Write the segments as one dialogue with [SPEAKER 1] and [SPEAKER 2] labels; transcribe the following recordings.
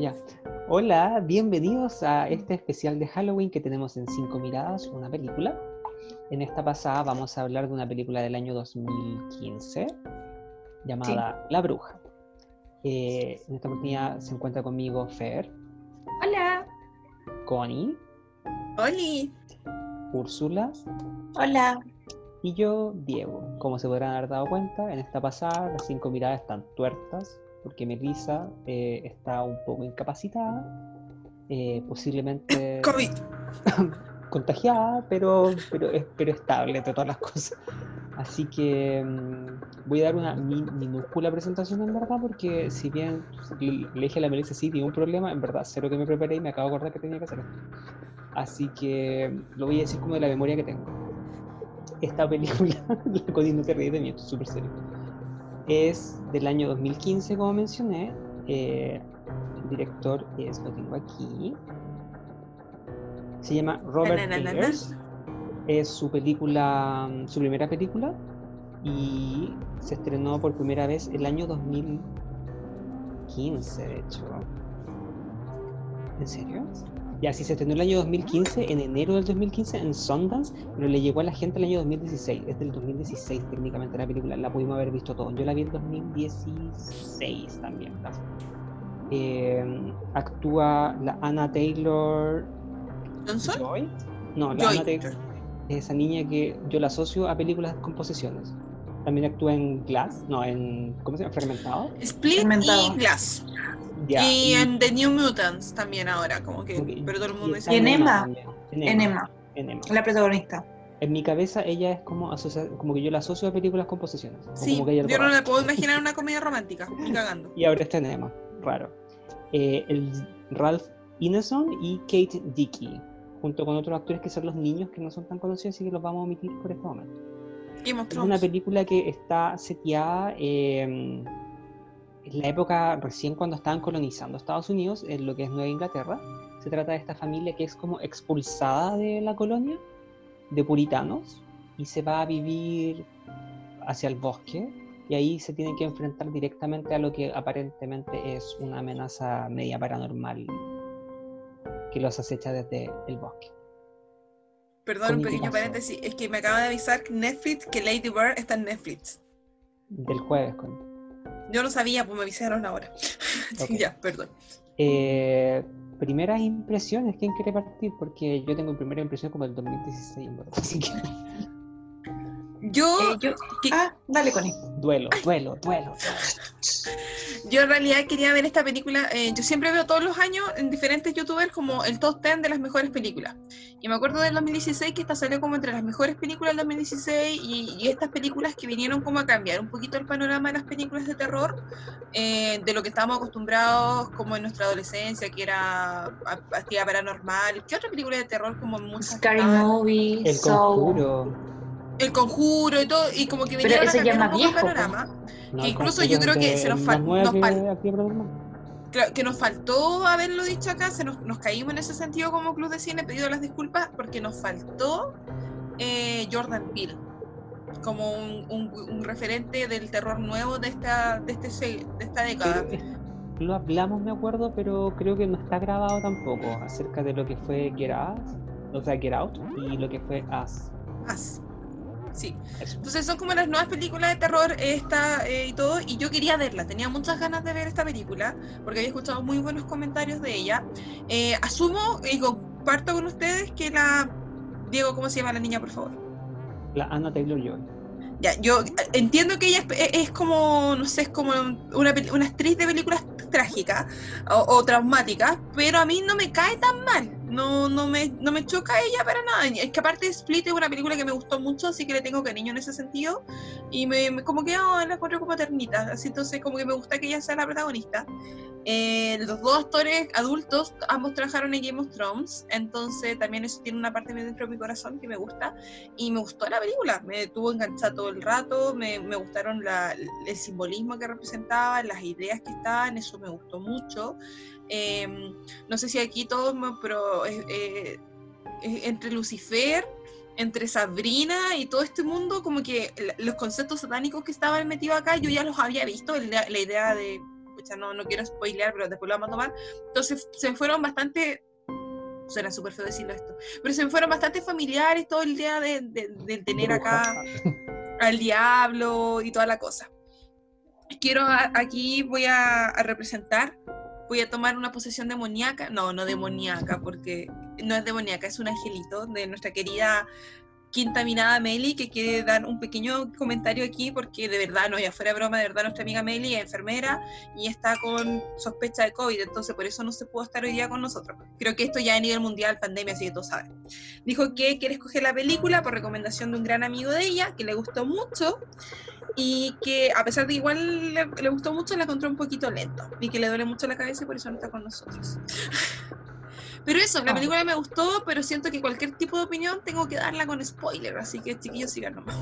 [SPEAKER 1] ya. Hola, bienvenidos a este especial de Halloween que tenemos en Cinco Miradas, una película. En esta pasada vamos a hablar de una película del año 2015 llamada La Bruja. Eh, en esta oportunidad se encuentra conmigo Fer.
[SPEAKER 2] Hola.
[SPEAKER 1] Connie.
[SPEAKER 2] Oli.
[SPEAKER 1] Úrsula.
[SPEAKER 2] Hola.
[SPEAKER 1] Y yo, Diego. Como se podrán haber dado cuenta, en esta pasada las cinco miradas están tuertas porque Melissa eh, está un poco incapacitada, eh, posiblemente
[SPEAKER 2] COVID.
[SPEAKER 1] contagiada, pero, pero, pero estable de todas las cosas. Así que mm, voy a dar una minúscula presentación en verdad, porque si bien le dije a la Melissa, sí, tiene un problema, en verdad, cero que me preparé y me acabo de acordar que tenía que hacer esto. Así que lo voy a decir como de la memoria que tengo. Esta película, la Cody no te ríes de mí, esto es súper serio es del año 2015, como mencioné. Eh, el director es, lo tengo aquí. Se llama Robert Eggers. Es su película, su primera película y se estrenó por primera vez el año 2015, de hecho. ¿En serio? Ya, sí, se estrenó el año 2015, en enero del 2015, en Sundance, pero le llegó a la gente el año 2016. Es del 2016 técnicamente la película, la pudimos haber visto todo. Yo la vi en 2016 también, casi. Eh, actúa la Anna Taylor.
[SPEAKER 2] ¿Johnson?
[SPEAKER 1] Joy. No, la Anna Taylor. Esa niña que yo la asocio a películas con posesiones. También actúa en Glass, no, en. ¿Cómo se llama? Fragmentado.
[SPEAKER 2] Split y Glass y, en The New Mutants también ahora, como que, pero todo el mundo dice...
[SPEAKER 3] Y en Emma, en Emma, la protagonista.
[SPEAKER 1] En mi cabeza ella es como como que yo la asocio a películas con posesiones.
[SPEAKER 2] Sí, yo no le puedo imaginar una comedia romántica, ni cagando.
[SPEAKER 1] Y ahora está en Emma, raro. Eh, el Ralph Ineson y Kate Dickey, junto con otros actores que son los niños que no son tan conocidos, así que los vamos a omitir por este momento. Es una película que está seteada... Eh, la época recién cuando estaban colonizando Estados Unidos, en lo que es Nueva Inglaterra, se trata de esta familia que es como expulsada de la colonia, de puritanos, y se va a vivir hacia el bosque, y ahí se tienen que enfrentar directamente a lo que aparentemente es una amenaza media paranormal que los acecha desde el bosque.
[SPEAKER 2] Perdón, un pequeño paréntesis, es que me acaba de avisar Netflix que Lady Bird está en Netflix.
[SPEAKER 1] Del jueves, con
[SPEAKER 2] yo lo sabía, pues me avisaron ahora. ya, perdón.
[SPEAKER 1] Eh, primeras impresiones, ¿quién quiere partir? Porque yo tengo primera impresión como el 2016, Así que...
[SPEAKER 2] Yo, eh,
[SPEAKER 3] Ah, dale con
[SPEAKER 1] Duelo, duelo, duelo.
[SPEAKER 2] Yo en realidad quería ver esta película. Eh, yo siempre veo todos los años en diferentes youtubers como el top 10 de las mejores películas. Y me acuerdo del 2016 que esta salió como entre las mejores películas del 2016 y, estas películas que vinieron como a cambiar un poquito el panorama de las películas de terror eh, de lo que estábamos acostumbrados como en nuestra adolescencia, que era Actividad Paranormal. ¿Qué otra película de terror como muchas?
[SPEAKER 3] Scary Movie,
[SPEAKER 1] El Conjuro
[SPEAKER 2] el conjuro y todo, y como que vinieron a cambiar un poco el panorama. que incluso yo creo que se nos, faltó que nos faltó haberlo dicho acá, se nos, nos, caímos en ese sentido como club de cine, pedido las disculpas, porque nos faltó eh, Jordan Peele como un, un, referente del terror nuevo de esta, de este, de esta década.
[SPEAKER 1] lo hablamos, me acuerdo, pero creo que no está grabado tampoco acerca de lo que fue Get Out, o sea, Get Out y lo que fue Us.
[SPEAKER 2] Us. Sí. Entonces son como las nuevas películas de terror esta eh, y todo, y yo quería verla, tenía muchas ganas de ver esta película, porque había escuchado muy buenos comentarios de ella. Eh, asumo y comparto con ustedes que la... Diego, ¿cómo se llama la niña, por favor?
[SPEAKER 1] La Anna Taylor-Joy.
[SPEAKER 2] Ya, yo entiendo que ella es, como, no sé, es como una, una actriz de películas trágicas o, o traumáticas, pero a mí no me cae tan mal no, no, me, no me choca ella para nada. Es que aparte Split es una película que me gustó mucho, así que le tengo cariño en ese sentido. Y me, como que oh, la como ternita. Así entonces como que me gusta que ella sea la protagonista. Eh, los dos actores adultos, ambos trabajaron en Game of Thrones, entonces también eso tiene una parte dentro de mi corazón que me gusta. Y me gustó la película, me tuvo enganchada todo el rato, me, me gustaron la, el simbolismo que representaba, las ideas que estaban, eso me gustó mucho. Em, no sé si aquí todos, pero eh, entre Lucifer, entre Sabrina y todo este mundo, como que los conceptos satánicos que estaban metidos acá, yo ya los había visto, la, idea de pucha, no, no quiero spoilear, pero después lo vamos a tomar. Entonces se fueron bastante suena súper feo decirlo esto, pero se me fueron bastante familiares todo el día de, de, tener acá al diablo y toda la cosa. Quiero aquí voy a, representar, voy a tomar una posesión demoníaca, no, no demoníaca, porque no es demoníaca, es un angelito de nuestra querida quinta minada Meli, que quiere dar un pequeño comentario aquí, porque de verdad, no, ya fuera broma, de verdad, nuestra amiga Meli es enfermera y está con sospecha de COVID, entonces por eso no se pudo estar hoy día con nosotros. Creo que esto ya a nivel mundial, pandemia, así que todos saben. Dijo que quiere escoger la película por recomendación de un gran amigo de ella, que le gustó mucho y que a pesar de igual le, le gustó mucho, la encontró un poquito lento y que le duele mucho la cabeza y por eso no está con nosotros. Pero eso, la ah. película me gustó, pero siento que cualquier tipo de opinión tengo que darla con spoiler, así que chiquillos sigan nomás.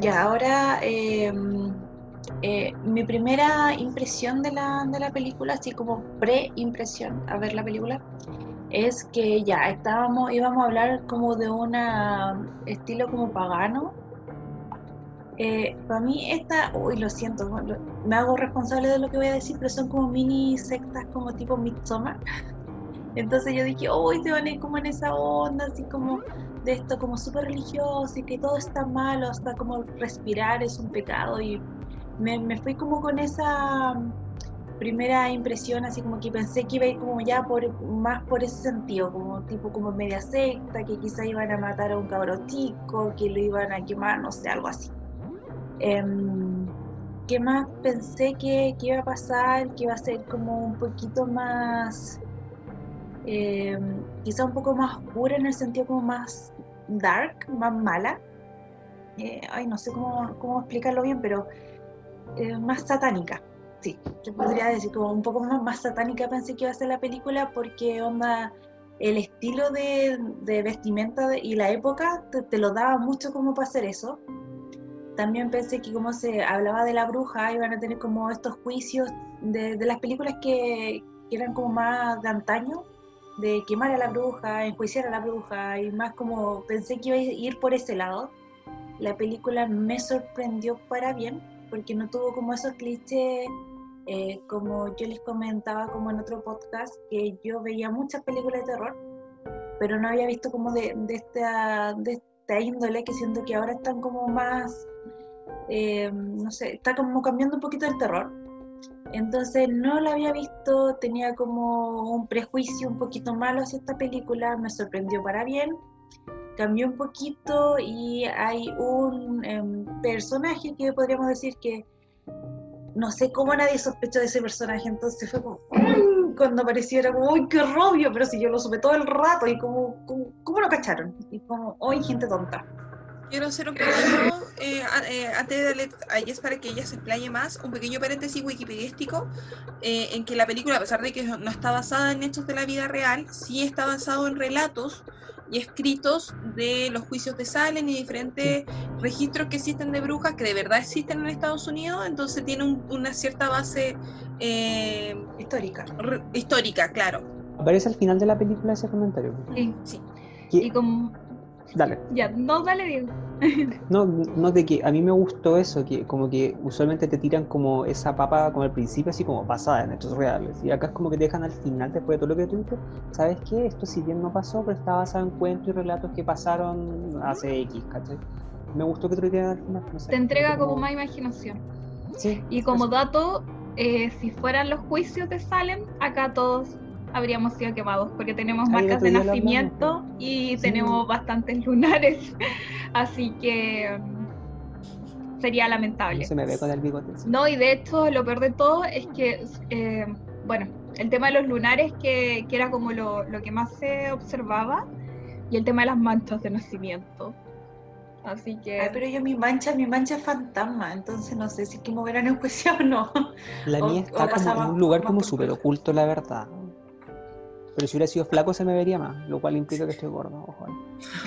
[SPEAKER 3] Ya, ahora eh, eh, mi primera impresión de la, de la película, así como pre-impresión a ver la película, es que ya estábamos, íbamos a hablar como de un estilo como pagano, eh, para mí esta, uy, lo siento, me hago responsable de lo que voy a decir, pero son como mini sectas como tipo Midsommar. Entonces yo dije, uy, te van a ir como en esa onda, así como de esto como súper religioso y que todo está malo, hasta como respirar es un pecado y me, me, fui como con esa primera impresión, así como que pensé que iba a ir como ya por más por ese sentido, como tipo como media secta, que quizá iban a matar a un cabrotico, que lo iban a quemar, no sé, algo así. Em, ¿Qué más pensé que, iba a pasar? Que iba a ser como un poquito más, em, quizá un poco más oscura en el sentido como más dark, más mala. Eh, ay, no sé cómo, cómo explicarlo bien, pero eh, más satánica. Sí, yo podría decir como un poco más, más satánica pensé que iba a ser la película porque onda el estilo de, vestimenta y la época te, te, lo daba mucho como para hacer eso también pensé que como se hablaba de la bruja, iban a tener como estos juicios de, las películas que, eran como más de antaño, de quemar a la bruja, enjuiciar a la bruja, y más como pensé que iba a ir por ese lado. La película me sorprendió para bien, porque no tuvo como esos clichés, eh, como yo les comentaba como en otro podcast, que yo veía muchas películas de terror, pero no había visto como de, de, esta, de esta índole que siento que ahora están como más eh, no sé, está como cambiando un poquito el terror. Entonces no la había visto, tenía como un prejuicio un poquito malo hacia esta película, me sorprendió para bien, cambió un poquito y hay un em, personaje que podríamos decir que no sé cómo nadie sospechó de ese personaje, entonces fue como, cuando apareció era como, uy, qué robio, pero si yo lo supe todo el rato y como, ¿cómo lo cacharon? Y como, hoy gente tonta.
[SPEAKER 2] Quiero hacer un pequeño, eh, eh, antes de darle a Jess para que ella se explaye más, un pequeño paréntesis wikipedístico eh, en que la película, a pesar de que no está basada en hechos de la vida real, sí está basado en relatos y escritos de los juicios de Salem y diferentes registros que existen de brujas que de verdad existen en Estados Unidos, entonces tiene una cierta base
[SPEAKER 3] histórica.
[SPEAKER 2] histórica, claro.
[SPEAKER 1] Aparece al final de la película ese comentario.
[SPEAKER 3] Sí, sí. Y como
[SPEAKER 1] Dale.
[SPEAKER 3] Ya, no, dale, Diego.
[SPEAKER 1] no, no, de que a mí me gustó eso, que como que usualmente te tiran como esa papa como al principio, así como basada en hechos reales. Y acá es como que te dejan al final, después de todo lo que tú dices, ¿sabes qué? Esto si bien no pasó, pero está basado en cuentos y relatos que pasaron hace X, ¿cachai? Me gustó que te lo tiraran al final.
[SPEAKER 4] te entrega como, más imaginación. Sí. Y como dato, eh, si fueran los juicios de Salem, acá todos habríamos sido quemados porque tenemos marcas de nacimiento y tenemos bastantes lunares, así que mm, sería lamentable.
[SPEAKER 1] Se me ve con el bigote.
[SPEAKER 4] No, y de hecho lo peor de todo es que, eh, bueno, el tema de los lunares que, que era como lo, lo, que más se observaba y el tema de las manchas de nacimiento. Así que...
[SPEAKER 3] Ay, pero yo mi mancha, mi mancha es fantasma, entonces no sé si que me hubieran o no.
[SPEAKER 1] La mía está como en un lugar como súper oculto, la verdad. Pero si hubiera sido flaco se me vería más, lo cual implica que estoy gordo. Ojo.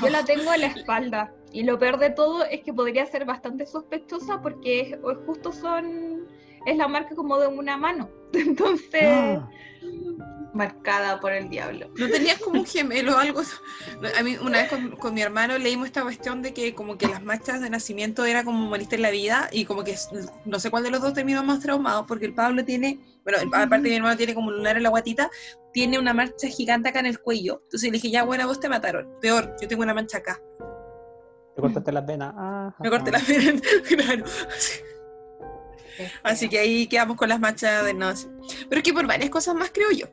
[SPEAKER 4] Yo la tengo en la espalda. Y lo peor de todo es que podría ser bastante sospechosa porque es, justo son. Es la marca como de una mano. Entonces. Ah.
[SPEAKER 3] Marcada por el diablo.
[SPEAKER 2] ¿No tenías como un gemelo o algo? A mí una vez con, mi hermano leímos esta cuestión de que como que las marchas de nacimiento era como moriste en la vida y como que no sé cuál de los dos terminó más traumado porque el Pablo tiene, bueno, aparte mi hermano tiene como un lunar en la guatita, tiene una marcha gigante acá en el cuello. Entonces le dije, ya bueno, vos te mataron. Peor, yo tengo una mancha acá.
[SPEAKER 1] Te cortaste las venas. Ah,
[SPEAKER 2] Me corté las venas, claro. Así que ahí quedamos con las manchas de no Pero es que por varias cosas más creo yo.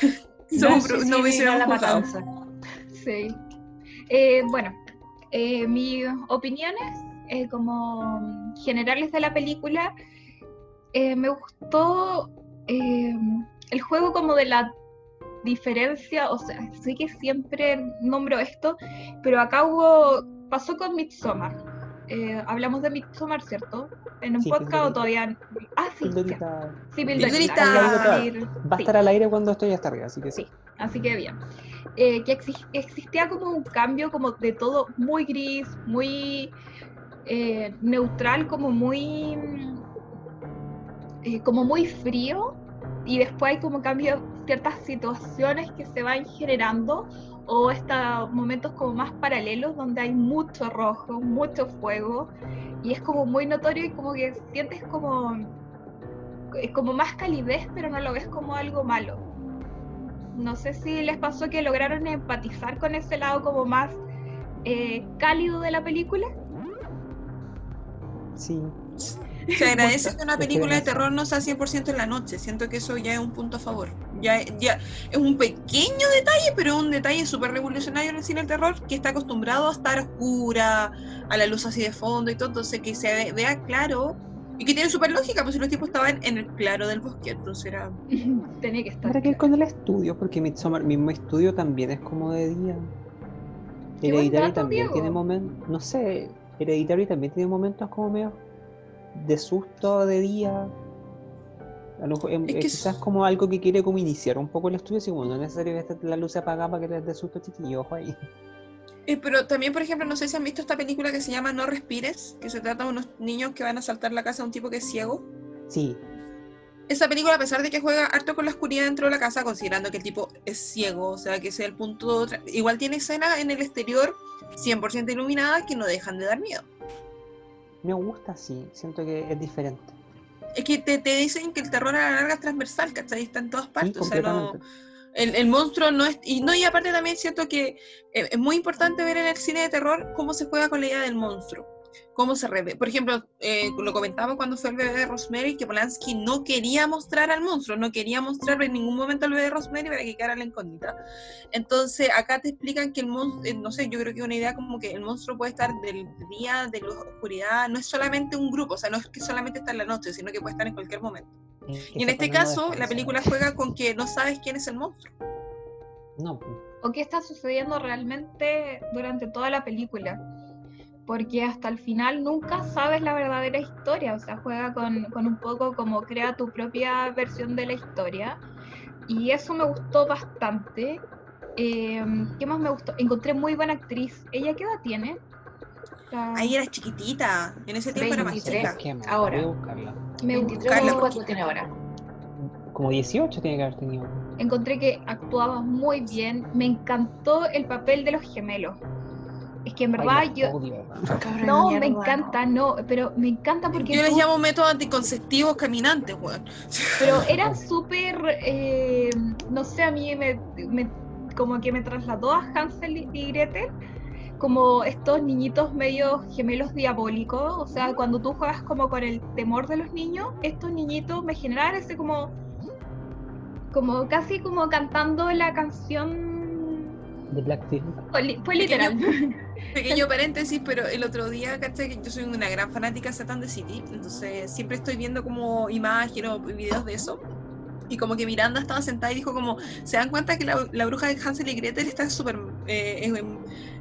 [SPEAKER 4] no, no, me hicieron la matanza. Sí. Eh, bueno, eh, mis opiniones eh, como generales de la película, me gustó el juego como de la diferencia, o sea, sé que siempre nombro esto, pero acá hubo, pasó con Midsommar. Eh, hablamos de Midsommar, ¿cierto? En un podcast o todavía. Ah, sí.
[SPEAKER 1] Sí, Va a estar al aire cuando estoy hasta arriba, así que sí.
[SPEAKER 4] así que bien. Eh, que existía como un cambio como de todo muy gris, muy eh, neutral, como muy. como muy frío. Y después hay como cambio ciertas situaciones que se van generando o estos momentos como más paralelos donde hay mucho rojo, mucho fuego y es como muy notorio y como que sientes como, como más calidez pero no lo ves como algo malo. No sé si les pasó que lograron empatizar con ese lado como más eh, cálido de la película.
[SPEAKER 1] Sí,
[SPEAKER 2] se agradece que una película de terror no sea 100% en la noche. Siento que eso ya es un punto a favor. Ya, ya es un pequeño detalle, pero un detalle súper revolucionario en el cine de terror que está acostumbrado a estar oscura, a la luz así de fondo y todo. Entonces, que se vea claro y que tiene súper lógica, pues si los tipos estaban en el claro del bosque, entonces era.
[SPEAKER 4] Tenía que estar.
[SPEAKER 1] Para que con el estudio, porque Midsommar, mismo estudio también es como de día. Hereditary también tiene momentos, no sé, Hereditary también tiene momentos como medio de susto de día. A lo em, es quizás como algo que quiere como iniciar un poco el estudio, si no es necesario que la luz apagada para que les dé susto chiquillo, ojo ahí.
[SPEAKER 2] Eh, pero también, por ejemplo, no sé si han visto esta película que se llama No Respires, que se trata de unos niños que van a saltar la casa de un tipo que es ciego.
[SPEAKER 1] Sí.
[SPEAKER 2] Esa película, a pesar de que juega harto con la oscuridad dentro de la casa, considerando que el tipo es ciego, o sea, que es el punto. Igual tiene escenas en el exterior 100% iluminadas que no dejan de dar miedo
[SPEAKER 1] me gusta así, siento que es diferente.
[SPEAKER 2] Es que te, te dicen que el terror a la larga es transversal, ¿cachai? Está en todas partes. o sea, no, el, el, monstruo no es. Y no, y aparte también siento que eh, es muy importante ver en el cine de terror cómo se juega con la idea del monstruo cómo se revela. Por ejemplo, eh, lo comentaba cuando fue el bebé de Rosemary, que Polanski no quería mostrar al monstruo, no quería mostrar en ningún momento al bebé de Rosemary para que quedara la incógnita. Entonces, acá te explican que el monstruo, eh, no sé, yo creo que una idea como que el monstruo puede estar del día, de la oscuridad, no es solamente un grupo, o sea, no es que solamente está en la noche, sino que puede estar en cualquier momento. Y en este caso, la película juega con que no sabes quién es el monstruo.
[SPEAKER 1] No.
[SPEAKER 4] O qué está sucediendo realmente durante toda la película porque hasta el final nunca sabes la verdadera historia, o sea, juega con, un poco como crea tu propia versión de la historia, y eso me gustó bastante. Em, ¿Qué más me gustó? Encontré muy buena actriz. ¿Ella qué edad tiene?
[SPEAKER 2] Ahí era chiquitita, en ese tiempo era más chica.
[SPEAKER 3] Ahora.
[SPEAKER 4] Me
[SPEAKER 3] 23 tiene ahora.
[SPEAKER 1] Como 18 tiene que haber tenido.
[SPEAKER 4] Encontré que actuaba muy bien. Me encantó el papel de los gemelos. Es que en verdad yo. no, me encanta, no, pero me encanta porque.
[SPEAKER 2] Yo les llamo métodos anticonceptivos caminantes, weón.
[SPEAKER 4] Pero eran súper. Eh, no sé, a mí me, Como que me trasladó a Hansel y Gretel como estos niñitos medio gemelos diabólicos. O sea, cuando tú juegas como con el temor de los niños, estos niñitos me generaban ese como. Como casi como cantando la canción
[SPEAKER 1] de Blackpink.
[SPEAKER 4] Fue, literal.
[SPEAKER 2] Pequeño paréntesis, pero el otro día, ¿cachai? Que yo soy una gran fanática de Satan the City, entonces siempre estoy viendo como imágenes o videos de eso. Y como que Miranda estaba sentada y dijo como, ¿se dan cuenta que la, bruja de Hansel y Gretel está súper... Eh,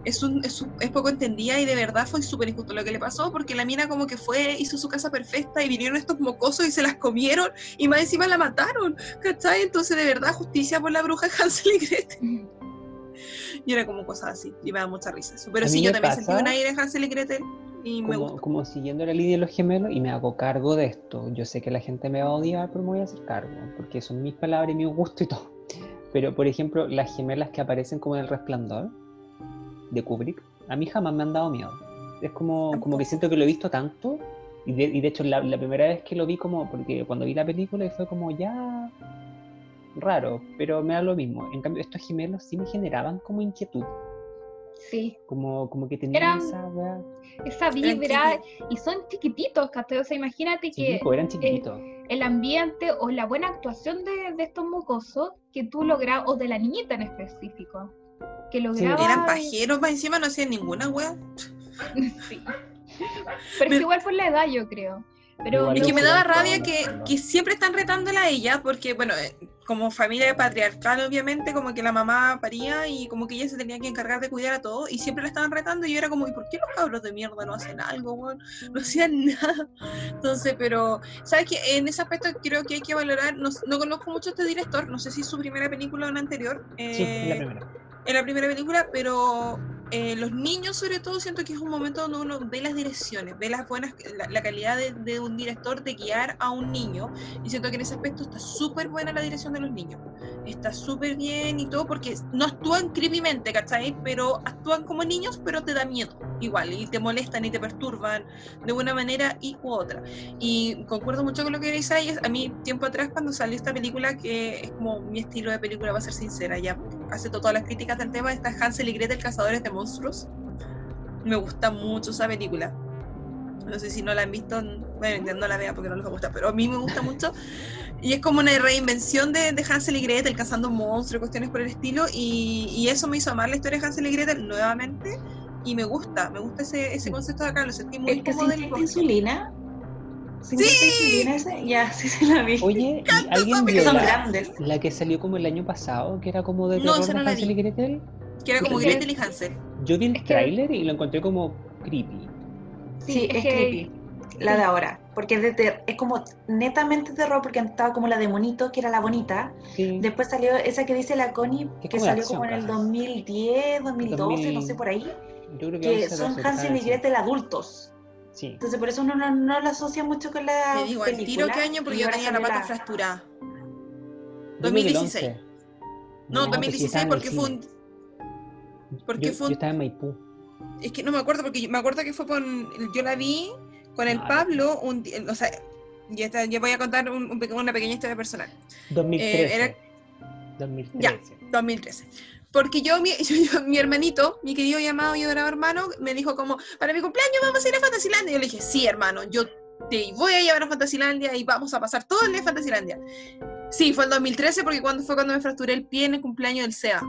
[SPEAKER 2] es, un, es, es, poco entendida y de verdad fue súper injusto lo que le pasó porque la mina como que fue, hizo su casa perfecta y vinieron estos mocosos y se las comieron y más encima la mataron, ¿cachai? Entonces de verdad justicia por la bruja de Hansel y Gretel. y era como cosas así, y me da mucha risa Pero sí, yo también sentí un aire de Hansel y Gretel y me
[SPEAKER 1] gusta. Como siguiendo la línea de los gemelos y me hago cargo de esto. Yo sé que la gente me va a odiar, pero me voy a hacer cargo, porque son mis palabras y mi gusto y todo. Pero, por ejemplo, las gemelas que aparecen como en el resplandor de Kubrick, a mí jamás me han dado miedo. Es como, como que siento que lo he visto tanto. Y de, y de hecho, la, la, primera vez que lo vi, como, porque cuando vi la película fue como ya raro, pero me da lo mismo. En cambio, estos gemelos sí me generaban como inquietud.
[SPEAKER 4] Sí.
[SPEAKER 1] Como, como que tenían esa,
[SPEAKER 4] esa vibra y son chiquititos, O sea, imagínate que
[SPEAKER 1] eran chiquititos.
[SPEAKER 4] el ambiente o la buena actuación de, de estos mocosos que tú logras, o de la niñita en específico, que lograba...
[SPEAKER 2] Eran pajeros, más encima no hacían ninguna wea.
[SPEAKER 4] sí. Pero es igual por la edad, yo creo. Pero
[SPEAKER 2] es que me daba rabia que, que, siempre están retándola a ella, porque, bueno, eh, como familia patriarcal, obviamente, como que la mamá paría y como que ella se tenía que encargar de cuidar a todo, y siempre la estaban retando, y yo era como, ¿y por qué los cabros de mierda no hacen algo? No hacían nada. Entonces, pero, ¿sabes qué? En ese aspecto creo que hay que valorar, no, no conozco mucho a este director, no sé si es su primera película o una anterior.
[SPEAKER 1] Eh, sí, la primera
[SPEAKER 2] en la primera película, pero eh, los niños sobre todo siento que es un momento donde uno ve las direcciones, ve las buenas, la, calidad de, un director de guiar a un niño y siento que en ese aspecto está súper buena la dirección de los niños, está súper bien y todo porque no actúan creepymente, ¿cachai? Pero actúan como niños pero te da miedo igual y te molestan y te perturban de una manera y u otra. Y concuerdo mucho con lo que dice a mí tiempo atrás cuando salió esta película que es como mi estilo de película, va a ser sincera, ya hace todas las críticas del tema, está Hansel y Gretel, Cazadores de Monstruos. Me gusta mucho esa película. No sé si no la han visto, bueno, no la vea porque no les gusta, pero a mí me gusta mucho. Y es como una reinvención de, de Hansel y Gretel, cazando monstruos, cuestiones por el estilo. Y, y, eso me hizo amar la historia de Hansel y Gretel nuevamente. Y me gusta, me gusta ese, ese concepto de acá, lo sentí muy
[SPEAKER 3] ¿Es que se insulina?
[SPEAKER 2] Sí.
[SPEAKER 3] Ya, sí se la vi.
[SPEAKER 1] Oye, ¿alguien vio la, la, que salió como el año pasado, que era como de
[SPEAKER 2] no, terror no Hansel y Gretel? Que era como Gretel y Hansel.
[SPEAKER 1] Yo vi el tráiler y lo encontré como creepy.
[SPEAKER 3] Sí, es, creepy. La de ahora, porque es, de es como netamente terror, porque estaba como la de Monito, que era la bonita. Después salió esa que dice la Connie, que salió como en el 2010, 2012, no sé por ahí. que, que son Hansel y Gretel adultos. Entonces por eso uno no, no, lo asocia mucho con la.
[SPEAKER 2] Te digo, el tiro qué año porque yo tenía la pata fracturada. 2016. No, 2016 porque fue un. Porque
[SPEAKER 1] yo,
[SPEAKER 2] fue un...
[SPEAKER 1] yo estaba en Maipú.
[SPEAKER 2] Es que no me acuerdo porque me acuerdo que fue con. Yo la vi con el Pablo, un, o sea, ya, está, ya voy a contar un, un, una pequeña historia personal.
[SPEAKER 1] 2013. Eh, era... 2013.
[SPEAKER 2] Ya, 2013. Porque yo mi, yo, mi hermanito, mi querido llamado y adorado hermano, me dijo como, para mi cumpleaños vamos a ir a Fantasilandia. Y yo le dije, sí, hermano, yo te voy a llevar a Fantasilandia y vamos a pasar todo el día en Fantasilandia. Sí, fue el 2013 porque cuando fue cuando me fracturé el pie en el cumpleaños del SEA.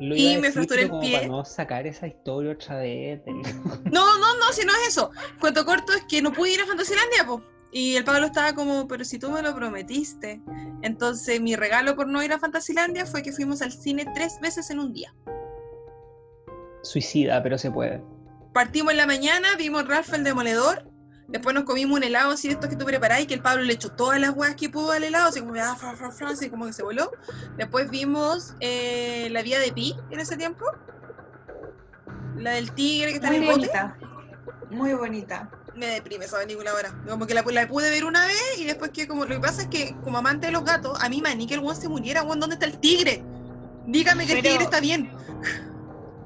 [SPEAKER 1] Y me fracturé el pie. Para no sacar esa historia otra vez.
[SPEAKER 2] No, no, no, si no es eso. Cuento corto es que no pude ir a Fantasilandia, pues. Y el Pablo estaba como, pero si tú me lo prometiste. Entonces mi regalo por no ir a Fantasilandia fue que fuimos al cine tres veces en un día.
[SPEAKER 1] Suicida, pero se puede.
[SPEAKER 2] Partimos en la mañana, vimos Ralph el Demoledor, después nos comimos un helado así de estos que tú preparás y que el Pablo le echó todas las huevas que pudo al helado, así como, ah, así como que se voló. Después vimos eh, La Vía de Pi en ese tiempo. La del tigre que está
[SPEAKER 3] Muy
[SPEAKER 2] en
[SPEAKER 3] el bonita. Muy bonita
[SPEAKER 2] me deprime esa película ahora. Como que la, pude ver una vez y después que como lo que pasa es que como amante de los gatos, a mí me que el se muriera, guan, ¿dónde está el tigre? Dígame que el tigre está bien.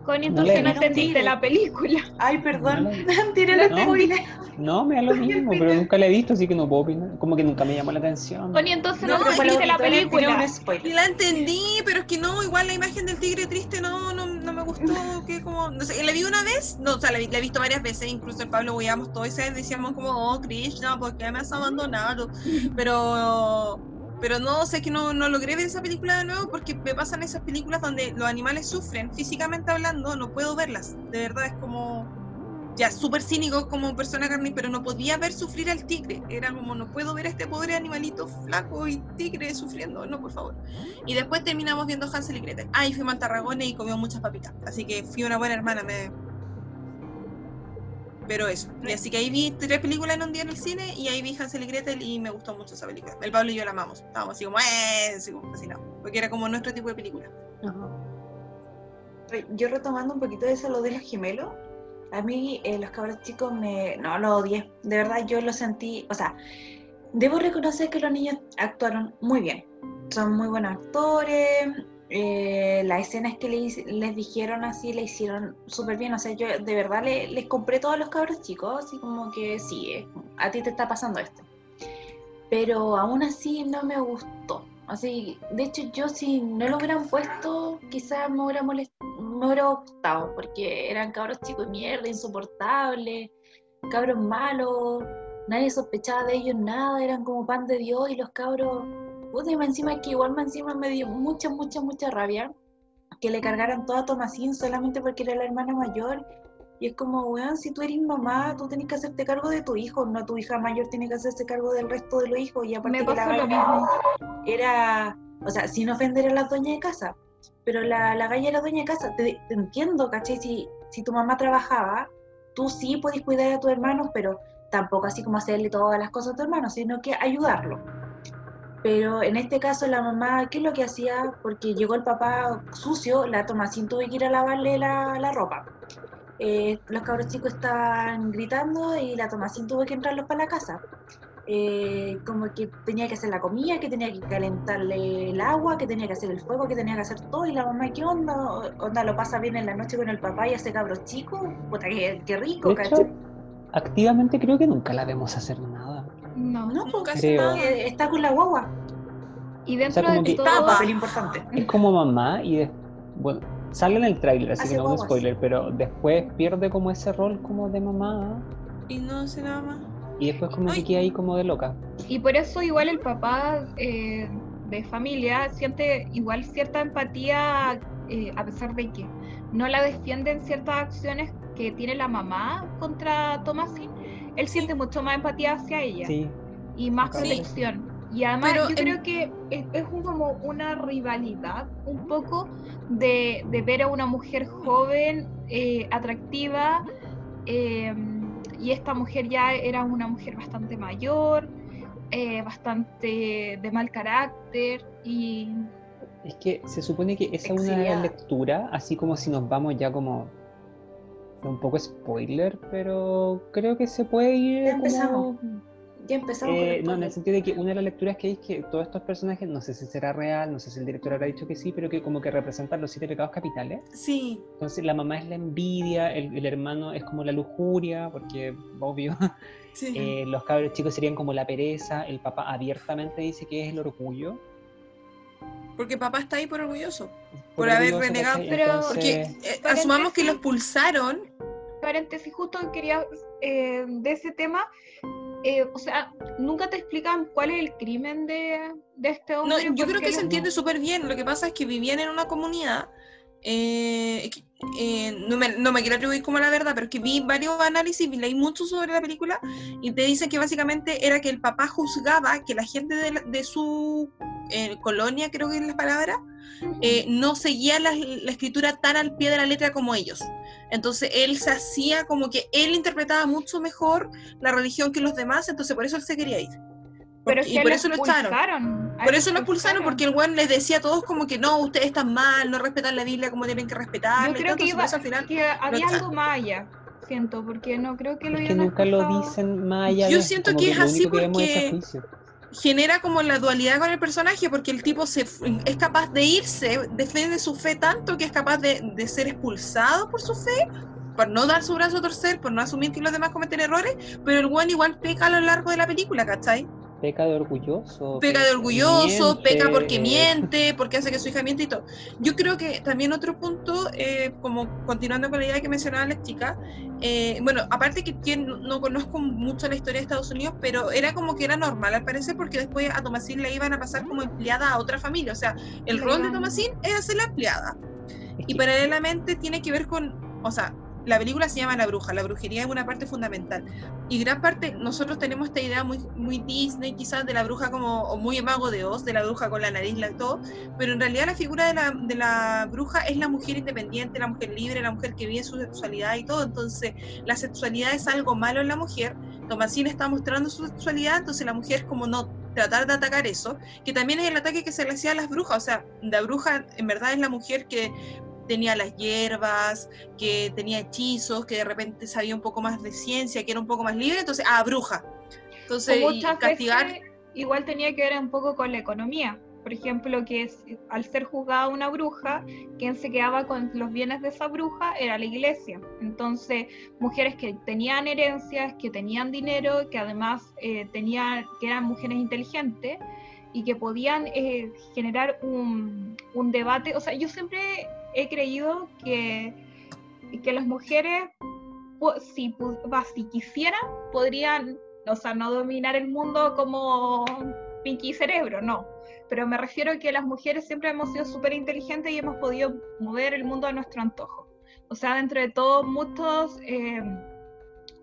[SPEAKER 4] Connie, entonces no, no entendiste la película.
[SPEAKER 3] Ay, perdón,
[SPEAKER 1] no, no, me da lo mismo, pero nunca la he visto, así que no puedo opinar. Como que nunca me llamó la atención.
[SPEAKER 4] Connie, entonces no, entendiste la película.
[SPEAKER 2] La entendí, pero es que no, igual la imagen del tigre triste no, no, no me gustó. que como, no sé, la vi una vez, no, o sea, la, he visto varias veces, incluso el Pablo veíamos todo ese decíamos como, oh, Krishna, ¿por qué me has abandonado? Pero pero no sé que no, no logré ver esa película de nuevo porque me pasan esas películas donde los animales sufren, físicamente hablando, no puedo verlas. De verdad es como ya súper cínico como persona carne, pero no podía ver sufrir al tigre. Era como, no puedo ver a este pobre animalito flaco y tigre sufriendo, no, por favor. Y después terminamos viendo Hansel y Gretel. Ah, y fuimos a Tarragona y comió muchas papitas. Así que fui una buena hermana, me, pero eso. Y así que ahí vi tres películas en un día en el cine y ahí vi Hansel y Gretel y me gustó mucho esa película. El Pablo y yo la amamos. Estábamos así como, ¡eh! Así como fascinados. Porque era como nuestro tipo de película.
[SPEAKER 3] Yo retomando un poquito de eso, lo de los gemelos. A mí eh, los cabros chicos me... No, lo odié. De verdad yo lo sentí... O sea, debo reconocer que los niños actuaron muy bien. son muy buenos actores. Eh, las escenas que les, les dijeron así le hicieron súper bien. O sea, yo de verdad les compré todos los cabros chicos, así como que sí, eh, a ti te está pasando esto. Pero aún así no me gustó. Así, de hecho, yo si no lo hubieran puesto, quizás me hubiera me hubiera gustado, porque eran cabros chicos de mierda, insoportables, cabros malos, nadie sospechaba de ellos nada, eran como pan de Dios y los cabros, puta, y encima que igual me encima me dio mucha, mucha, mucha rabia que le cargaran toda a Tomasín solamente porque era la hermana mayor. Y es como, weón, si tú eres mamá, tú tienes que hacerte cargo de tu hijo, no tu hija mayor tiene que hacerse cargo del resto de los hijos. Y aparte que la galla era, o sea, sin ofender a la dueña de casa, pero la, la galla era dueña de casa. Te, entiendo, ¿cachai? Si, si tu mamá trabajaba, tú sí puedes cuidar a tus hermanos, pero tampoco así como hacerle todas las cosas a tu hermano, sino que ayudarlo. Pero en este caso la mamá, ¿qué es lo que hacía? Porque llegó el papá sucio, la Tomasín tuvo que ir a lavarle la, la ropa. Eh, los cabros chicos estaban gritando y la Tomasín tuvo que entrarlos para la casa. Eh, como que tenía que hacer la comida, que tenía que calentarle el agua, que tenía que hacer el fuego, que tenía que hacer todo. Y la mamá, ¿qué onda? ¿Onda lo pasa bien en la noche con el papá y hace cabros chicos? Puta, qué, qué rico,
[SPEAKER 1] activamente creo que nunca la vemos hacer nada.
[SPEAKER 3] No, no, porque creo. está con la guagua.
[SPEAKER 4] Y dentro de todo
[SPEAKER 3] papel importante.
[SPEAKER 1] Es como mamá y bueno, sale en el tráiler, así que no es un spoiler, pero después pierde como ese rol como de mamá.
[SPEAKER 2] Y no hace nada más.
[SPEAKER 1] Y después como que queda ahí como de loca.
[SPEAKER 4] Y por eso igual el papá eh, de familia siente igual cierta empatía eh, a pesar de que no la defienden ciertas acciones que tiene la mamá contra Thomasin, él siente mucho más empatía hacia ella y más protección. Y además yo creo que es, como una rivalidad un poco de, ver a una mujer joven, eh, atractiva, em, y esta mujer ya era una mujer bastante mayor, eh, bastante de mal carácter y...
[SPEAKER 1] Es que se supone que esa es una lectura, así como si nos vamos ya como un poco spoiler, pero creo que se puede ir.
[SPEAKER 3] Ya empezamos. Ya empezamos.
[SPEAKER 1] Eh, no, en el sentido de que una de las lecturas que hay es que todos estos personajes, no sé si será real, no sé si el director habrá dicho que sí, pero que como que representan los siete pecados capitales.
[SPEAKER 2] Sí.
[SPEAKER 1] Entonces la mamá es la envidia, el, hermano es como la lujuria, porque obvio. Eh, los cabros chicos serían como la pereza, el papá abiertamente dice que es el orgullo.
[SPEAKER 2] Porque papá está ahí por orgulloso, por, haber renegado. Pero porque eh, asumamos que los pulsaron.
[SPEAKER 4] Paréntesis, justo quería eh, de ese tema. Eh, o sea, nunca te explican cuál es el crimen de, de este hombre.
[SPEAKER 2] No, yo creo que se entiende súper bien. Lo que pasa es que vivían en una comunidad. No, me, no, me, quiero atribuir como la verdad, pero que vi varios análisis, leí mucho sobre la película y te dicen que básicamente era que el papá juzgaba que la gente de, de su colonia, creo que es la palabra, eh, no seguía la, escritura tan al pie de la letra como ellos. Entonces él se hacía como que él interpretaba mucho mejor la religión que los demás, entonces por eso él se quería ir.
[SPEAKER 4] Pero y por eso lo echaron.
[SPEAKER 2] Por eso lo expulsaron, porque el buen les decía a todos como que no, ustedes están mal, no respetan la Biblia como tienen que respetar.
[SPEAKER 4] Yo creo que, iba, al final que había algo más allá, siento, porque no creo que lo
[SPEAKER 1] es que nunca lo dicen más
[SPEAKER 2] Yo siento que, es así porque genera como la dualidad con el personaje, porque el tipo se, es capaz de irse, defiende su fe tanto que es capaz de, de ser expulsado por su fe, por no dar su brazo a torcer, por no asumir que los demás cometen errores, pero el buen igual peca a lo largo de la película, ¿cachai?
[SPEAKER 1] Peca de orgulloso.
[SPEAKER 2] Peca de orgulloso, peca porque miente, porque hace que su hija miente y todo. Yo creo que también otro punto, eh, como continuando con la idea que mencionaba la chica, eh, bueno, aparte que no conozco mucho la historia de Estados Unidos, pero era como que era normal al parecer, porque después a Tomasín le iban a pasar como empleada a otra familia. O sea, el rol de Tomasín es hacer la empleada. Y paralelamente tiene que ver con, o sea, la película se llama La Bruja, la brujería es una parte fundamental. Y gran parte, nosotros tenemos esta idea muy, muy Disney quizás de la bruja como, o muy mago de Oz, de la bruja con la nariz, la, todo, pero en realidad la figura de la, de la bruja es la mujer independiente, la mujer libre, la mujer que vive su sexualidad y todo. Entonces, la sexualidad es algo malo en la mujer. Tomasín está mostrando su sexualidad, entonces la mujer como no tratar de atacar eso, que también es el ataque que se le hacía a las brujas, o sea, la bruja en verdad es la mujer que tenía las hierbas, que tenía hechizos, que de repente sabía un poco más de ciencia, que era un poco más libre, entonces, ah, bruja. Entonces,
[SPEAKER 4] castigar... igual tenía que ver un poco con la economía, por ejemplo, que al ser juzgada una bruja, quien se quedaba con los bienes de esa bruja era la iglesia. Entonces, mujeres que tenían herencias, que tenían dinero, que además eh, tenían, que eran mujeres inteligentes y que podían eh, generar un, un, debate. O sea, yo siempre he creído que, que las mujeres, si, si quisieran, podrían, o sea, no dominar el mundo como Pinky Cerebro, no pero me refiero a que las mujeres siempre hemos sido súper inteligentes y hemos podido mover el mundo a nuestro antojo. O sea, dentro de todo, muchos eh,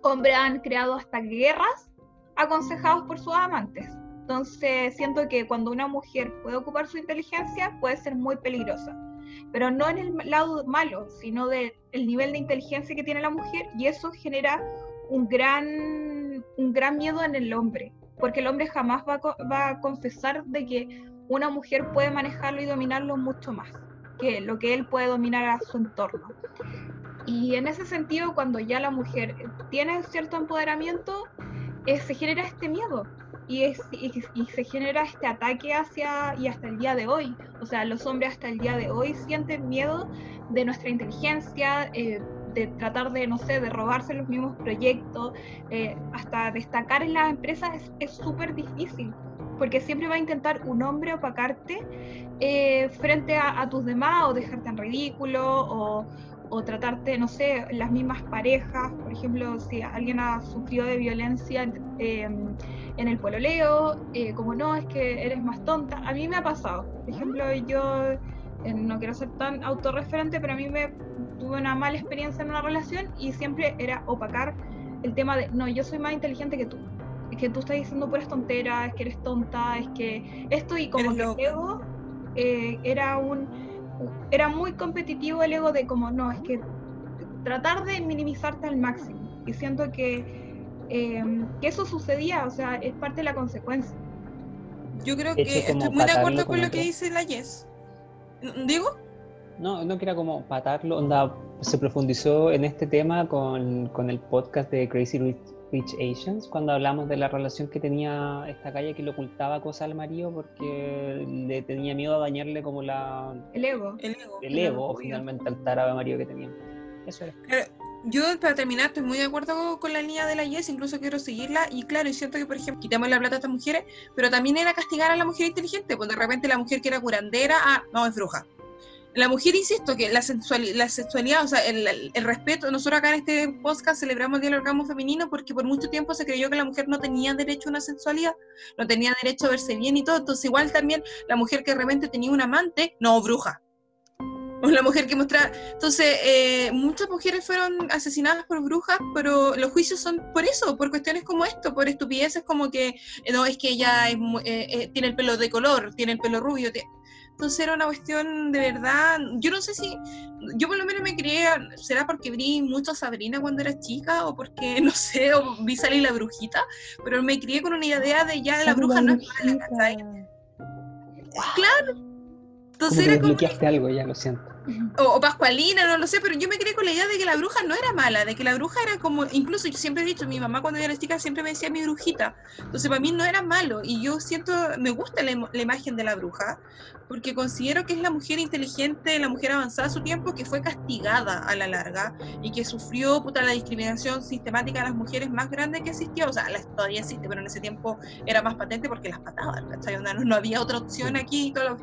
[SPEAKER 4] hombres han creado hasta guerras aconsejados por sus amantes. Entonces, siento que cuando una mujer puede ocupar su inteligencia, puede ser muy peligrosa. Pero no en el lado malo, sino del nivel de inteligencia que tiene la mujer, y eso genera un gran, un gran miedo en el hombre, porque el hombre jamás va va a confesar de que una mujer puede manejarlo y dominarlo mucho más que lo que él puede dominar a su entorno. Y en ese sentido, cuando ya la mujer tiene cierto empoderamiento, eh, se genera este miedo y, es, y, se genera este ataque hacia y hasta el día de hoy. O sea, los hombres hasta el día de hoy sienten miedo de nuestra inteligencia, eh, de tratar de, no sé, de robarse los mismos proyectos, eh, hasta destacar en las empresas es súper difícil porque siempre va a intentar un hombre opacarte eh, frente a, tus demás o dejarte en ridículo o, o, tratarte, no sé, las mismas parejas, por ejemplo, si alguien ha sufrido de violencia em, en el pololeo, eh, como no, es que eres más tonta, a mí me ha pasado, por ejemplo, yo eh, no quiero ser tan autorreferente, pero a mí me tuve una mala experiencia en una relación y siempre era opacar el tema de, no, yo soy más inteligente que tú. Es que tú estás diciendo puras tonteras, es que eres tonta, es que esto y como que el ego eh, era un era muy competitivo el ego de como no, es que tratar de minimizarte al máximo. Y siento que, eh, que eso sucedía, o sea, es parte de la consecuencia.
[SPEAKER 2] Yo creo que estoy muy de acuerdo con lo que dice la Yes. ¿Digo?
[SPEAKER 1] No, no que era como patarlo, onda, se profundizó en este tema con, con el podcast de Crazy Rich Rich Asians, cuando hablamos de la relación que tenía esta calle que le ocultaba cosas al marido porque le tenía miedo a dañarle como la...
[SPEAKER 4] El ego.
[SPEAKER 2] El ego,
[SPEAKER 1] el ego finalmente al tarado marido que tenía. Eso era.
[SPEAKER 2] yo, para terminar, estoy muy de acuerdo con la línea de la Yes, incluso quiero seguirla. Y claro, es cierto que, por ejemplo, quitamos la plata a estas mujeres, pero también era castigar a la mujer inteligente, porque de repente la mujer que era curandera, ah, no, es bruja la mujer, insisto, que la, la sexualidad, o sea, el, respeto, nosotros acá en este podcast celebramos el día del orgasmo femenino porque por mucho tiempo se creyó que la mujer no tenía derecho a una sexualidad, no tenía derecho a verse bien y todo, entonces igual también la mujer que realmente tenía un amante, no, bruja. O la mujer que mostraba. Entonces, eh, muchas mujeres fueron asesinadas por brujas, pero los juicios son por eso, por cuestiones como esto, por estupideces como que eh, no es que ella eh, tiene el pelo de color, tiene el pelo rubio. Entonces era una cuestión de verdad, yo no sé si, yo por lo menos me crié, será porque vi mucho a Sabrina cuando era chica o porque, no sé, o vi salir la brujita, pero me crié con una idea de ya la bruja no es mala, Claro.
[SPEAKER 1] Entonces era como... algo, ya lo siento
[SPEAKER 2] o, Pascualina, no lo sé, pero yo me quedé con la idea de que la bruja no era mala, de que la bruja era como, incluso yo siempre he dicho, mi mamá cuando era chica siempre me decía mi brujita, entonces para mí no era malo y yo siento, me gusta la, imagen de la bruja, porque considero que es la mujer inteligente, la mujer avanzada a su tiempo que fue castigada a la larga y que sufrió puta, la discriminación sistemática de las mujeres más grande que existió, o sea, la, todavía existe, pero en ese tiempo era más patente porque las pataban, No, no había otra opción aquí y todo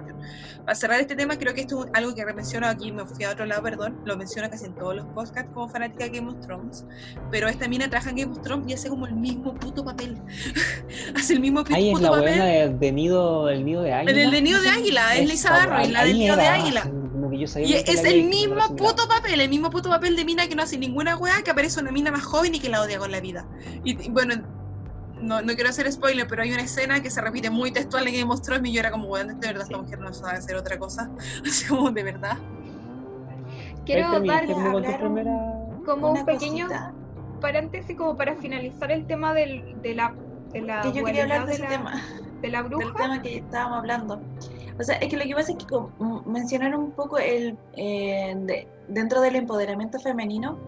[SPEAKER 2] Para cerrar este tema, creo que esto es algo que menciona aquí me fui a otro lado, perdón, lo menciono casi en todos los podcasts como fanática de Game of Thrones, pero esta mina trabaja en Game of Thrones y hace como el mismo puto papel. hace el mismo puto
[SPEAKER 1] Ahí
[SPEAKER 2] es
[SPEAKER 1] la papel. De, nido, el nido de águila.
[SPEAKER 2] El de nido de águila, es Lisa Darrow, la del nido de águila. Y es el mismo puto papel, el mismo puto papel de mina que no hace ninguna weá, que aparece una mina más joven y que la odia con la vida. Y bueno, no, no, quiero hacer spoiler, pero hay una escena que se repite muy textual en Game of Thrones y yo era como, bueno, de verdad esta mujer no sabe hacer otra cosa. Así como, de verdad.
[SPEAKER 4] Quiero dar como un pequeño paréntesis como para finalizar el tema del, de la de la
[SPEAKER 3] que yo quería hablar de, ese tema.
[SPEAKER 4] de la bruja.
[SPEAKER 3] del tema que estábamos hablando. O sea es que lo que pasa es que mencionar un poco el eh, dentro del empoderamiento femenino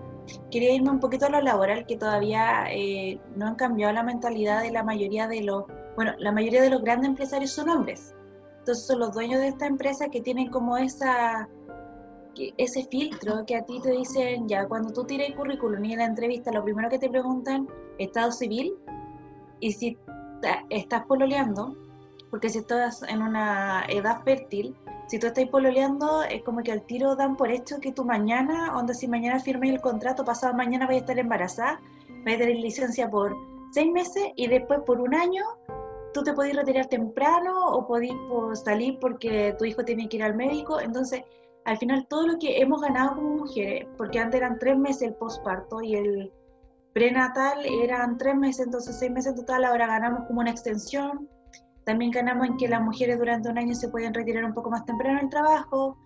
[SPEAKER 3] quería irme un poquito a lo laboral que todavía eh, no han cambiado la mentalidad de la mayoría de los bueno la mayoría de los grandes empresarios son hombres. Entonces son los dueños de esta empresa que tienen como esa ese filtro que a ti te dicen, ya, cuando tú tiras el currículum y en la entrevista, lo primero que te preguntan, estado civil, y si estás pololeando, porque si estás en una edad fértil, si tú estás pololeando, es como que al tiro dan por hecho que tú mañana, onda si mañana firmes el contrato, pasado mañana vas a estar embarazada, vas a tener licencia por seis meses y después por un año tú te podés retirar temprano o podés salir porque tu hijo tiene que ir al médico. Entonces, al final todo lo que hemos ganado como mujeres, porque antes eran tres meses el posparto y el prenatal eran tres meses, entonces seis meses en total, ahora ganamos como una extensión. También ganamos en que las mujeres durante un año se pueden retirar un poco más temprano del trabajo.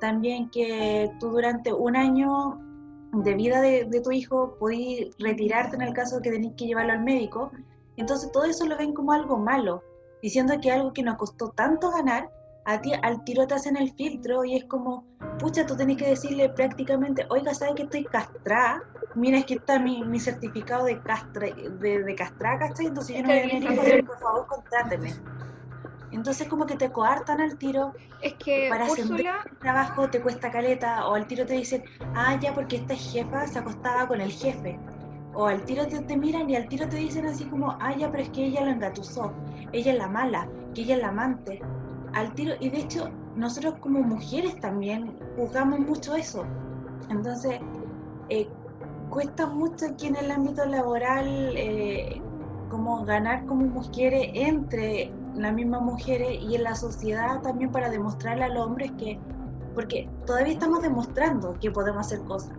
[SPEAKER 3] También que tú durante un año de vida de, tu hijo podés retirarte en el caso de que tenés que llevarlo al médico. Entonces todo eso lo ven como algo malo, diciendo que algo que nos costó tanto ganar, a ti al tiro te hacen el filtro y es como, pucha, tú tenés que decirle prácticamente, oiga, ¿sabes que estoy castrada? Mira, es que está mi, mi certificado de, castra, de, de castrada, ¿cachai? Entonces yo no voy a venir por favor, contráteme. Entonces como que te coartan al tiro.
[SPEAKER 4] Es que
[SPEAKER 3] para hacer un trabajo te cuesta caleta o al tiro te dicen, ah, ya porque esta jefa se acostaba con el jefe. O al tiro te, te miran y al tiro te dicen así como, ah, ya, pero es que ella lo engatusó, ella es la mala, que ella es la amante al tiro, y de hecho nosotros como mujeres también juzgamos mucho eso. Entonces, eh, cuesta mucho aquí en el ámbito laboral eh, como ganar como mujeres entre las mismas mujeres y en la sociedad también para demostrarle a los hombres que, porque todavía estamos demostrando que podemos hacer cosas.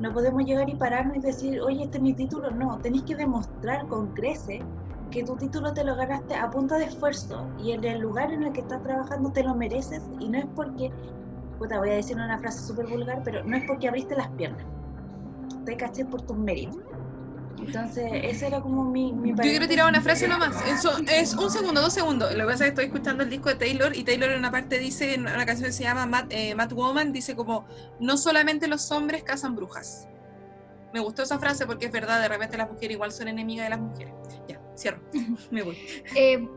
[SPEAKER 3] No podemos llegar y pararnos y decir, oye, este es mi título. No, tenéis que demostrar con crece que tu título te lo ganaste a punta de esfuerzo y en el lugar en el que estás trabajando te lo mereces y no es porque, puta, voy a decir una frase súper vulgar, pero no es porque abriste las piernas, te caché por tus méritos. Entonces, ese era como mi... mi
[SPEAKER 2] Yo quiero tirar una frase nomás. Eso es un segundo, dos segundos. Lo que pasa es que estoy escuchando el disco de Taylor y Taylor en una parte dice, en una canción que se llama Mad, eh, Woman, dice como, no solamente los hombres cazan brujas. Me gustó esa frase porque es verdad, de repente las mujeres igual son enemigas de las mujeres. Ya. Cierro, me voy.
[SPEAKER 4] Eh,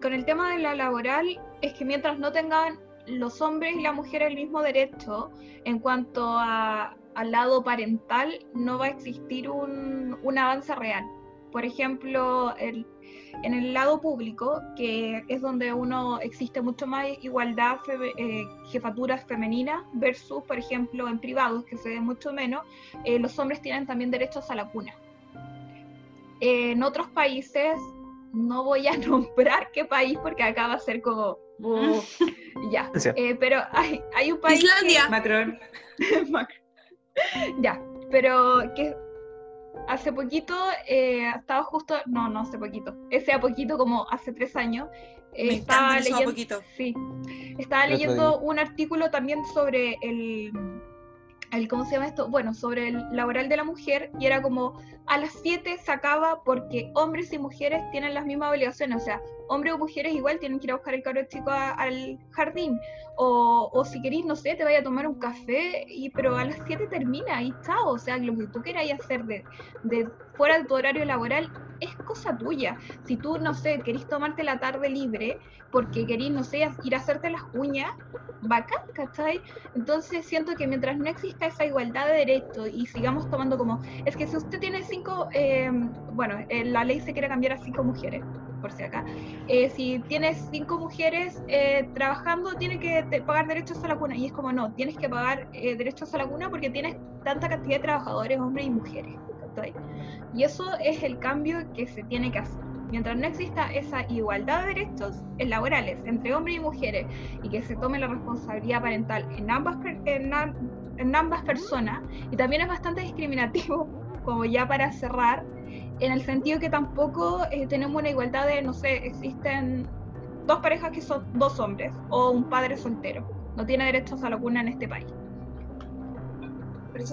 [SPEAKER 4] con el tema de la laboral, es que mientras no tengan los hombres y la mujer el mismo derecho en cuanto al lado parental, no va a existir un, un avance real. Por ejemplo, el, en el lado público, que es donde uno existe mucho más igualdad, eh, jefaturas femeninas, versus, por ejemplo, en privados, que se ve mucho menos, eh, los hombres tienen también derechos a la cuna. En otros países, no voy a nombrar qué país porque acá va a ser como... ya, eh, pero hay, hay, un país...
[SPEAKER 2] Islandia.
[SPEAKER 3] Macron.
[SPEAKER 4] ya, pero que hace poquito, eh, estaba justo, no, no hace poquito, ese a poquito como hace tres años,
[SPEAKER 2] eh, estaba leyendo, poquito.
[SPEAKER 4] Sí, estaba leyendo un artículo también sobre el el, ¿cómo se llama esto? Bueno, sobre el laboral de la mujer y era como a las 7 se acaba porque hombres y mujeres tienen las mismas obligaciones, o sea, hombres o mujeres igual tienen que ir a buscar el carro chico al jardín, o, o, si querís, no sé, te vaya a tomar un café, y, pero a las 7 termina y chao, o sea, lo que tú quieras hacer de, de fuera de tu horario laboral es cosa tuya. Si tú, no sé, querís tomarte la tarde libre porque querís, no sé, ir a hacerte las uñas, bacán, ¿cachai? Entonces siento que mientras no exista esa igualdad de derechos y sigamos tomando como, es que si usted tiene cinco, eh, bueno, la ley se quiere cambiar a cinco mujeres, por si acá, eh, si tienes cinco mujeres eh, trabajando, tiene que pagar derechos a la cuna. Y es como, no, tienes que pagar derechos a la cuna porque tienes tanta cantidad de trabajadores, hombres y mujeres. Y eso es el cambio que se tiene que hacer. Mientras no exista esa igualdad de derechos laborales entre hombres y mujeres y que se tome la responsabilidad parental en ambas, en, ambas personas, y también es bastante discriminativo, como ya para cerrar, en el sentido que tampoco eh, tenemos una igualdad de, no sé, existen dos parejas que son dos hombres o un padre soltero. No tiene derechos a la cuna en este país.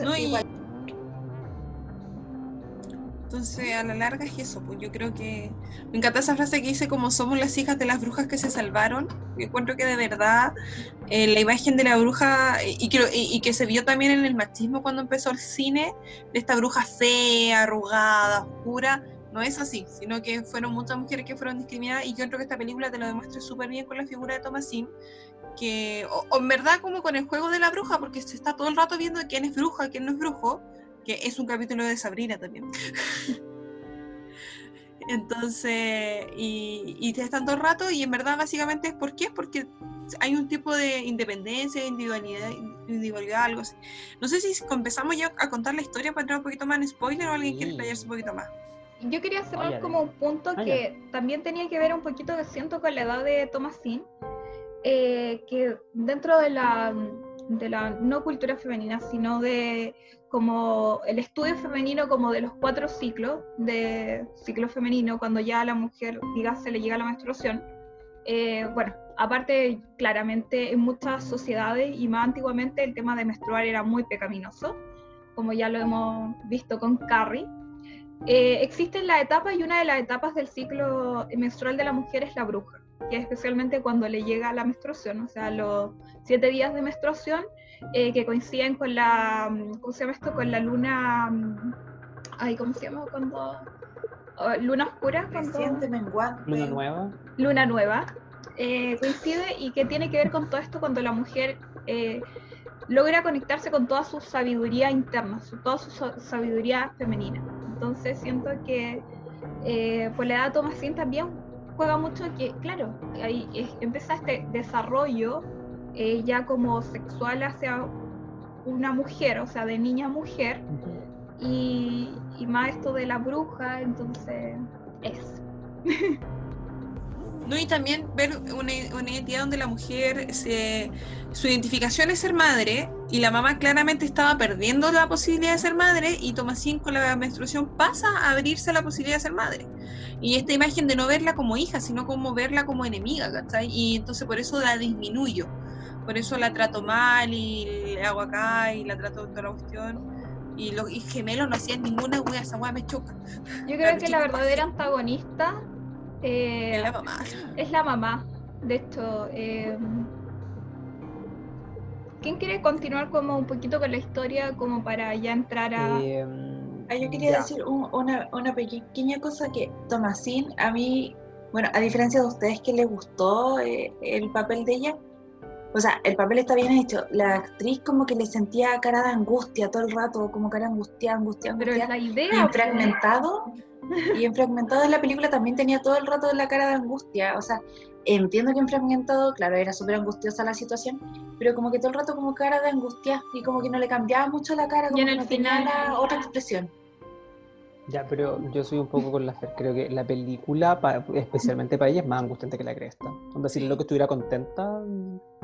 [SPEAKER 2] No, y, entonces, a la larga es eso, pues yo creo que me encanta esa frase que dice como somos las hijas de las brujas que se salvaron. Yo encuentro que de verdad eh, la imagen de la bruja y y, que se vio también en el machismo cuando empezó el cine, de esta bruja fea, arrugada, oscura, no es así, sino que fueron muchas mujeres que fueron discriminadas y yo creo que esta película te lo demuestra súper bien con la figura de Thomasin, que, en verdad como con el juego de la bruja, porque se está todo el rato viendo quién es bruja, quién no es brujo, que es un capítulo de Sabrina también. Entonces, y, y te están todo el rato, y en verdad básicamente es por qué, es porque hay un tipo de independencia, individualidad, individualidad, algo así. No sé si empezamos ya a contar la historia para entrar un poquito más en spoiler o alguien quiere explayarse un poquito más.
[SPEAKER 4] Yo quería cerrar como un punto que también tenía que ver un poquito, siento, con la edad de Thomasin, eh, que dentro de la, de la no cultura femenina, sino de como el estudio femenino como de los cuatro ciclos de ciclo femenino, cuando ya a la mujer, diga, se le llega la menstruación, eh, bueno, aparte, claramente en muchas sociedades y más antiguamente el tema de menstruar era muy pecaminoso, como ya lo hemos visto con Carrie. Eh, existen las etapas y una de las etapas del ciclo menstrual de la mujer es la bruja, que es especialmente cuando le llega la menstruación, o sea, los siete días de menstruación eh, que coinciden con la, ¿cómo se llama esto? Con la luna, ay, ¿cómo se llama? Cuando luna oscura.
[SPEAKER 1] Luna nueva.
[SPEAKER 4] Luna nueva. Eh, coincide y que tiene que ver con todo esto cuando la mujer eh, logra conectarse con toda su sabiduría interna, su, toda su sabiduría femenina. Entonces siento que eh, por la edad de Thomasin también juega mucho que, claro, ahí empieza este desarrollo ya como sexual hacia una mujer, o sea, de niña a mujer, y, y más esto de la bruja, entonces es.
[SPEAKER 2] ¿no? Y también ver una, identidad donde la mujer, se, su identificación es ser madre y la mamá claramente estaba perdiendo la posibilidad de ser madre y Tomasín con la menstruación pasa a abrirse la posibilidad de ser madre. Y esta imagen de no verla como hija, sino como verla como enemiga, ¿cachai? Y entonces por eso la disminuyo. Por eso la trato mal y le hago acá y la trato toda la cuestión y los gemelos no hacían ninguna wea, esa wea me choca.
[SPEAKER 4] Yo creo que la verdadera antagonista eh, es la mamá. Es la mamá. De hecho, eh, ¿quién quiere continuar como un poquito con la historia como para ya entrar a...
[SPEAKER 3] Eh, ah, yo quería decir una, una, pequeña cosa que Tomasín, a mí, bueno, a diferencia de ustedes que les gustó el papel de ella, o sea, el papel está bien hecho. La actriz como que le sentía cara de angustia todo el rato, como cara angustia, angustia, angustia.
[SPEAKER 4] Pero la idea.
[SPEAKER 3] Y fragmentado. y en fragmentado en la película también tenía todo el rato la cara de angustia. O sea, entiendo que en fragmentado, claro, era súper angustiosa la situación, pero como que todo el rato como cara de angustia y como que no le cambiaba mucho la cara, como y en el no final, tenía otra expresión.
[SPEAKER 1] Ya, pero yo soy un poco con la Fer. Creo que la película, especialmente para ella, es más angustiante que la cresta. Donde si lo que estuviera contenta,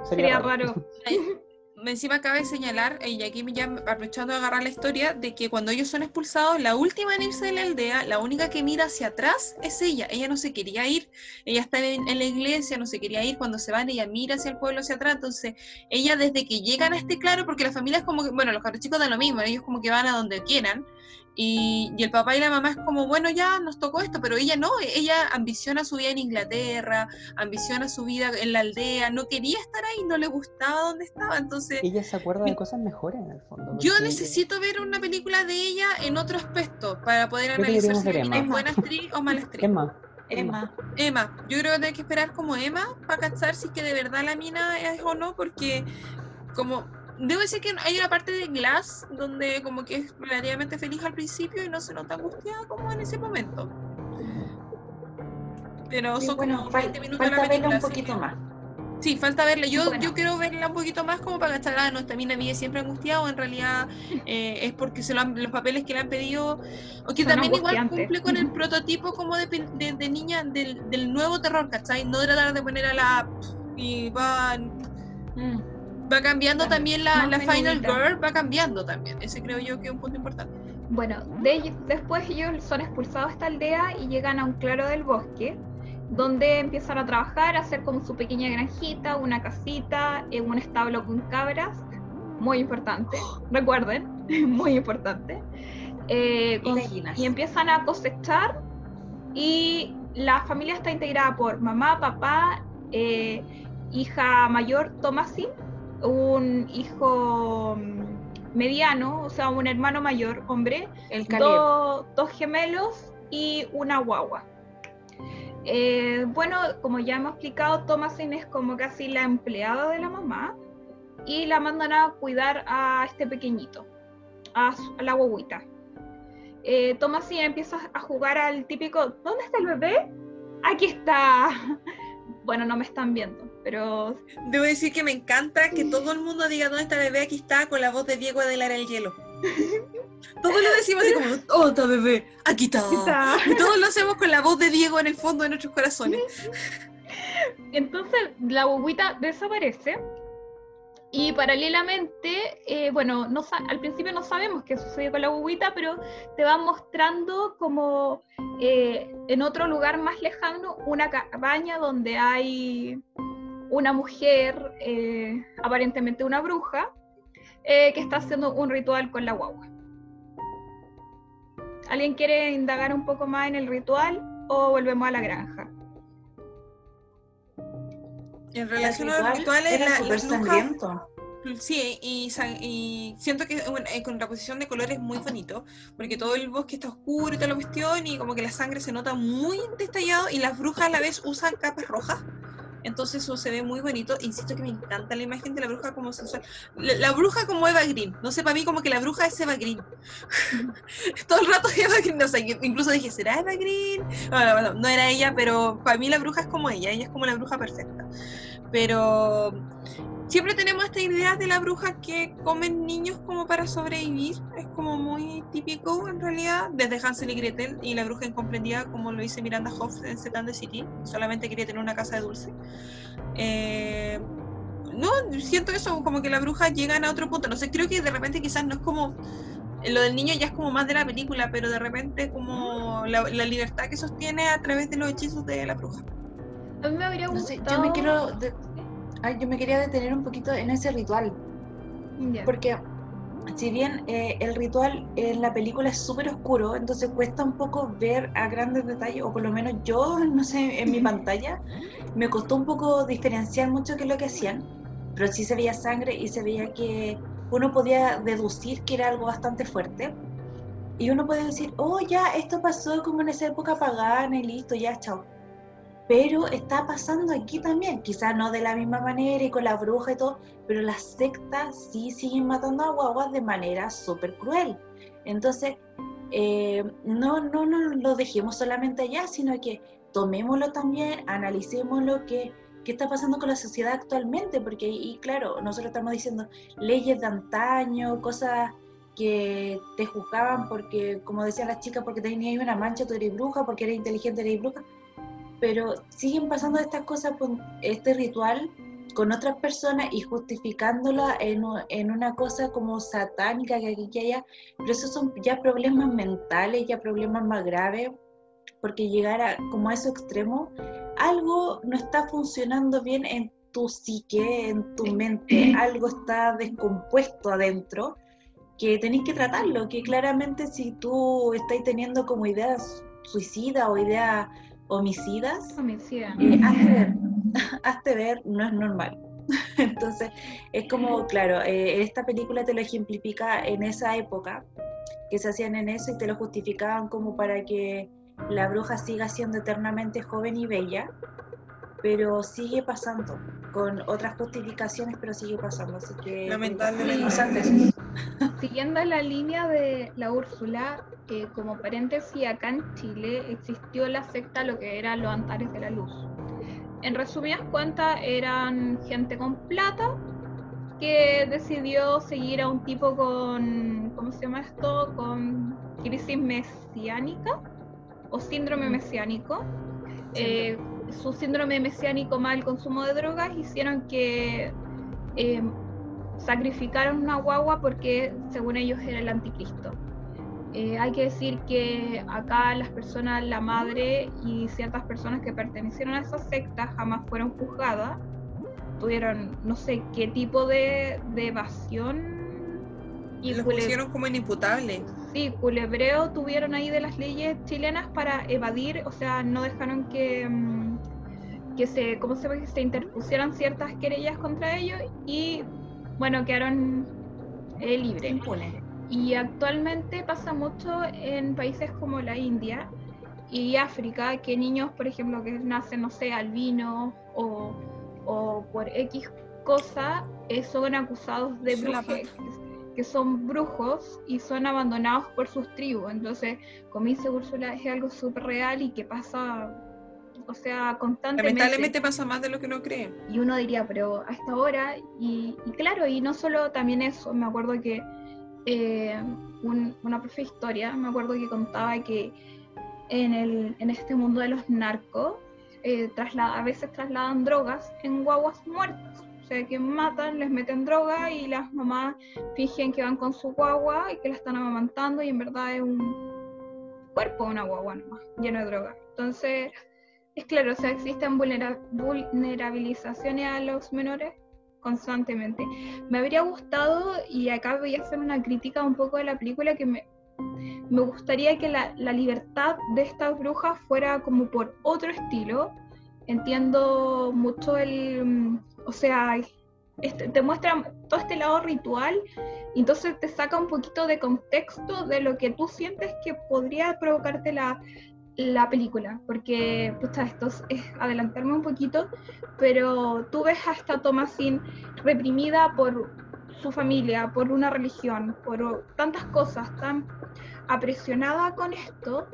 [SPEAKER 1] sería, raro.
[SPEAKER 2] encima cabe señalar, y aquí me ya aprovechando de agarrar la historia, de que cuando ellos son expulsados, la última en irse de la aldea, la única que mira hacia atrás es ella. Ella no se quería ir, ella está en, la iglesia, no se quería ir. Cuando se van, ella mira hacia el pueblo, hacia atrás. Entonces, ella desde que llegan a este claro, porque la familia es como que, bueno, los chicos dan lo mismo, ellos como que van a donde quieran. Y, el papá y la mamá es como, bueno, ya nos tocó esto, pero ella no, ella ambiciona su vida en Inglaterra, ambiciona su vida en la aldea, no quería estar ahí, no le gustaba donde estaba, entonces...
[SPEAKER 1] Ella se acuerda de cosas mejores en el fondo.
[SPEAKER 2] Yo necesito ver una película de ella en otro aspecto para poder analizar si es buena actriz o mala actriz.
[SPEAKER 3] Emma. Emma.
[SPEAKER 2] Emma. Yo creo que hay que esperar como Emma para cachar si es que de verdad la mina es o no, porque como Debo decir que hay una parte de Glass donde como que es relativamente feliz al principio y no se nota angustiada como en ese momento. Pero son como 20 minutos
[SPEAKER 3] falta la película. un poquito más.
[SPEAKER 2] Sí, falta verla. Yo, yo quiero verla un poquito más como para gastar la mina vive siempre angustiada o en realidad eh, es porque se lo los papeles que le han pedido o que también igual cumple con el prototipo como de, de, niña del, del, nuevo terror, ¿cachai? No tratar de poner a la y van... Mm. Va cambiando también la, la Final Girl, va cambiando también. Ese creo yo que es un punto importante.
[SPEAKER 4] Bueno, de, después ellos son expulsados a esta aldea y llegan a un claro del bosque, donde empiezan a trabajar, a hacer como su pequeña granjita, una casita, en un establo con cabras, muy importante, recuerden, muy importante. Eh, y empiezan a cosechar y la familia está integrada por mamá, papá, eh, hija mayor Tomasin un hijo mm, mediano, o sea, un hermano mayor, hombre,
[SPEAKER 3] el
[SPEAKER 4] dos gemelos y una guagua. Eh, bueno, como ya hemos explicado, Thomasin es como casi la empleada de la mamá y la mandan a cuidar a este pequeñito, a, la guaguita. Eh, Thomasin empieza a jugar al típico, ¿dónde está el bebé? Aquí está. Bueno, no me están viendo, pero...
[SPEAKER 2] Debo decir que me encanta que todo el mundo diga, ¿dónde está bebé? Aquí está, con la voz de Diego de Lara el Hielo. Todos lo decimos así como, oh, está bebé, aquí está. Y todos lo hacemos con la voz de Diego en el fondo de nuestros corazones.
[SPEAKER 4] Entonces la bobita desaparece y paralelamente, eh, bueno, no, al principio no sabemos qué sucede con la bobita, pero te va mostrando como eh, en otro lugar más lejano una cabaña donde hay una mujer, eh, aparentemente una bruja, que está haciendo un ritual con la guagua. ¿Alguien quiere indagar un poco más en el ritual o volvemos a la granja?
[SPEAKER 2] En relación a los rituales,
[SPEAKER 3] la, súper sangriento.
[SPEAKER 2] Sí, y, y, siento que en contraposición de colores es muy bonito, porque todo el bosque está oscuro y toda la cuestión, y como que la sangre se nota muy detallado, y las brujas a la vez usan capas rojas entonces eso se ve muy bonito. Insisto que me encanta la imagen de la bruja como sensual. La, bruja como Eva Green. No sé, para mí como que la bruja es Eva Green. Todo el rato Eva Green. No sé, incluso dije, ¿será Eva Green? Bueno, bueno, no era ella, pero para mí la bruja es como ella. Ella es como la bruja perfecta. Pero siempre tenemos esta idea de la bruja que comen niños como para sobrevivir. Es como muy típico en realidad, desde Hansel y Gretel y la bruja incomprendida, como lo dice Miranda Hoff en Setan de City. Solamente quería tener una casa de dulce. Eh, no, siento eso, como que la bruja llega a otro punto. No sé, creo que de repente quizás no es como. Lo del niño ya es como más de la película, pero de repente como la, libertad que sostiene a través de los hechizos de la bruja.
[SPEAKER 3] A mí me habría gustado... yo me quiero yo me quería detener un poquito en ese ritual. Porque si bien eh, el ritual en la película es súper oscuro, entonces cuesta un poco ver a grandes detalles, o por lo menos yo, no sé, en mi pantalla, me costó un poco diferenciar mucho qué es lo que hacían, pero sí se veía sangre y se veía que uno podía deducir que era algo bastante fuerte. Y uno puede decir, oh, ya, esto pasó como en esa época pagana y listo, ya, chao pero está pasando aquí también, quizás no de la misma manera y con la bruja y todo, pero las sectas sí siguen matando a guaguas de manera súper cruel. Entonces, eh, no, no, no lo dejemos solamente allá, sino que tomémoslo también, analicemos lo que qué está pasando con la sociedad actualmente, porque y claro, nosotros estamos diciendo leyes de antaño, cosas que te juzgaban porque, como decían las chicas, porque tenías una mancha, tú eres bruja, porque eres inteligente, eres bruja, pero siguen pasando estas cosas con este ritual con otras personas y justificándola en, en, una cosa como satánica que aquí que allá, pero esos son ya problemas mentales, ya problemas más graves, porque llegar a, como a ese extremo, algo no está funcionando bien en tu psique, en tu mente, algo está descompuesto adentro, que tenéis que tratarlo, que claramente si tú estás teniendo como ideas suicidas o ideas homicidas,
[SPEAKER 4] Homicida.
[SPEAKER 3] Eh, hazte, ver, hazte ver, no es normal. Entonces, es como, claro, eh, esta película te lo ejemplifica en esa época, que se hacían en eso y te lo justificaban como para que la bruja siga siendo eternamente joven y bella, pero sigue pasando, con otras justificaciones, pero sigue pasando. Así que,
[SPEAKER 2] lamentablemente.
[SPEAKER 4] Siguiendo la línea de la Úrsula, eh, como paréntesis, acá en Chile existió la secta, lo que eran los Antares de la Luz. En resumidas cuentas, eran gente con plata que decidió seguir a un tipo con, ¿cómo se llama esto? Con crisis mesiánica o síndrome mesiánico. Eh, su síndrome mesiánico más el consumo de drogas hicieron que eh, sacrificaron una guagua porque según ellos era el anticristo. Eh, hay que decir que acá las personas, la madre y ciertas personas que pertenecieron a esa secta jamás fueron juzgadas, tuvieron no sé qué tipo de, evasión.
[SPEAKER 2] Y los pusieron como inimputables.
[SPEAKER 4] Sí, culebreo tuvieron ahí de las leyes chilenas para evadir, o sea, no dejaron que, mm, que se, ¿cómo se, se interpusieran ciertas querellas contra ellos y bueno, quedaron eh, libres. Y actualmente pasa mucho en países como la India, y África, que niños, por ejemplo, que nacen, no sé, albinos o, o por X cosa, eh, son acusados de brujería que son brujos y son abandonados por sus tribus. Entonces, como dice Úrsula, es algo súper real y que pasa, o sea, constantemente.
[SPEAKER 2] Lamentablemente pasa más de lo que uno cree.
[SPEAKER 4] Y uno diría, pero a esta hora, y, claro, y no solo también eso, me acuerdo que eh, una profe de historia, me acuerdo que contaba que en, el, en este mundo de los narcos, eh, a veces trasladan drogas en guaguas muertas. O sea, que matan, les meten droga y las mamás fingen que van con su guagua y que la están amamantando y en verdad es un cuerpo de una guagua nomás, lleno de droga. Entonces, es claro, o sea, existen vulnerabilizaciones a los menores constantemente. Me habría gustado, y acá voy a hacer una crítica un poco de la película, que me, me gustaría que la, la libertad de estas brujas fuera como por otro estilo. Entiendo mucho el o sea, este, te muestra todo este lado ritual y entonces te saca un poquito de contexto de lo que tú sientes que podría provocarte la, la película, porque pucha, esto es adelantarme un poquito, pero tú ves a esta Thomasin reprimida por su familia, por una religión, por tantas cosas, tan apresionada con esto,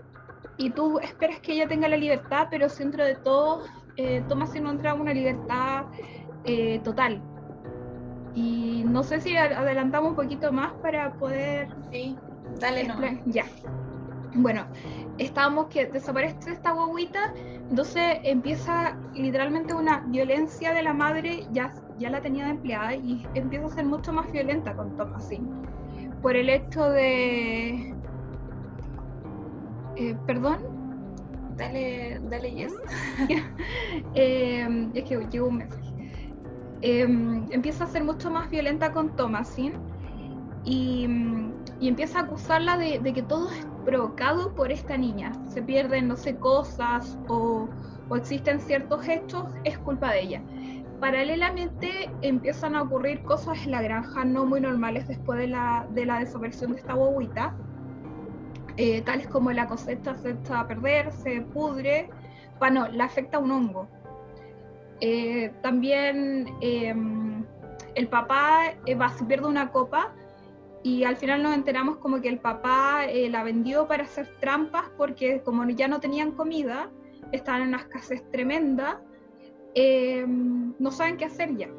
[SPEAKER 4] y tú esperas que ella tenga la libertad, pero dentro de todo, eh, Thomasin no entra una libertad eh, total. Y no sé si adelantamos un poquito más para poder...
[SPEAKER 3] Sí, dale no.
[SPEAKER 4] Ya. Bueno, estábamos que desaparece esta guaguita, entonces empieza literalmente una violencia de la madre, ya, ya la tenía de empleada, y empieza a ser mucho más violenta con Thomasin. Por el hecho de... Eh, ¿Perdón?
[SPEAKER 3] Dale, dale yes.
[SPEAKER 4] eh, es que llegó un mensaje. Em, empieza a ser mucho más violenta con Thomasin y, y empieza a acusarla de, que todo es provocado por esta niña. Se pierden, no sé, cosas o, existen ciertos hechos, es culpa de ella. Paralelamente empiezan a ocurrir cosas en la granja no muy normales después de la, de la desaparición de esta bobita, eh, tales como la cosecha se echa a perder, se pudre, bueno, le afecta un hongo. Eh, también em, el papá eh, va, se pierde una copa y al final nos enteramos como que el papá eh, la vendió para hacer trampas porque como ya no tenían comida, estaban en una escasez tremenda, em, no saben qué hacer ya.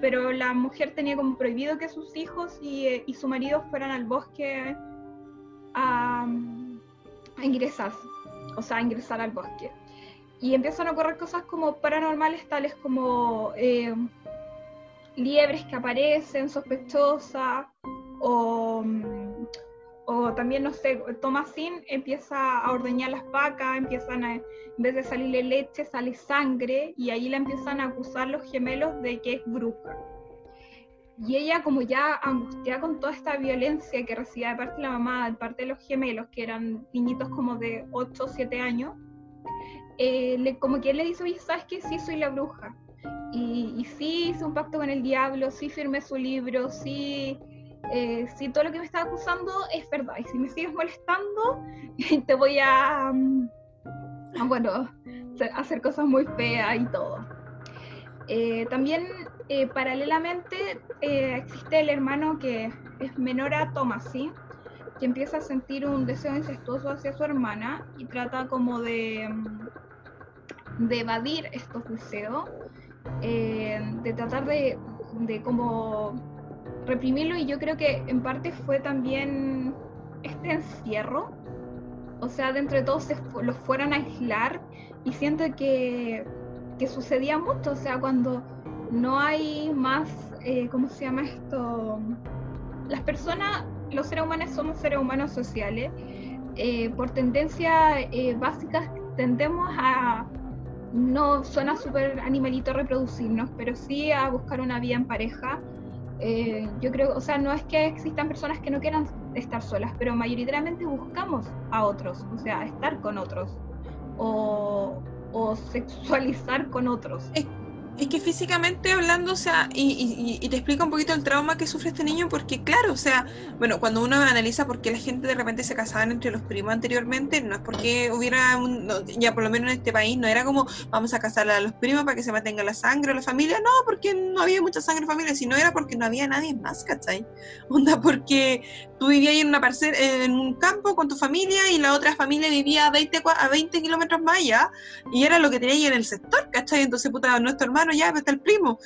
[SPEAKER 4] Pero la mujer tenía como prohibido que sus hijos y, y su marido fueran al bosque a, a ingresar, o sea, a ingresar al bosque y empiezan a ocurrir cosas como paranormales, tales como eh, liebres que aparecen sospechosas, o, mm, o también, no sé, Thomasin empieza a ordeñar las vacas, empiezan a, en vez de salirle leche, sale sangre, y ahí la empiezan a acusar los gemelos de que es bruja. Y ella, como ya angustiada con toda esta violencia que recibía de parte de la mamá, de parte de los gemelos, que eran niñitos como de 8 o 7 años, eh, como que él le dice, oye, ¿sabes qué? Sí, soy la bruja. Y, y, sí hice un pacto con el diablo, sí firmé su libro, sí, eh, sí, todo lo que me está acusando es verdad. Y si me sigues molestando, te voy a, mm, bueno, hacer cosas muy feas y todo. Eh, también, paralelamente, existe el hermano que es menor a Thomas, que empieza a sentir un deseo incestuoso hacia su hermana y trata como de, mm, de evadir estos deseos, eh, de tratar de, de como reprimirlo y yo creo que en parte fue también este encierro, o sea, dentro de todos se los fueron a aislar y siento que, que sucedía mucho, o sea, cuando no hay más, eh, ¿cómo se llama esto? Las personas los seres humanos somos seres humanos sociales. Eh, por tendencia eh, básicas tendemos a, no suena súper animalito reproducirnos, pero sí a buscar una vida en pareja. Eh, yo creo, o sea, no es que existan personas que no quieran estar solas, pero mayoritariamente buscamos a otros, o sea, estar con otros o, o sexualizar con otros.
[SPEAKER 2] Es, que físicamente hablando, o sea, y, te explica un poquito el trauma que sufre este niño, porque claro, o sea, bueno, cuando uno analiza por qué la gente de repente se casaban entre los primos anteriormente, no es porque hubiera, ya por lo menos en este país, no era como vamos a casar a los primos para que se mantenga la sangre o la familia, no, porque no había mucha sangre en familia, sino era porque no había nadie más, ¿cachai? Onda, porque tú vivías en una parcela, en un campo con tu familia y la otra familia vivía a 20, a 20 kilómetros más allá, y era lo que tenía en el sector, ¿cachai? Entonces, puta, nuestro hermano ya, está el primo.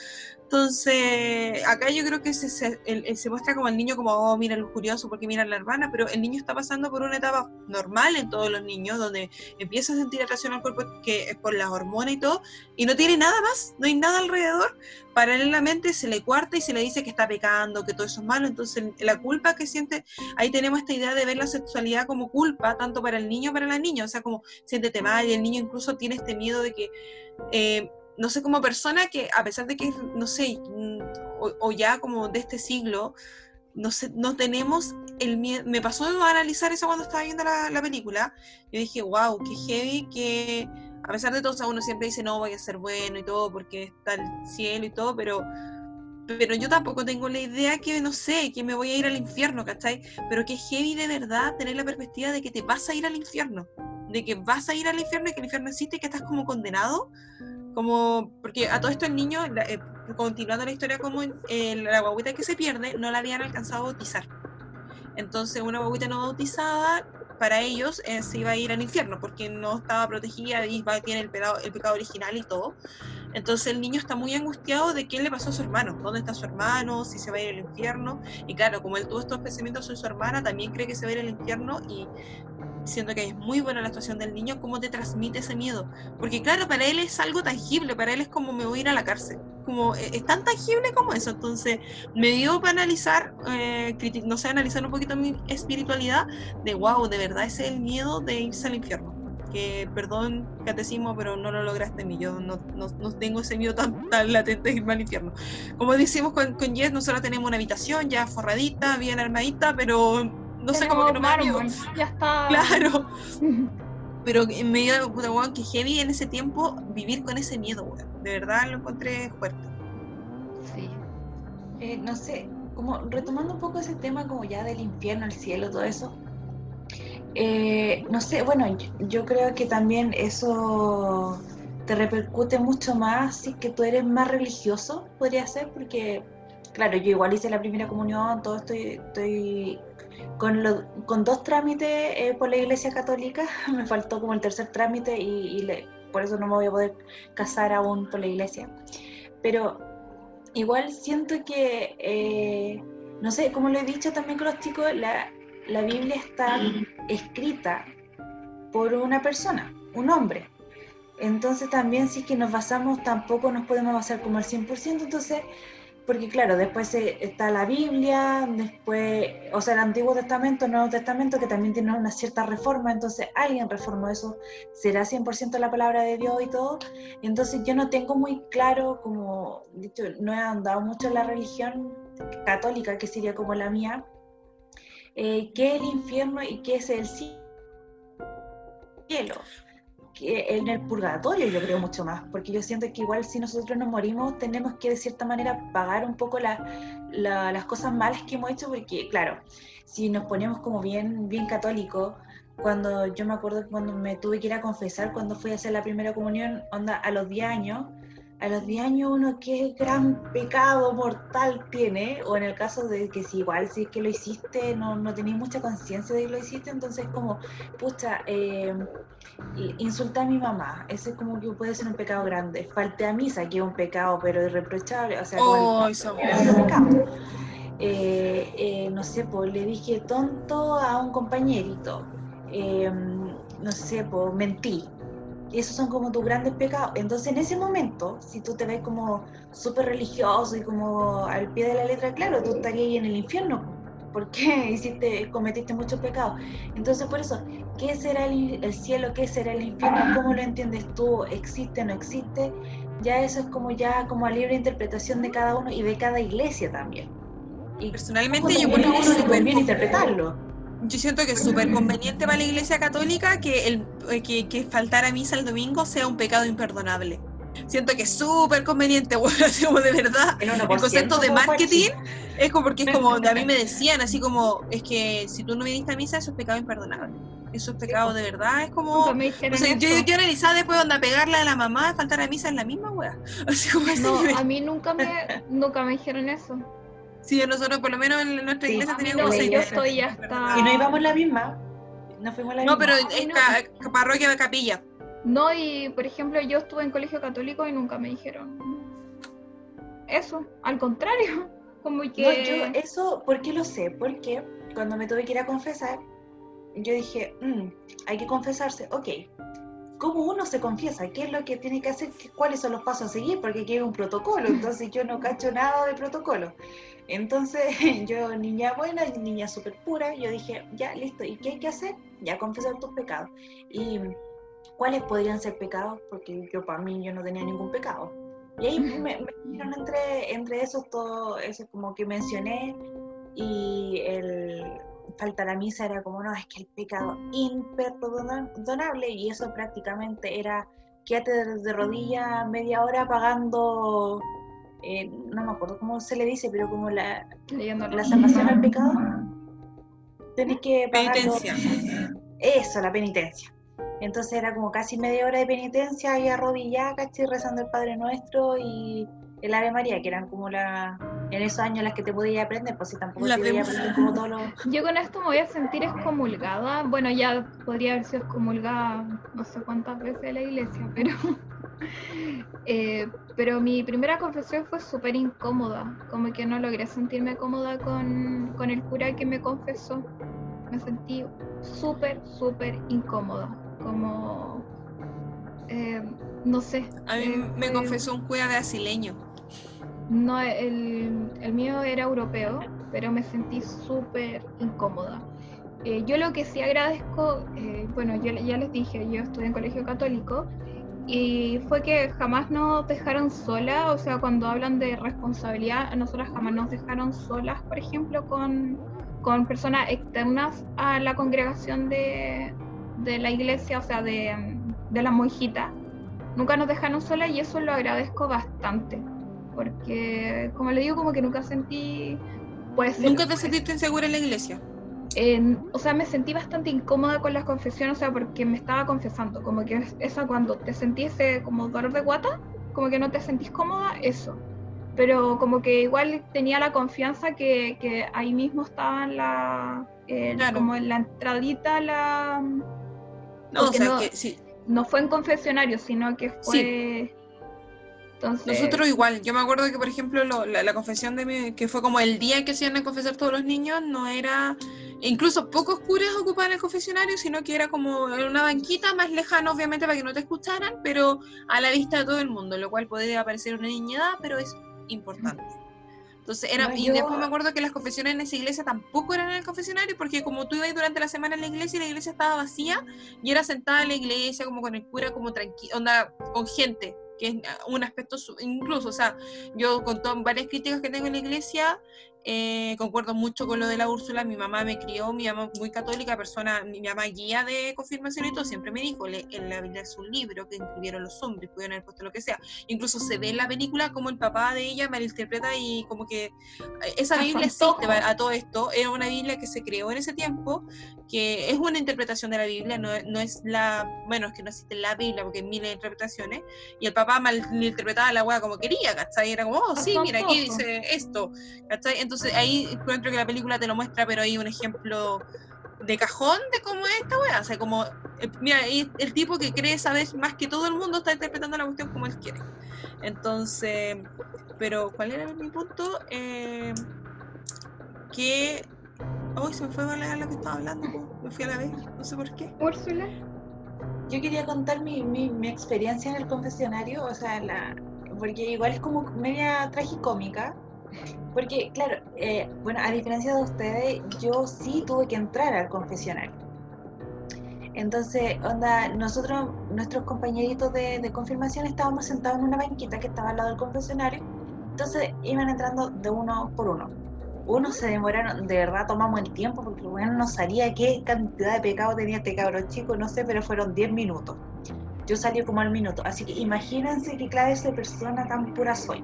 [SPEAKER 2] Entonces, acá yo creo que se, se, muestra como el niño como, oh, mira lo curioso porque mira a la hermana, pero el niño está pasando por una etapa normal en todos los niños, donde empieza a sentir atracción al cuerpo que es por las hormonas y todo, y no tiene nada más, no hay nada alrededor. Paralelamente se le cuarta y se le dice que está pecando, que todo eso es malo. Entonces, la culpa que siente, ahí tenemos esta idea de ver la sexualidad como culpa, tanto para el niño como para la niña. O sea, como siéntete mal y el niño incluso tiene este miedo de que... Eh, no sé, como persona que a pesar de que, no sé, mm, o, ya como de este siglo, no, sé, no tenemos el miedo, me pasó a analizar eso cuando estaba viendo la, película, yo dije, wow, qué heavy que a pesar de todo, uno siempre dice, no, voy a ser bueno y todo, porque está el cielo y todo, pero pero yo tampoco tengo la idea que, no sé, que me voy a ir al infierno, ¿cachai? Pero que heavy de verdad tener la perspectiva de que te vas a ir al infierno, de que vas a ir al infierno y que el infierno existe y que estás como condenado como, porque a todo esto el niño, eh, continuando la historia como la guaguita que se pierde, no la habían alcanzado a bautizar. Entonces una guaguita no bautizada, para ellos eh, se iba a ir al infierno, porque no estaba protegida y tiene el pecado original y todo. Entonces el niño está muy angustiado de qué le pasó a su hermano, dónde está su hermano, si se va a ir al infierno. Y claro, como él tuvo estos pensamientos sobre su hermana, también cree que se va a ir al infierno y siento que es muy buena la actuación del niño, cómo te transmite ese miedo. Porque claro, para él es algo tangible, para él es como me voy a ir a la cárcel. Como e, es tan tangible como eso. Entonces me dio para analizar, eh, no sé, analizar un poquito mi espiritualidad de wow, de verdad ese es el miedo de irse al infierno. Que perdón, catecismo, pero no lo lograste mí. Yo no, no, no, tengo ese miedo tan, tan latente de irme al infierno. Como decimos con, con Jess, nosotros tenemos una habitación ya forradita, bien armadita, pero no sé cómo que no me
[SPEAKER 4] Ya está.
[SPEAKER 2] Claro. Pero en medio de puta weón, que heavy en ese tiempo vivir con ese miedo, weón. De verdad lo encontré fuerte.
[SPEAKER 3] Sí. Eh, no sé, como retomando un poco ese tema como ya del infierno, el cielo, todo eso. Eh, no sé, bueno, yo, creo que también eso te repercute mucho más si que tú eres más religioso, podría ser, porque, claro, yo igual hice la primera comunión, todo estoy, estoy con, con dos trámites eh, por la Iglesia Católica, me faltó como el tercer trámite y, por eso no me voy a poder casar aún por la Iglesia. Pero igual siento que, eh, no sé, como lo he dicho también con los chicos, la, la Biblia está escrita por una persona, un hombre. Entonces también si es que nos basamos, tampoco nos podemos basar como al 100%, entonces porque claro, después está la Biblia, después, o sea, el Antiguo Testamento, el Nuevo Testamento, que también tiene una cierta reforma, entonces alguien reformó eso, será 100% la palabra de Dios y todo. Entonces yo no tengo muy claro, como, dicho, no he andado mucho en la religión católica, que sería como la mía, eh, qué es el infierno y qué es el cielo en el purgatorio yo creo mucho más, porque yo siento que igual si nosotros nos morimos tenemos que de cierta manera pagar un poco las cosas malas que hemos hecho, porque claro, si nos ponemos como bien, bien católicos, cuando yo me acuerdo cuando me tuve que ir a confesar, cuando fui a hacer la primera comunión, onda, a los 10 años, a los 10 años uno qué gran pecado mortal tiene, o en el caso de que si igual si es que lo hiciste, no, no tenéis mucha conciencia de que lo hiciste, entonces como, pucha, eh, insulté a mi mamá, ese es como que puede ser un pecado grande, falté a misa, que es un pecado, pero irreprochable, o sea,
[SPEAKER 2] oh,
[SPEAKER 3] pecado. Eh, eh, no sé, pues le dije tonto a un compañerito, no sé, pues mentí, y esos son como tus grandes pecados. Entonces, en ese momento, si tú te ves como súper religioso y como al pie de la letra, claro, tú estarías ahí en el infierno, porque hiciste, cometiste muchos pecados. Entonces, por eso, ¿qué será el, cielo? ¿Qué será el infierno? ¿Cómo lo entiendes tú? ¿Existe o no existe? Ya eso es como ya como a libre interpretación de cada uno y de cada iglesia también.
[SPEAKER 2] Y personalmente yo creo que
[SPEAKER 3] bien interpretarlo
[SPEAKER 2] yo siento que es súper conveniente para la Iglesia Católica que, el, eh, que, que faltar a misa el domingo sea un pecado imperdonable. siento que es súper conveniente, bueno, como de verdad. El concepto de marketing es como porque es como a mí me decían, así como, es que si tú no viniste a misa, eso es pecado imperdonable. Eso es pecado de verdad, es como. yo, yo analizaba después donde pegarle a la mamá, faltar a misa en la misma wea.
[SPEAKER 4] Así como no, a mí nunca me, nunca me dijeron eso.
[SPEAKER 2] Sí, nosotros por lo menos en nuestra iglesia teníamos
[SPEAKER 4] no, yo estoy hasta...
[SPEAKER 3] Y no íbamos la misma. No fuimos la
[SPEAKER 2] no, pero es parroquia de capilla.
[SPEAKER 4] No, y por ejemplo, yo estuve en colegio católico y nunca me dijeron eso. Al contrario, como que.
[SPEAKER 3] No, yo eso, ¿por qué lo sé? Porque cuando me tuve que ir a confesar, yo dije, mm, hay que confesarse, ok. ¿Cómo uno se confiesa? ¿Qué es lo que tiene que hacer? ¿Cuáles son los pasos a seguir? Porque aquí hay un protocolo, entonces yo no cacho nada de protocolo. Entonces yo, niña buena, niña súper pura, yo dije, ya, listo, ¿y qué hay que hacer? Ya confesar tus pecados. ¿Y cuáles podrían ser pecados? Porque yo para mí yo no tenía ningún pecado. Y ahí me, dijeron entre, entre esos todo, eso como que mencioné, y el faltar a misa era como, no, es que el pecado imperdonable, y eso prácticamente era quédate de rodillas media hora pagando eh, no me acuerdo cómo se le dice, pero como la, la salvación al pecado, tenés que pagar. Penitencia. Eso, la penitencia. Entonces era como casi media hora de penitencia y arrodillada, casi rezando el Padre Nuestro y el Ave María, que eran como la en esos años las que te podía aprender, pues si tampoco te podía aprender como todos los...
[SPEAKER 4] Yo con esto me voy a sentir excomulgada. Bueno, ya podría haber sido excomulgada no sé cuántas veces en la iglesia, pero eh, pero mi primera confesión fue súper incómoda, como que no logré sentirme cómoda con, con el cura que me confesó. Me sentí súper, súper incómoda, como, eh, no sé.
[SPEAKER 2] A mí eh, me confesó un cura de asileño.
[SPEAKER 4] No, el, mío era europeo, pero me sentí súper incómoda. yo lo que sí agradezco, bueno, yo ya les dije, yo estudié en colegio católico y fue que jamás nos dejaron sola, o sea, cuando hablan de responsabilidad, a nosotras jamás nos dejaron solas, por ejemplo, con, personas externas a la congregación de, la iglesia, o sea, de, de la monjita. Nunca nos dejaron solas y eso lo agradezco bastante, porque, como le digo, como que nunca sentí...
[SPEAKER 2] Pues, ¿Nunca te sentiste insegura en la iglesia?
[SPEAKER 4] o sea, me sentí bastante incómoda con las confesiones, o sea, porque me estaba confesando, como que esa cuando te sentís como dolor de guata, como que no te sentís cómoda, eso. Pero como que igual tenía la confianza que, que ahí mismo estaba en la, como en la entradita, la... No, o sea, que sí. no fue en confesionario, sino que fue...
[SPEAKER 2] Nosotros igual, yo me acuerdo que por ejemplo la, confesión de mi, que fue como el día que se iban a confesar todos los niños, no era, incluso pocos curas ocupaban el confesionario, sino que era como una banquita más lejana obviamente para que no te escucharan, pero a la vista de todo el mundo, lo cual podría parecer una niñedad, pero es importante. Entonces era, y después me acuerdo que las confesiones en esa iglesia tampoco eran en el confesionario, porque como tú ibas durante la semana en la iglesia y la iglesia estaba vacía, y era sentada en la iglesia como con el cura, como tranquila, onda, con gente, que es un aspecto incluso, o sea, yo con todas varias críticas que tengo en la iglesia, eh, concuerdo mucho con lo de la Úrsula, mi mamá me crió, mi mamá muy católica, persona, mi mamá guía de confirmación y todo, siempre me dijo, en la Biblia es un libro que escribieron los hombres, pudieron haber puesto lo que sea. Incluso se ve en la película como el papá de ella malinterpreta y como que eh, esa Biblia existe a todo esto, era una Biblia que se creó en ese tiempo, que es una interpretación de la Biblia, no, no es la, bueno, es que no existe la Biblia porque hay miles de interpretaciones, y el papá malinterpretaba la weá como quería, ¿cachai? Era como, oh, sí, mira, aquí dice esto, ¿cachai? Entonces, ahí encuentro que la película te lo muestra, pero hay un ejemplo de cajón de cómo es esta weá. O sea, como, eh, mira, el tipo que cree saber más que todo el mundo está interpretando la cuestión como él quiere. Entonces, pero ¿cuál era mi punto? Eh, que. Uy, se me fue a lo que estaba hablando, me fui a la vez, no sé por qué.
[SPEAKER 4] Úrsula.
[SPEAKER 3] Yo quería contar mi, mi, mi experiencia en el confesionario, o sea, la, porque igual es como media tragicómica porque, claro, eh, bueno, a diferencia de ustedes, yo sí tuve que entrar al confesionario. Entonces, onda, nosotros, nuestros compañeritos de, confirmación, estábamos sentados en una banquita que estaba al lado del confesionario. Entonces, iban entrando de uno por uno. Unos se demoraron, de verdad tomamos el tiempo porque bueno no sabía qué cantidad de pecado tenía este cabrón chico, no sé, pero fueron 10 minutos. yo salí como al minuto. Así que imagínense qué clase de persona tan pura soy.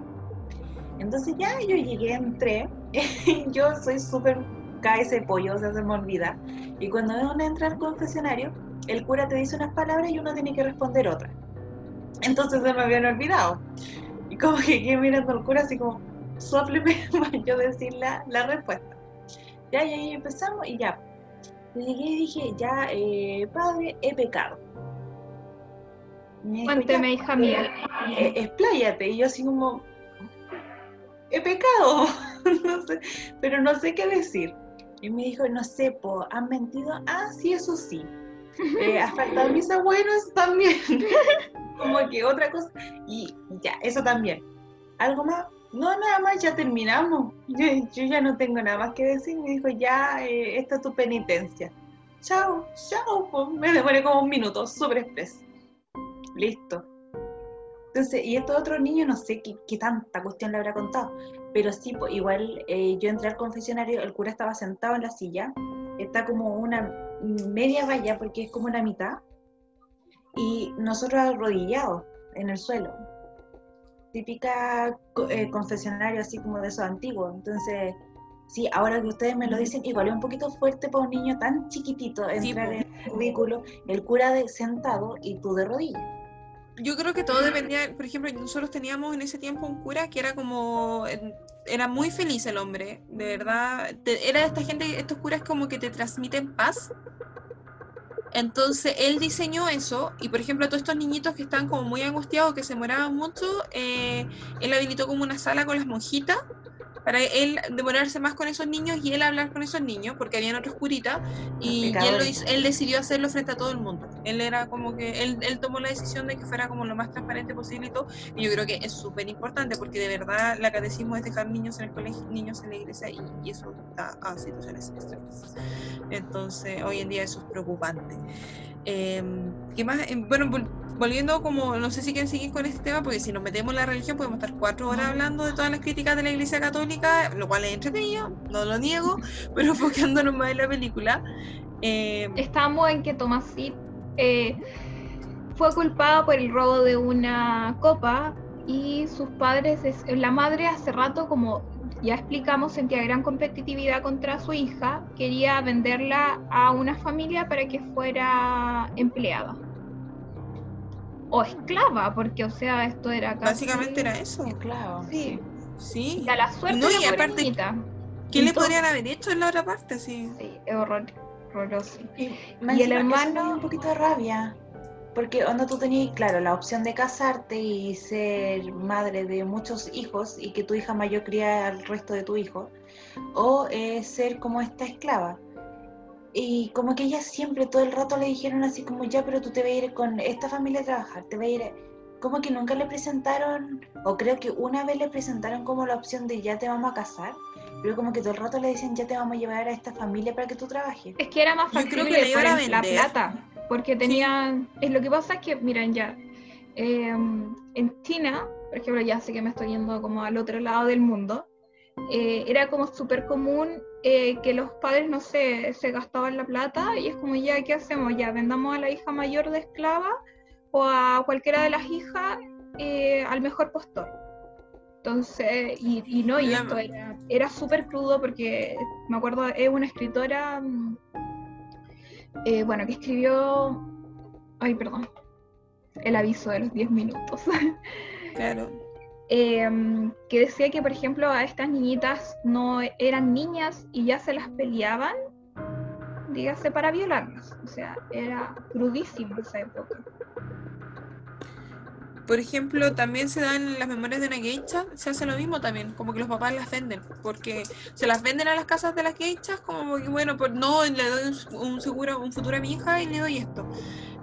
[SPEAKER 3] Entonces ya yo llegué, entré, yo soy súper ese pollo, o sea, se me olvida. Y cuando uno entra al confesionario, el cura te dice unas palabras y uno tiene que responder otras. Entonces se me habían olvidado. Y como que quedé mirando al cura así como, sopleme para yo decir la, la respuesta. Ya, y ahí empezamos y ya. llegué y dije, ya, eh, padre, he pecado.
[SPEAKER 4] Cuénteme, hija mía.
[SPEAKER 3] Eh, expláyate. Y yo así como, he pecado, pero no sé qué decir. Y me dijo, no sé, po, ¿han mentido? Ah, sí, eso sí. Eh, ¿Ha faltado mis abuelos? También. Como que otra cosa. Y ya, eso también. ¿Algo más? No, nada más, ya terminamos. Yo, ya no tengo nada más que decir. Me dijo, ya, eh, esta es tu penitencia. Chao, chao. Pues me demoré como un minuto, súper express. Listo. Entonces, y estos otros niños no sé qué, tanta cuestión le habrá contado, pero sí, pues, igual eh, yo entré al confesionario, el cura estaba sentado en la silla, está como una media valla porque es como una mitad, y nosotros arrodillados en el suelo. Típica eh, confesionario así como de esos antiguos. Entonces, sí, ahora que ustedes me lo dicen, igual es un poquito fuerte para un niño tan chiquitito entrar en el cubículo, el cura de sentado y tú de rodillas
[SPEAKER 2] yo creo que todo dependía, por ejemplo, nosotros teníamos en ese tiempo un cura que era como, era muy feliz el hombre, de verdad, era de esta gente, estos curas como que te transmiten paz. Entonces él diseñó eso y por ejemplo a todos estos niñitos que estaban como muy angustiados, que se moraban mucho, eh, él habilitó como una sala con las monjitas para él demorarse más con esos niños y él hablar con esos niños, porque habían otros curitas, y, él, lo hizo, él decidió hacerlo frente a todo el mundo. Él era como que, él, él tomó la decisión de que fuera como lo más transparente posible y todo, y yo creo que es súper importante, porque de verdad la catecismo es dejar niños en el colegio, niños en la iglesia, y, y eso da a situaciones extremas. Entonces, hoy en día eso es preocupante. Eh, ¿Qué más? Em, bueno, volviendo como, no sé si quieren seguir con este tema, porque si nos metemos en la religión podemos estar cuatro horas hablando de todas las críticas de la Iglesia Católica, lo cual es entretenido, no lo niego, pero enfocándonos más en la película.
[SPEAKER 4] Eh, Estamos en que Tomasito eh, fue culpado por el robo de una copa y sus padres, la madre hace rato, como ya explicamos, sentía gran competitividad contra su hija, quería venderla a una familia para que fuera empleada o esclava, porque, o sea, esto era
[SPEAKER 2] Básicamente era eso.
[SPEAKER 3] Esclavo.
[SPEAKER 4] Sí.
[SPEAKER 2] Sí.
[SPEAKER 4] Y a la suerte no, y aparte,
[SPEAKER 2] ¿qué le podrían haber hecho en la otra parte? Sí,
[SPEAKER 4] sí es horror, horroroso.
[SPEAKER 3] Y, el hermano. un poquito de rabia. Porque cuando tú tenías, claro, la opción de casarte y ser madre de muchos hijos y que tu hija mayor cría al resto de tu hijo, o eh, ser como esta esclava. Y como que ella siempre, todo el rato le dijeron así como, ya, pero tú te vas a ir con esta familia a trabajar, te vas a ir... Como que nunca le presentaron, o creo que una vez le presentaron como la opción de ya te vamos a casar, pero como que todo el rato le dicen ya te vamos a llevar a esta familia para que tú trabajes.
[SPEAKER 4] Es que era más fácil que le iban a la plata, porque tenían... Es lo que pasa es que, miren ya, em, en China, por ejemplo, ya sé que me estoy yendo como al otro lado del mundo, eh, era como súper común eh, que los padres, no sé, se gastaban la plata y es como, ya, ¿qué hacemos? Ya, vendamos a la hija mayor de esclava o a cualquiera de las hijas eh, al mejor postor. Entonces, y, no, y esto era, era súper crudo porque me acuerdo, es una escritora, mm, bueno, que escribió, ay, perdón, el aviso de los 10 minutos.
[SPEAKER 2] Claro.
[SPEAKER 4] Em, que decía que, por ejemplo, a estas niñitas no eran niñas y ya se las peleaban, dígase, para violarlas. O sea, era crudísimo esa época.
[SPEAKER 2] Por ejemplo, también se dan las memorias de una geisha, se hace lo mismo también, como que los papás las venden, porque se las venden a las casas de las geishas, como que bueno, pues no, le doy un, seguro, un futuro a mi hija y le doy esto.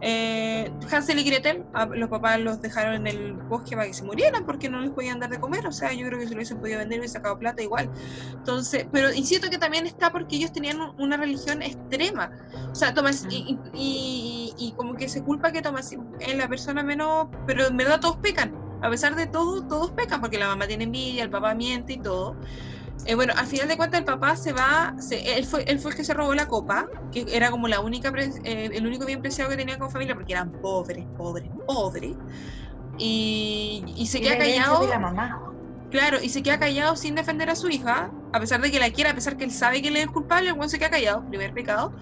[SPEAKER 2] Eh, Hansel y Gretel, los papás los dejaron en el bosque para que se murieran porque no les podían dar de comer, o sea, yo creo que se lo hubiesen podido vender y sacado plata igual. Entonces, pero insisto que también está porque ellos tenían una religión extrema, o sea, Tomás, y, y, como que se culpa que Tomás es la persona menos, pero en verdad todos pecan, a pesar de todo, todos pecan porque la mamá tiene envidia, el papá miente y todo Eh, bueno, al final de cuentas el papá se va, él, fue, él fue el que se robó la copa, que era como la única, eh, el único bien preciado que tenía con familia, porque eran pobres, pobres, pobres. Y, y se queda callado.
[SPEAKER 3] la mamá.
[SPEAKER 2] Claro, y se queda callado sin defender a su hija, a pesar de que la quiere, a pesar que él sabe que él es el culpable, el buen se queda callado, primer pecado.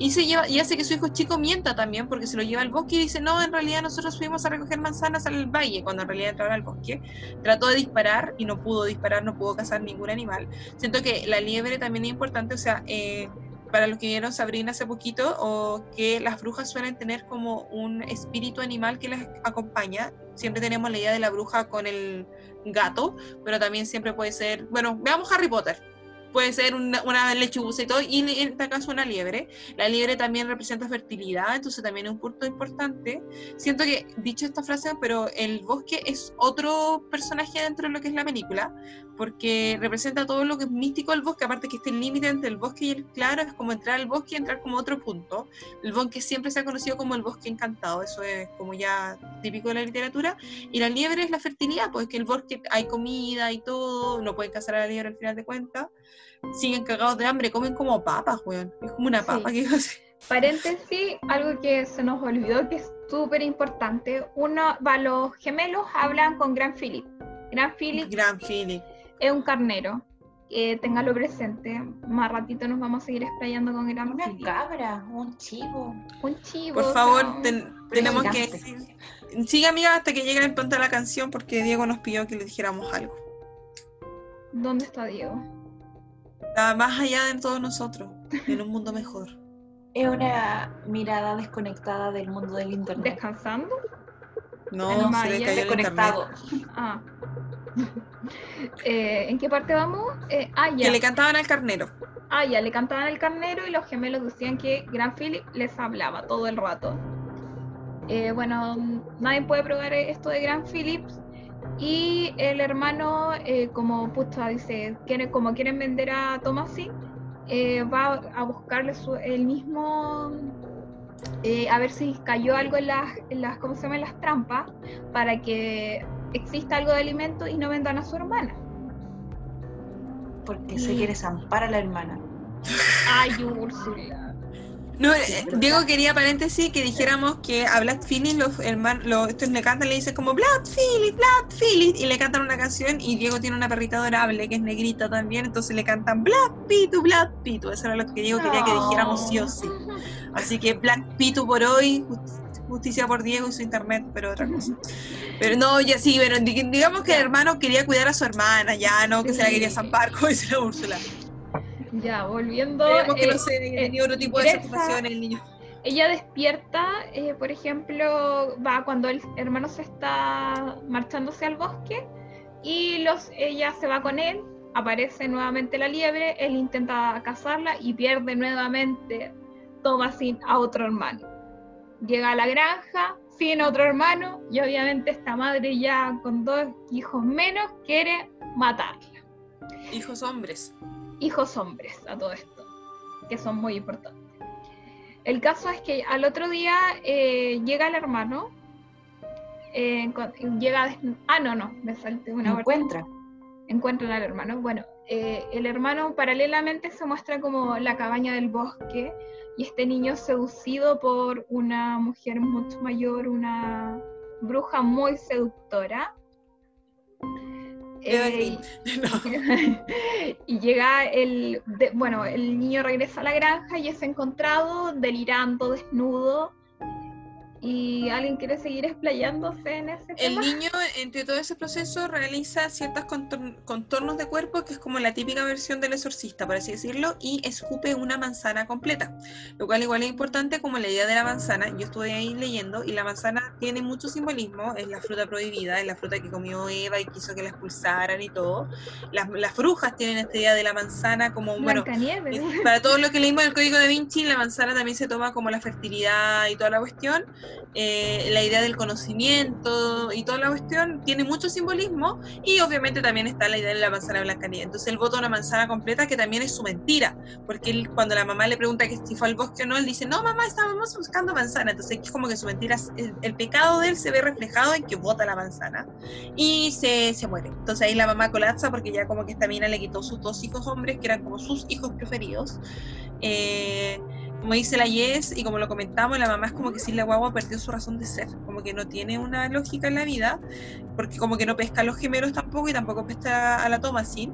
[SPEAKER 2] Y, se lleva, y hace que su hijo chico mienta también, porque se lo lleva al bosque y dice, no, en realidad nosotros fuimos a recoger manzanas al valle, cuando en realidad entraron al bosque. Trató de disparar y no pudo disparar, no pudo cazar ningún animal. Siento que la liebre también es importante, o sea, eh, para los que vieron Sabrina hace poquito, o que las brujas suelen tener como un espíritu animal que les acompaña. Siempre tenemos la idea de la bruja con el gato, pero también siempre puede ser, bueno, veamos Harry Potter puede ser una, una, y todo, y en este caso una liebre. La liebre también representa fertilidad, entonces también es un punto importante. Siento que, dicho esta frase, pero el bosque es otro personaje dentro de lo que es la película, porque representa todo lo que es místico del bosque, aparte que este límite entre el bosque y el claro es como entrar al bosque y entrar como otro punto. El bosque siempre se ha conocido como el bosque encantado, eso es como ya típico de la literatura, y la liebre es la fertilidad, pues que el bosque hay comida y todo, no pueden cazar a la liebre al final de cuentas siguen cagados de hambre, comen como papas, weón. Es como una papa que
[SPEAKER 4] Paréntesis, algo que se nos olvidó que es súper importante. Uno, va, los gemelos hablan con Gran Philip. Gran Philip.
[SPEAKER 2] Gran Philip.
[SPEAKER 4] Es un carnero. Eh, téngalo presente. Más ratito nos vamos a seguir explayando con Gran
[SPEAKER 3] Una cabra, un chivo.
[SPEAKER 4] Un chivo.
[SPEAKER 2] Por favor, tenemos que decir. Sigue, amiga, hasta que llegue el punto de la canción, porque Diego nos pidió que le dijéramos algo.
[SPEAKER 4] ¿Dónde está Diego?
[SPEAKER 2] Está más allá de todos nosotros, en un mundo mejor.
[SPEAKER 3] Es una mirada desconectada del mundo del internet.
[SPEAKER 4] ¿Descansando?
[SPEAKER 2] No, se le cayó desconectado.
[SPEAKER 4] Ah. eh, ¿En qué parte vamos? Eh, ah, ya.
[SPEAKER 2] Que le cantaban al carnero.
[SPEAKER 4] Ah, ya, le cantaban al carnero y los gemelos decían que Gran Philip les hablaba todo el rato. Eh, bueno, nadie puede probar esto de Gran Philip, y el hermano, eh, como puta dice, quiere, como quieren vender a Tomasi, eh, va a buscarle el mismo, eh, a ver si cayó algo en las, en las, ¿cómo se llama? las trampas, para que exista algo de alimento y no vendan a su hermana.
[SPEAKER 3] Porque se quiere zampar a la hermana.
[SPEAKER 4] Ay, Úrsula.
[SPEAKER 2] No, eh, Diego quería paréntesis que dijéramos que a Black Philly los hermanos, estos le cantan, le dicen como Black Philly, Black Philly, y le cantan una canción y Diego tiene una perrita adorable que es negrita también, entonces le cantan Black Pitu, Black Pitu, eso era lo que Diego quería que dijéramos sí o sí. Así que Black Pitu por hoy, justicia por Diego y su internet, pero otra cosa. Pero no, ya sí, pero digamos que el hermano quería cuidar a su hermana, ya no que se la quería zampar, como dice la Úrsula.
[SPEAKER 4] Ya, volviendo.
[SPEAKER 2] que no eh, eh, otro tipo de situación el niño.
[SPEAKER 4] Ella despierta, eh, por ejemplo, va cuando el hermano se está marchándose al bosque y los, ella se va con él, aparece nuevamente la liebre, él intenta cazarla y pierde nuevamente, toma sin a otro hermano. Llega a la granja sin otro hermano y obviamente esta madre ya con dos hijos menos quiere matarla.
[SPEAKER 2] Hijos hombres
[SPEAKER 4] hijos hombres a todo esto, que son muy importantes. El caso es que al otro día eh, llega el hermano, eh, llega, ah, no, no, me salté una
[SPEAKER 3] Encuentra.
[SPEAKER 4] Encuentran al hermano. Bueno, eh, el hermano paralelamente se muestra como la cabaña del bosque y este niño seducido por una mujer mucho mayor, una bruja muy seductora.
[SPEAKER 2] Eh,
[SPEAKER 4] y llega el, bueno, el niño regresa a la granja y es encontrado delirando, desnudo, ¿Y alguien quiere seguir explayándose en ese
[SPEAKER 2] El niño, entre todo ese proceso, realiza ciertos contornos de cuerpo, que es como la típica versión del exorcista, por así decirlo, y escupe una manzana completa. Lo cual igual es importante como la idea de la manzana. Yo estuve ahí leyendo y la manzana tiene mucho simbolismo. Es la fruta prohibida, es la fruta que comió Eva y quiso que la expulsaran y todo. Las, las brujas tienen esta idea de la manzana como, bueno, para todo lo que leímos del Código de Vinci, la manzana también se toma como la fertilidad y toda la cuestión. Eh, la idea del conocimiento y toda la cuestión tiene mucho simbolismo y obviamente también está la idea de la manzana blanca Entonces él vota una manzana completa que también es su mentira, porque cuando la mamá le pregunta que si fue al bosque o no, él dice, no mamá, estábamos buscando manzana. Entonces es como que su mentira, el, el pecado de él se ve reflejado en que vota la manzana y se, se muere. Entonces ahí la mamá colapsa porque ya como que esta mina le quitó sus dos hijos hombres, que eran como sus hijos preferidos. Eh, como dice la Yes y como lo comentamos, la mamá es como que si la guagua perdió su razón de ser, como que no tiene una lógica en la vida, porque como que no pesca a los gemelos tampoco y tampoco pesca a la Thomasin,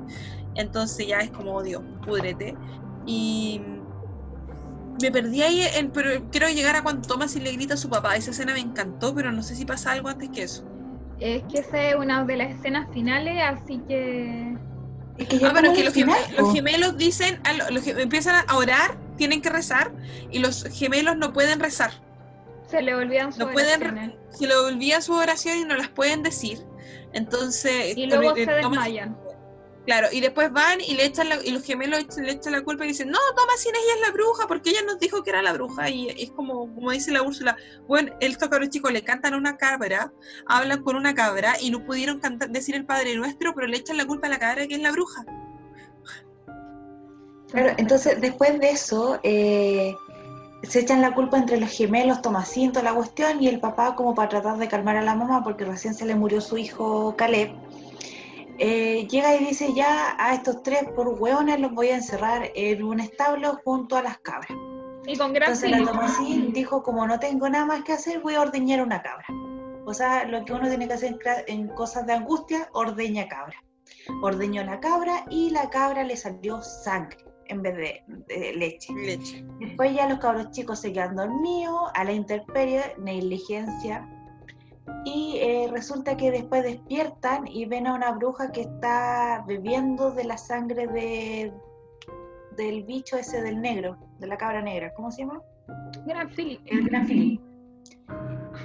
[SPEAKER 2] entonces ya es como odio, pudrete. Y me perdí ahí, pero quiero llegar a cuando Thomasin le grita a su papá, esa escena me encantó, pero no sé si pasa algo antes que eso.
[SPEAKER 4] Es que esa es una de las escenas finales, así que...
[SPEAKER 2] Es que ah, pero que los, gemelos, dicen, los, empiezan a orar tienen que rezar y los gemelos no pueden rezar.
[SPEAKER 4] Se le olvidan sus oraciones.
[SPEAKER 2] se le olvida su oración y no las pueden decir. Entonces.
[SPEAKER 4] Y luego se desmayan.
[SPEAKER 2] Claro, y después van y le echan y los gemelos le echan la culpa y dicen, no, Tomasina, ella es la bruja, porque ella nos dijo que era la bruja. Y es como, como dice la Úrsula, bueno, estos cabros chicos le cantan a una cabra, hablan con una cabra y no pudieron cantar, decir el Padre Nuestro, pero le echan la culpa a la cabra que es la bruja.
[SPEAKER 3] Claro, entonces después de eso eh, se echan la culpa entre los gemelos, Tomasín, toda la cuestión, y el papá como para tratar de calmar a la mamá porque recién se le murió su hijo Caleb. Eh, llega y dice ya a estos tres por hueones los voy a encerrar en un establo junto a las cabras.
[SPEAKER 4] Y con gran
[SPEAKER 3] Entonces la Tomasín dijo como no tengo nada más que hacer voy a ordeñar una cabra. O sea, lo que uno tiene que hacer en cosas de angustia, ordeña cabra. Ordeñó la cabra y la cabra le salió sangre en vez de, leche.
[SPEAKER 2] leche.
[SPEAKER 3] Después ya los cabros chicos se quedan dormidos, a la intemperie, negligencia. Y eh, resulta que después despiertan y ven a una bruja que está bebiendo de la sangre de, del bicho ese del negro, de la cabra negra. ¿Cómo se llama?
[SPEAKER 4] Gran Philip.
[SPEAKER 3] El Gran Philip.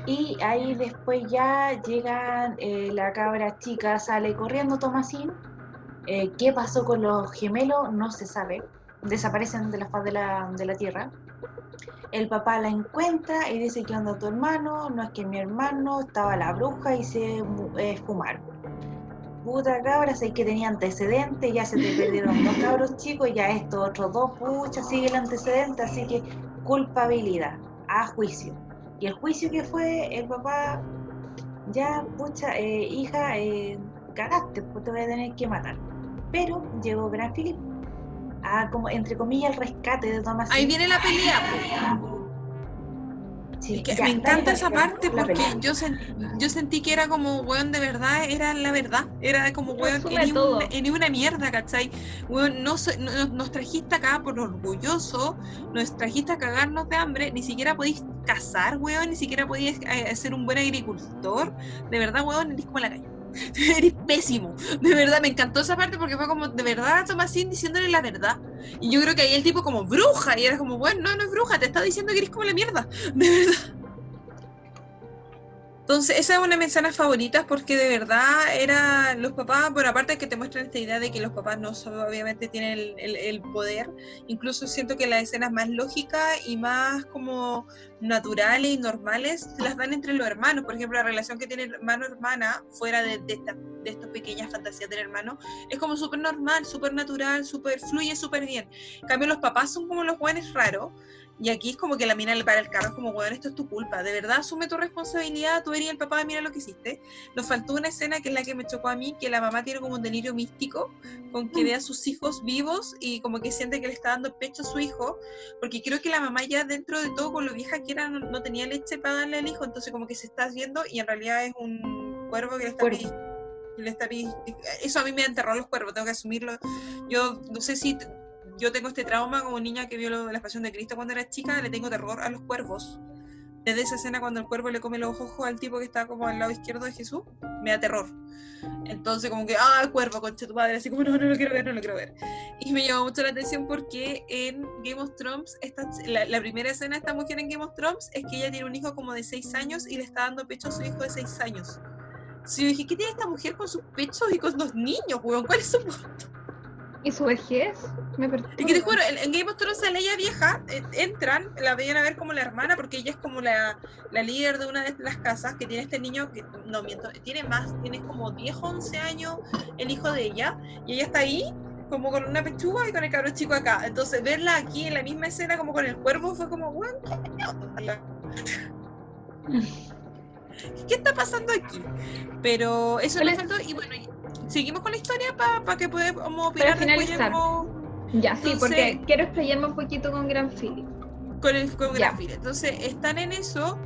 [SPEAKER 3] Y ahí después ya llega eh, la cabra chica, sale corriendo Tomasín eh, ¿Qué pasó con los gemelos? No se sabe. Desaparecen de la faz de la, de la tierra. El papá la encuentra y dice que anda tu hermano, no es que mi hermano, estaba la bruja y se eh, fumaron. Puta cabra, sé que tenía antecedentes, ya se te perdieron dos cabros chicos, ya estos otros dos, pucha, sigue el antecedente, así que culpabilidad, a juicio. Y el juicio que fue, el papá, ya, pucha, eh, hija, eh, cagaste, pues te voy a tener que matar pero llegó Gran Philip a, como, entre comillas, el rescate de Thomas.
[SPEAKER 2] Ahí viene la pelea. Sí, me encanta esa parte porque yo, yo sentí que era como, weón, de verdad, era la verdad. Era como, weón, ni una, mierda, ¿cachai? Weón, no, nos trajiste acá por orgulloso, nos trajiste a cagarnos de hambre, ni siquiera podéis cazar, weón, ni siquiera podías eh, ser un buen agricultor. De verdad, weón, eres como la calle. Eres pésimo. De verdad, me encantó esa parte porque fue como, de verdad, Tomasín diciéndole la verdad. Y yo creo que ahí el tipo como bruja. Y era como, bueno, no, no es bruja, te está diciendo que eres como la mierda. De verdad. Entonces, esa es una de mis escenas favoritas porque de verdad era los papás, por aparte que te muestran esta idea de que los papás no solo obviamente tienen el, poder, incluso siento que las escenas más lógicas y más como naturales y normales las dan entre los hermanos. Por ejemplo, la relación que tiene hermano-hermana, fuera de, de, de estas pequeñas fantasías del hermano, es como súper normal, súper natural, súper fluye súper bien. En cambio, los papás son como los buenos raros y aquí es como que la mina le para el carro, es como, weón, esto es tu culpa. De verdad, asume tu responsabilidad, tú eres el papá, mira lo que hiciste. Nos faltó una escena que es la que me chocó a mí, que la mamá tiene como un delirio místico, con que mm. ve a sus hijos vivos y como que siente que le está dando pecho a su hijo, porque creo que la mamá ya dentro de todo, con lo vieja que era, no, tenía leche para darle al hijo, entonces como que se está viendo y en realidad es un cuervo que le está pidiendo. Eso a mí me enterró los cuervos, tengo que asumirlo. Yo no sé si yo tengo este trauma como niña que vio la pasión de Cristo cuando era chica, le tengo terror a los cuervos. Desde esa escena cuando el cuervo le come los ojos al tipo que está como al lado izquierdo de Jesús, me da terror. Entonces como que, ah, cuervo, concha tu padre, así como no, no lo quiero ver, no lo quiero ver. Y me llamó mucho la atención porque en Game of Thrones, esta, la, primera escena de esta mujer en Game of Thrones es que ella tiene un hijo como de 6 años y le está dando pecho a su hijo de 6 años. Sí, yo dije, ¿qué tiene esta mujer con sus pechos y con los niños, weón? ¿Cuál es su?
[SPEAKER 4] ¿Y su vejez?
[SPEAKER 2] Me y que te juro, en, Game of Thrones la Leia vieja, eh, entran, la veían a ver como la hermana, porque ella es como la, la, líder de una de las casas, que tiene este niño, que no miento, tiene más, tiene como 10, 11 años el hijo de ella, y ella está ahí como con una pechuga y con el cabrón chico acá. Entonces verla aquí en la misma escena como con el cuervo fue como, bueno, ¿qué está pasando aquí? Pero eso le faltó y bueno, seguimos con la historia para que podamos
[SPEAKER 4] opinar después ya Ya, sí, porque quiero explayarme un poquito con Gran Philip.
[SPEAKER 2] Con, el, con Gran Philip. Entonces, están en eso.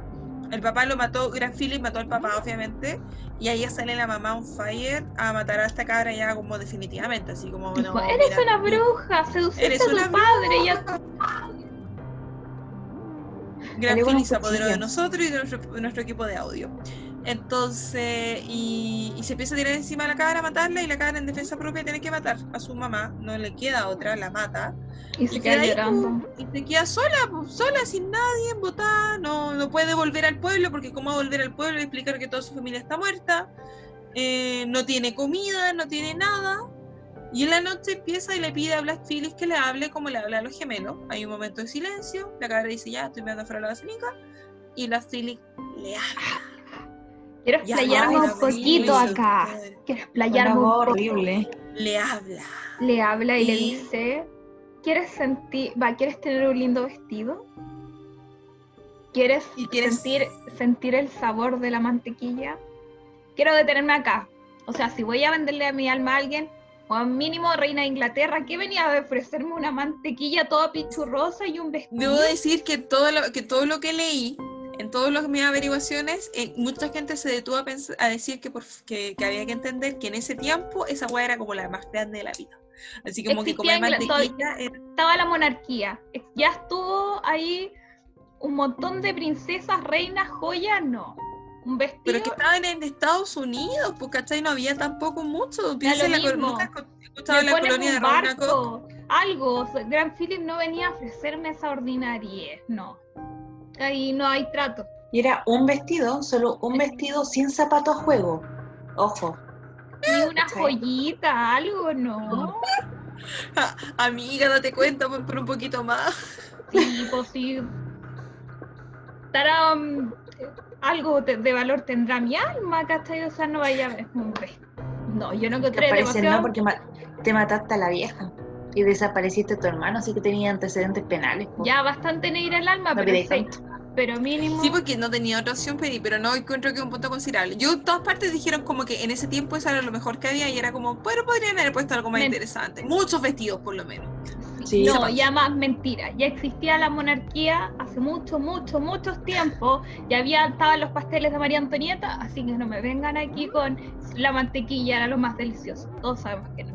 [SPEAKER 2] El papá lo mató, Gran Philip mató al papá, obviamente. Y ahí sale la mamá on fire a matar a esta cabra ya como definitivamente, así como...
[SPEAKER 4] No, eres una bruja, seduciste a tu padre y a
[SPEAKER 2] Gran Philip se apoderó de nosotros y de nuestro equipo de audio. Entonces, y, se empieza a tirar encima de la cara a matarla y la cara en defensa propia tiene que matar a su mamá, no le queda otra, la mata.
[SPEAKER 4] Y, se queda, llorando.
[SPEAKER 2] y se queda sola, sola, sin nadie, botada, no, no puede volver al pueblo porque cómo va a volver al pueblo y explicar que toda su familia está muerta, eh, no tiene comida, no tiene nada. Y en la noche empieza y le pide a Black Phyllis que le hable como le habla a los gemelos. Hay un momento de silencio, la cabra dice ya, estoy mirando fuera de la basílica, y Black Phyllis le habla
[SPEAKER 4] Quiero explayarme un poquito acá. Quiero explayarme un horrible.
[SPEAKER 2] Le habla.
[SPEAKER 4] Le habla y, le dice, ¿quieres sentir, va, ¿quieres tener un lindo vestido? ¿Quieres, sentir, sentir el sabor de la mantequilla? Quiero detenerme acá. O sea, si voy a venderle a mi alma a alguien, o al mínimo reina de Inglaterra, ¿qué venía a ofrecerme una mantequilla toda pichurrosa y un vestido?
[SPEAKER 2] Debo decir que todo lo que, todo lo que leí en todas mis averiguaciones, eh, mucha gente se detuvo a, a decir que, por, que, había que entender que en ese tiempo esa hueá era como la más grande de la vida. Así como que como mantequilla
[SPEAKER 4] Estaba la monarquía. Ya estuvo ahí un montón de princesas, reinas, joyas, no. Un vestido.
[SPEAKER 2] Pero que estaban en Estados Unidos, pues, ¿cachai? No había tampoco mucho. Piensa la,
[SPEAKER 4] escuchado la colonia de barco, Algo. Gran Philip no venía a ofrecerme esa ordinariedad, no ahí no hay trato.
[SPEAKER 3] Y era un vestido, solo un vestido sin zapato a juego. Ojo.
[SPEAKER 4] Ni una joyita, algo, ¿no?
[SPEAKER 2] amiga, date cuenta por un poquito más.
[SPEAKER 4] Sí, pues sí. Estará um, algo de, valor tendrá mi alma, ¿cachai? O sea, no vaya a ver. No, yo no encontré
[SPEAKER 3] demasiado... no, porque te mataste a la vieja y desapareciste tu hermano, así que tenía antecedentes penales.
[SPEAKER 4] Ya, bastante negra el alma, pero, sí, pero mínimo.
[SPEAKER 2] Sí, porque no tenía otra opción pedir, pero no encuentro que un punto considerable. Yo, todas partes dijeron como que en ese tiempo eso era lo mejor que había y era como, pero podrían haber puesto algo más interesante. Muchos vestidos, por lo menos.
[SPEAKER 4] Sí, no, ya más mentira. Ya existía la monarquía hace mucho, mucho, muchos tiempos. Ya había estaban los pasteles de María Antonieta, así que no me vengan aquí con la mantequilla, era lo más delicioso. Todos sabemos que no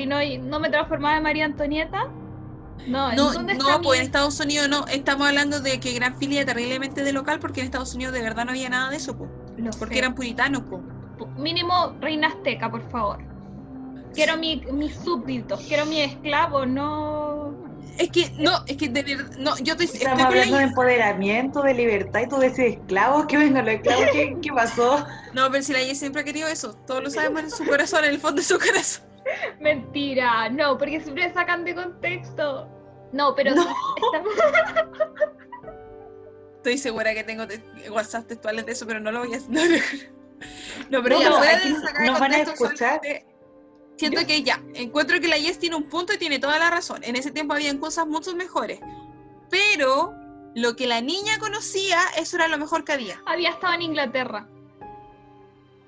[SPEAKER 4] si no, no me transformaba en María Antonieta. No,
[SPEAKER 2] no, no pues en Estados Unidos no. Estamos hablando de que Gran Filia terriblemente de local porque en Estados Unidos de verdad no había nada de eso, pues. Porque eran puritanos.
[SPEAKER 4] Mínimo reina azteca, por favor. Quiero mi, mis súbditos, quiero mi esclavo, no.
[SPEAKER 2] Es que, no, es que de verdad, no, yo te
[SPEAKER 3] Estamos hablando de empoderamiento, de libertad y tú decís esclavos, que vengan los esclavos, ¿qué, ¿qué, pasó?
[SPEAKER 2] No, pero si la siempre ha querido eso, todos lo sabemos en su corazón, en el fondo de su corazón.
[SPEAKER 4] Mentira, no, porque siempre sacan de contexto. No, pero
[SPEAKER 2] Estoy segura que tengo WhatsApp textuales de eso, pero no lo voy a hacer. No, pero ya fuera de sacar de contexto. Siento que ya, encuentro que la Yes tiene un punto y tiene toda la razón. En ese tiempo habían cosas mucho mejores. Pero lo que la niña conocía, eso era lo mejor que había.
[SPEAKER 4] Había estado en Inglaterra.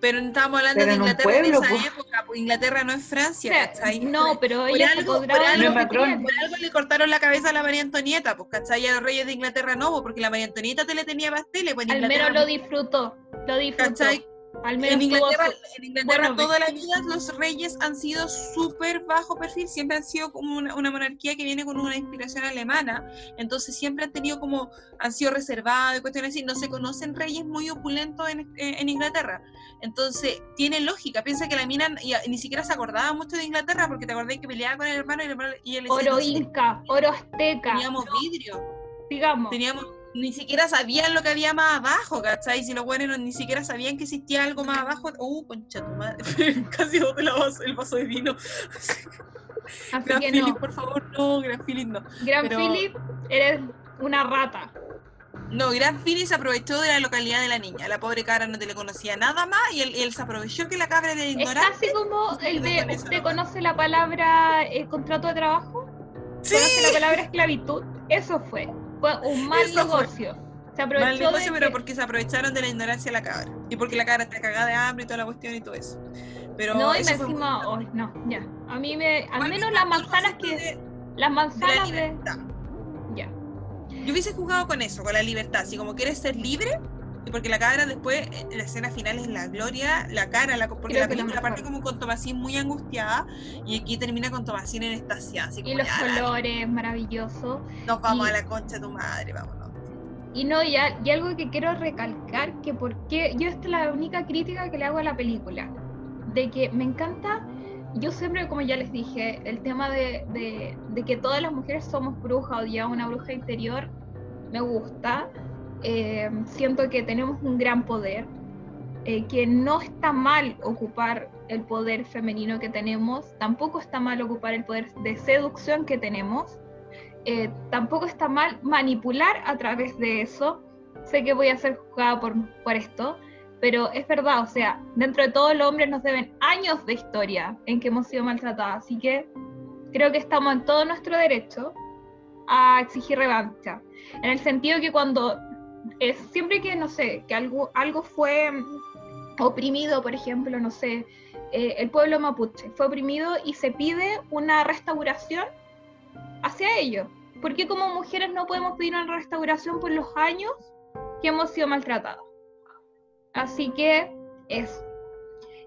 [SPEAKER 2] Pero no estábamos hablando de Inglaterra en esa época, pues Inglaterra no es Francia, ¿cachai?
[SPEAKER 4] No, pero
[SPEAKER 2] por algo, por, algo, le cortaron la cabeza a la María Antonieta, pues ¿cachai? A los reyes de Inglaterra no, pues, porque la María Antonieta te le tenía pasteles. Pues,
[SPEAKER 4] Al menos lo disfrutó, lo disfrutó. ¿cachai?
[SPEAKER 2] En Inglaterra, en Inglaterra toda la vida los reyes han sido súper bajo perfil, siempre han sido como una, monarquía que viene con una inspiración alemana, entonces siempre han tenido como, han sido reservados y cuestiones así, no se conocen reyes muy opulentos en, eh, en Inglaterra, entonces tiene lógica, piensa que la mina ni siquiera se acordaba mucho de Inglaterra porque te acordás que peleaba con el hermano y el hermano y
[SPEAKER 4] Oro inca, oro azteca.
[SPEAKER 2] Teníamos vidrio.
[SPEAKER 4] Digamos.
[SPEAKER 2] Teníamos ni siquiera sabían lo que había más abajo, ¿cachai? Si los buenos ni siquiera sabían que existía algo más abajo. Uh, concha tu madre, casi boté el vaso de vino. Así Gran que Philip, por favor, no, Gran Philip no.
[SPEAKER 4] Gran Philip, eres una rata.
[SPEAKER 2] No, Gran Philip se aprovechó de la localidad de la niña. La pobre cabra no te le conocía nada más y él, se aprovechó que la cabra era ignorante.
[SPEAKER 4] Es casi como el de, ¿usted conoce la palabra eh, contrato de trabajo?
[SPEAKER 2] ¿Sí?
[SPEAKER 4] ¿Conoce la palabra esclavitud? Eso fue. Fue un mal negocio. Se aprovechó mal negocio,
[SPEAKER 2] pero porque se aprovecharon de la ignorancia de la cabra. Y porque la cabra está cagada de hambre y toda la cuestión y todo eso. Pero
[SPEAKER 4] no, y me encima, oh, no, ya. A mí me, al menos las manzanas que, las manzanas de, ya.
[SPEAKER 2] Yo hubiese jugado con eso, con la libertad, así como quieres ser libre, porque la cabra después, en la escena final es la gloria, la cara, la, porque la película parte como con Tomasín muy angustiada, y aquí termina con Tomasín en estasia. Así
[SPEAKER 4] y los colores, maravilloso.
[SPEAKER 2] Nos vamos a la concha de tu madre, vámonos.
[SPEAKER 4] Y no, y, y algo que quiero recalcar, que porque yo esta es la única crítica que le hago a la película de que me encanta, yo siempre, como ya les dije, el tema de, de, que todas las mujeres somos brujas o ya una bruja interior, me gusta. Eh, siento que tenemos un gran poder, eh, que no está mal ocupar el poder femenino que tenemos, tampoco está mal ocupar el poder de seducción que tenemos, eh, tampoco está mal manipular a través de eso. Sé que voy a ser juzgada por, por esto, pero es verdad, o sea, dentro de todo los hombres nos deben años de historia en que hemos sido maltratadas, así que creo que estamos en todo nuestro derecho a exigir revancha, en el sentido que cuando es siempre que, no sé, que algo, algo fue oprimido, por ejemplo, no sé, eh, el pueblo mapuche fue oprimido y se pide una restauración hacia ello. ¿Por qué como mujeres no podemos pedir una restauración por los años que hemos sido maltratadas? Así que eso.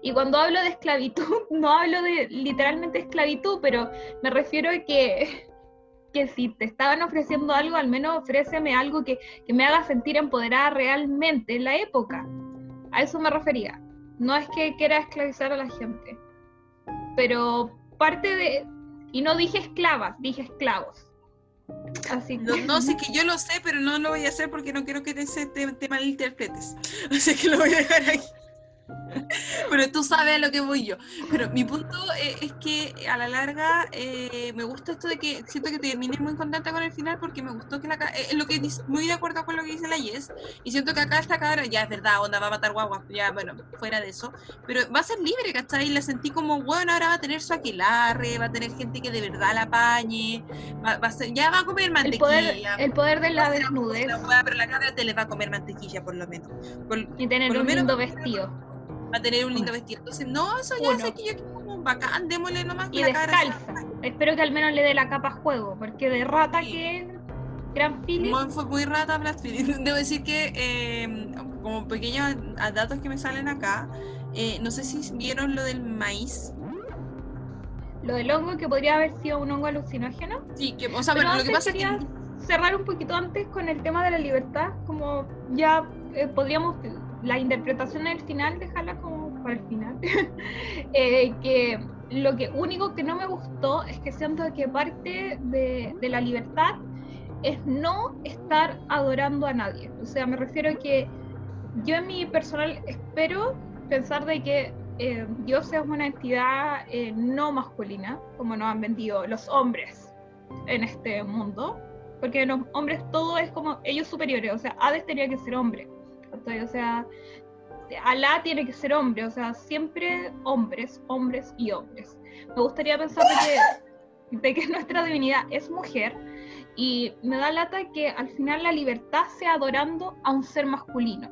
[SPEAKER 4] Y cuando hablo de esclavitud, no hablo de literalmente esclavitud, pero me refiero a que, que si te estaban ofreciendo algo, al menos ofréceme algo que, que me haga sentir empoderada realmente en la época. A eso me refería. No es que quiera esclavizar a la gente, pero parte de... Y no dije esclavas, dije esclavos.
[SPEAKER 2] Así no, no, sé que yo lo sé, pero no lo voy a hacer porque no quiero que ese te, te malinterpretes. Así que lo voy a dejar ahí. Pero tú sabes a lo que voy yo. Pero mi punto eh, es que a la larga eh, me gusta esto de que siento que terminé muy contenta con el final porque me gustó que la eh, lo que muy de acuerdo con lo que dice la Yes y siento que acá esta cabra ya es verdad, onda va a matar guaguas, ya bueno, fuera de eso, pero va a ser libre, ¿cachai? La sentí como, bueno, ahora va a tener su aquelarre, va a tener gente que de verdad la apañe, va, a ser, ya va a comer mantequilla.
[SPEAKER 4] El poder, de la desnudez.
[SPEAKER 2] pero la cabra te le va a comer mantequilla por lo menos.
[SPEAKER 4] y tener un lindo vestido
[SPEAKER 2] va a tener un lindo vestido. Entonces, no, eso ya sé que yo quiero como bacán, démosle nomás.
[SPEAKER 4] Y descalza. Espero que al menos le dé la capa a juego, porque de rata que es Gran Philip.
[SPEAKER 2] fue muy rata Brad Debo decir que, eh, como pequeños datos que me salen acá, eh, no sé si vieron lo del maíz.
[SPEAKER 4] Lo del hongo, que podría haber sido un hongo alucinógeno.
[SPEAKER 2] Sí, que, o sea, pero, lo que pasa es que.
[SPEAKER 4] Cerrar un poquito antes con el tema de la libertad, como ya eh, podríamos la interpretación del final, dejarla como para el final, eh, que lo que único que no me gustó es que siento que parte de, de, la libertad es no estar adorando a nadie. O sea, me refiero a que yo en mi personal espero pensar de que eh, Dios es una entidad eh, no masculina, como nos han vendido los hombres en este mundo, porque los hombres todo es como ellos superiores, o sea, Hades tenía que ser hombre o sea, Alá tiene que ser hombre, o sea, siempre hombres, hombres y hombres. Me gustaría pensar de que, nuestra divinidad es mujer y me da lata que al final la libertad sea adorando a un ser masculino,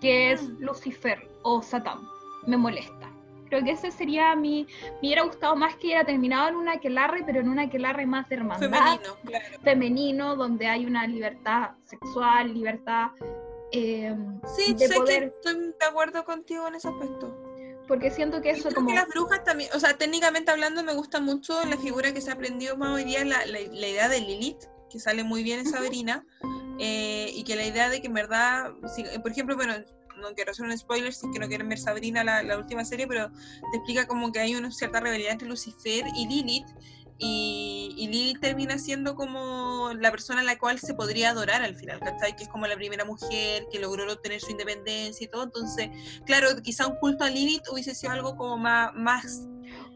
[SPEAKER 4] que es mm. Lucifer o Satán. Me molesta. Creo que ese sería mi. Me hubiera gustado más que hubiera terminado en una aquelarre, pero en una aquelarre más de hermandad.
[SPEAKER 2] Femenino, claro.
[SPEAKER 4] Femenino, donde hay una libertad sexual, libertad
[SPEAKER 2] eh, sí, sé que estoy de acuerdo contigo en ese aspecto.
[SPEAKER 4] Porque siento que eso como...
[SPEAKER 2] las brujas también, o sea, técnicamente hablando me gusta mucho la figura que se aprendió más hoy día, la, la, idea de Lilith, que sale muy bien en Sabrina, eh, y que la idea de que en verdad, por ejemplo, bueno, no quiero hacer un spoiler si es que no quieren ver Sabrina, la, la última serie, pero te explica como que hay una cierta rebelión entre Lucifer y Lilith, y, y termina siendo como la persona a la cual se podría adorar al final, ¿cachai? Que es como la primera mujer que logró obtener su independencia y todo. Entonces, claro, quizá un culto a Lilith hubiese sido algo como más, más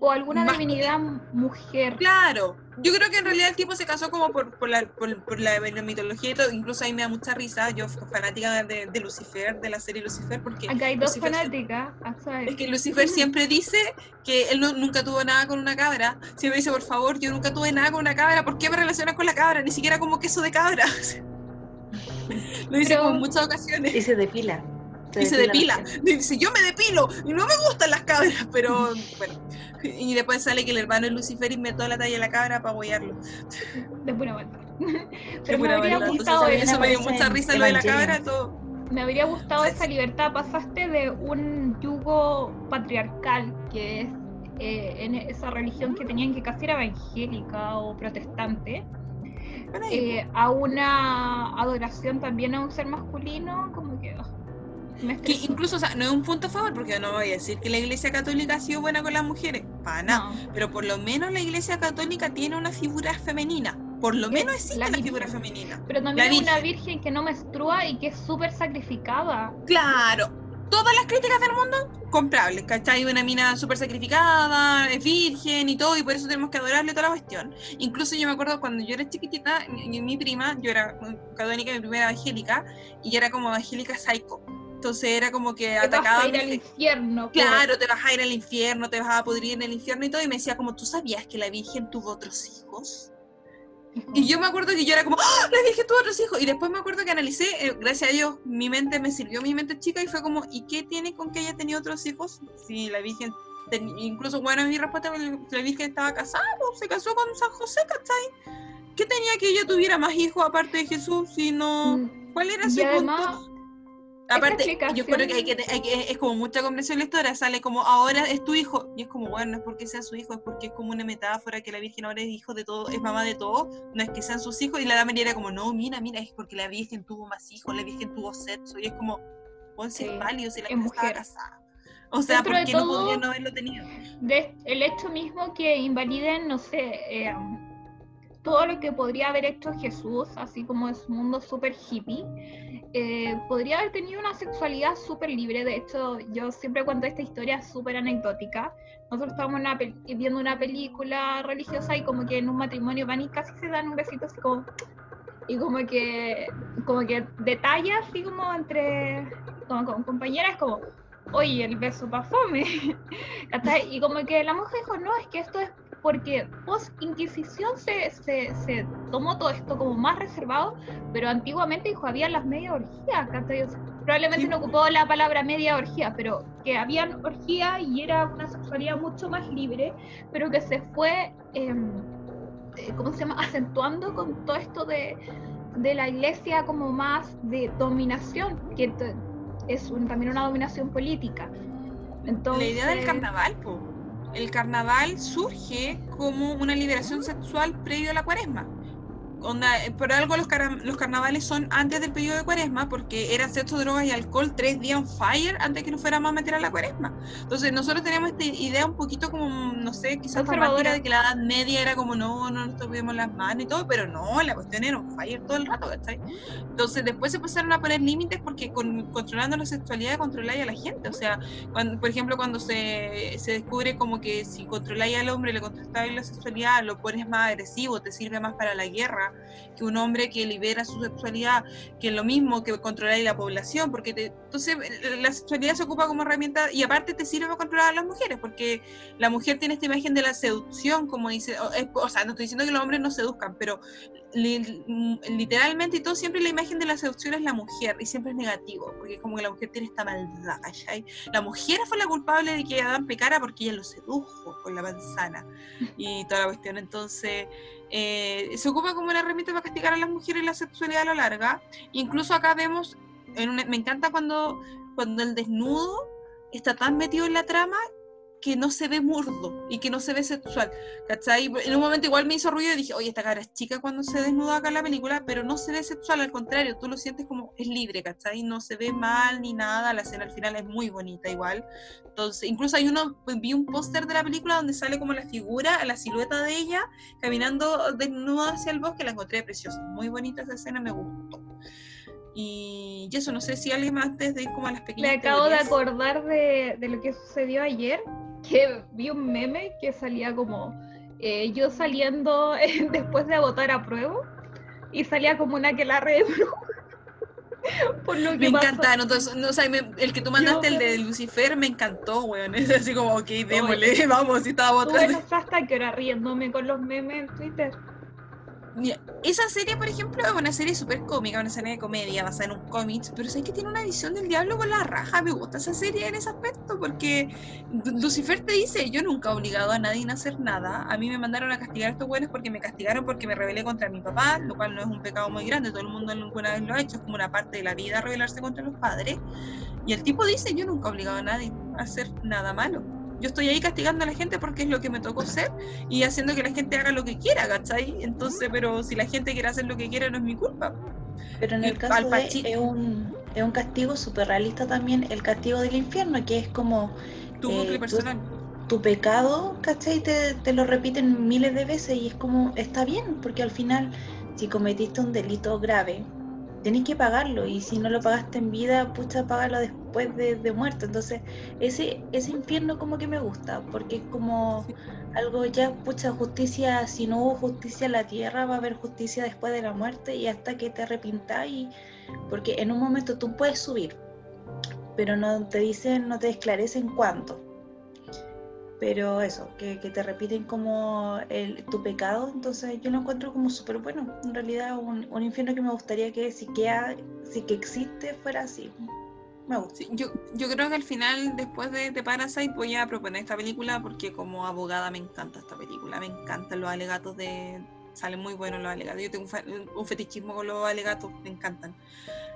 [SPEAKER 4] o alguna divinidad mujer.
[SPEAKER 2] Claro, yo creo que en realidad el tipo se casó como por, por, la, por, la, mitología y todo, incluso ahí me da mucha risa, yo fanática de, de, Lucifer, de la serie Lucifer, porque...
[SPEAKER 4] Acá hay dos fanáticas.
[SPEAKER 2] Es que Lucifer siempre dice que él nunca tuvo nada con una cabra, siempre dice, por favor, yo nunca tuve nada con una cabra, ¿por qué me relacionas con la cabra? Ni siquiera como queso de cabra. Lo dice como en muchas ocasiones.
[SPEAKER 3] Y se depila.
[SPEAKER 2] Y se depila. Dice, yo me depilo y no me gustan las cabras, pero bueno. Y después sale que el hermano es Lucifer y toda la talla de la cabra para apoyarlo.
[SPEAKER 4] De buena vuelta.
[SPEAKER 2] Pero me habría gustado eso. me dio mucha risa lo de la cabra, todo.
[SPEAKER 4] Me habría gustado esa libertad. Pasaste de un yugo patriarcal, que es eh, en esa religión que tenían que casi era evangélica o protestante, eh, a una adoración también a un ser masculino, como que... Oh,
[SPEAKER 2] incluso, o sea, no es un punto a favor, porque no voy a decir que la iglesia católica ha sido buena con las mujeres, para nada, pero por lo menos la iglesia católica tiene una figura femenina, por lo menos existe la, figura femenina.
[SPEAKER 4] Pero también hay una virgen que no menstrua y que es súper sacrificada.
[SPEAKER 2] Claro, todas las críticas del mundo comprables, ¿cachai? Una mina súper sacrificada, es virgen y todo, y por eso tenemos que adorarle toda la cuestión. Incluso yo me acuerdo cuando yo era chiquitita, mi, mi prima, yo era católica, mi primera evangélica, y era como evangélica psycho. Entonces era como que
[SPEAKER 4] te
[SPEAKER 2] atacaba.
[SPEAKER 4] Vas a ir al infierno.
[SPEAKER 2] Claro, te vas a ir al infierno, te vas a pudrir en el infierno y todo. Y me decía, como, ¿tú sabías que la Virgen tuvo otros hijos? Y yo me acuerdo que yo era como, ¡Ah! la Virgen tuvo otros hijos. Y después me acuerdo que analicé, eh, gracias a Dios, mi mente me sirvió, mi mente chica, y fue como, ¿y qué tiene con que haya tenido otros hijos? Si la Virgen, incluso, bueno, mi respuesta, la Virgen estaba casada, pues, se casó con San José, ¿cachai? ¿Qué tenía que ella tuviera más hijos aparte de Jesús? Si no, mm. ¿cuál era su punto? Aparte, yo creo que, hay que, es como mucha comprensión lectora, sale como ahora es tu hijo, y es como, bueno, no es porque sea su hijo, es porque es como una metáfora que la Virgen ahora es hijo de todo, es mamá de todo, no es que sean sus hijos, y la dama era como, no, mira, mira, es porque la Virgen tuvo más hijos, la Virgen tuvo sexo, y es como, ponse sí, válido si la mujer estaba casada. O sea, ¿por qué no podría no haberlo tenido?
[SPEAKER 4] De, el hecho mismo que invaliden, no sé, eh, todo lo que podría haber hecho Jesús, así como es un mundo súper hippie, eh, podría haber tenido una sexualidad súper libre. De hecho, yo siempre cuento esta historia súper anecdótica. Nosotros estábamos viendo una película religiosa y como que en un matrimonio van y casi se dan un besito así como... Y como que, como que detalla así como entre, como compañeras, como, oye, el beso pasó, me. y como que la mujer dijo, no, es que esto es porque post-Inquisición se, se, tomó todo esto como más reservado, pero antiguamente dijo, había las media orgías, probablemente no ocupó la palabra media orgía, pero que habían orgía y era una sexualidad mucho más libre, pero que se fue, em, eh, ¿cómo se llama?, acentuando con todo esto de, de la iglesia como más de dominación, que es también una dominación política. Entonces,
[SPEAKER 2] la idea del carnaval, pues el carnaval surge como una liberación sexual previo a la cuaresma. Eh, por algo los, los, carnavales son antes del periodo de cuaresma, porque era sexo, drogas y alcohol tres días on fire antes que nos fuéramos a meter a la cuaresma. Entonces nosotros tenemos esta idea un poquito como, no sé, quizás romántica de que la edad media era como, no, no nos toquemos las manos y todo, pero no, la cuestión era on fire todo el rato, ¿cachai? Entonces después se empezaron a poner límites porque con, controlando la sexualidad controláis a la gente. O sea, cuando, por ejemplo, cuando se, se descubre como que si controláis al hombre, le controláis la sexualidad, lo pones más agresivo, te sirve más para la guerra que un hombre que libera su sexualidad, que es lo mismo que controlar la población, porque entonces la sexualidad se ocupa como herramienta y aparte te sirve para controlar a las mujeres, porque la mujer tiene esta imagen de la seducción, como dice, o, sea, no estoy diciendo que los hombres no seduzcan, pero literalmente y todo siempre la imagen de la seducción es la mujer y siempre es negativo, porque como que la mujer tiene esta maldad, La mujer fue la culpable de que Adán pecara porque ella lo sedujo con la manzana y toda la cuestión, entonces eh, se ocupa como una herramienta para castigar a las mujeres la sexualidad a lo larga. Incluso acá vemos, en me encanta cuando, cuando el desnudo está tan metido en la trama que no se ve murdo y que no se ve sexual, ¿cachai? En un momento igual me hizo ruido y dije, oye, esta cara es chica cuando se desnuda acá en la película, pero no se ve sexual, al contrario, tú lo sientes como es libre, ¿cachai? No se ve mal ni nada, la escena al final es muy bonita igual. Entonces, incluso hay uno, vi un póster de la película donde sale como la figura, la silueta de ella, caminando desnuda hacia el bosque, la encontré preciosa, muy bonita esa escena, me gustó. Y, eso, no sé si alguien más antes de ir como a las pequeñas.
[SPEAKER 4] Me acabo de acordar de, de, lo que sucedió ayer que vi un meme que salía como eh, yo saliendo después de votar a prueba y salía como una que la re
[SPEAKER 2] Por lo que me encantaron, entonces, no, o sea, el que tú mandaste, el de Lucifer, me encantó, weón. Es así como, ok, démosle, vamos, si estaba votando.
[SPEAKER 4] hasta que hora riéndome con los memes en Twitter
[SPEAKER 2] esa serie, por ejemplo, es una serie súper cómica, una serie de comedia basada en un cómic, pero sé que tiene una visión del diablo con la raja. Me gusta esa serie en ese aspecto porque Lucifer te dice: Yo nunca he obligado a nadie a hacer nada. A mí me mandaron a castigar a estos buenos porque me castigaron porque me rebelé contra mi papá, lo cual no es un pecado muy grande, todo el mundo alguna vez lo ha hecho, es como una parte de la vida rebelarse contra los padres. Y el tipo dice: Yo nunca he obligado a nadie a hacer nada malo yo estoy ahí castigando a la gente porque es lo que me tocó ser y haciendo que la gente haga lo que quiera, ¿cachai? Entonces, pero si la gente quiere hacer lo que quiere, no es mi culpa.
[SPEAKER 3] Pero en el caso de, es un, es un castigo súper realista también, el castigo del infierno, que es como...
[SPEAKER 2] Tu eh, personal.
[SPEAKER 3] Tu, pecado, ¿cachai? Te, te lo repiten miles de veces y es como, está bien, porque al final, si cometiste un delito grave, tenés que pagarlo y si no lo pagaste en vida, pucha, pagarlo después de, de, muerto. Entonces, ese, ese infierno como que me gusta, porque es como algo ya, pucha, justicia, si no hubo justicia en la tierra, va a haber justicia después de la muerte y hasta que te arrepintas y porque en un momento tú puedes subir, pero no te dicen, no te esclarecen cuánto pero eso, que, te repiten como el, tu pecado, entonces yo lo encuentro como súper bueno. En realidad, un, un, infierno que me gustaría que si, queda, si que existe fuera así. Me gusta.
[SPEAKER 2] yo, yo creo que al final, después de, de, Parasite, voy a proponer esta película porque como abogada me encanta esta película, me encantan los alegatos de... Salen muy buenos los alegatos. Yo tengo un, fetichismo con los alegatos, me encantan.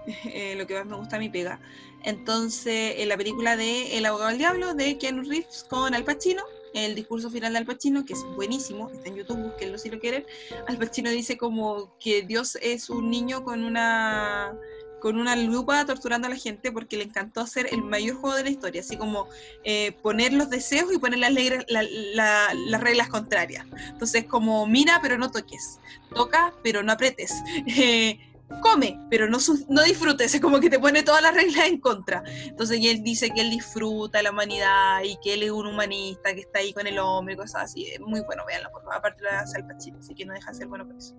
[SPEAKER 2] Lo que más me gusta a mi pega. Entonces, en la película de El abogado del diablo de Keanu Reeves con Al Pacino, el discurso final de Al Pacino, que es buenísimo, está en YouTube, búsquenlo si lo quieren. Al Pacino dice como que Dios es un niño con una con una lupa torturando a la gente porque le encantó hacer el mayor juego de la historia, así como eh, poner los deseos y poner las, las reglas contrarias. Entonces, como mira, pero no toques, toca, pero no apretes. Eh, come, pero no, no disfrutes, es como que te pone todas las reglas en contra. Entonces, él dice que él disfruta la humanidad y que él es un humanista que está ahí con el hombre cosas así. Muy bueno, véanlo, por favor. Aparte lo hace el Pachino, así que no deja de ser bueno por eso.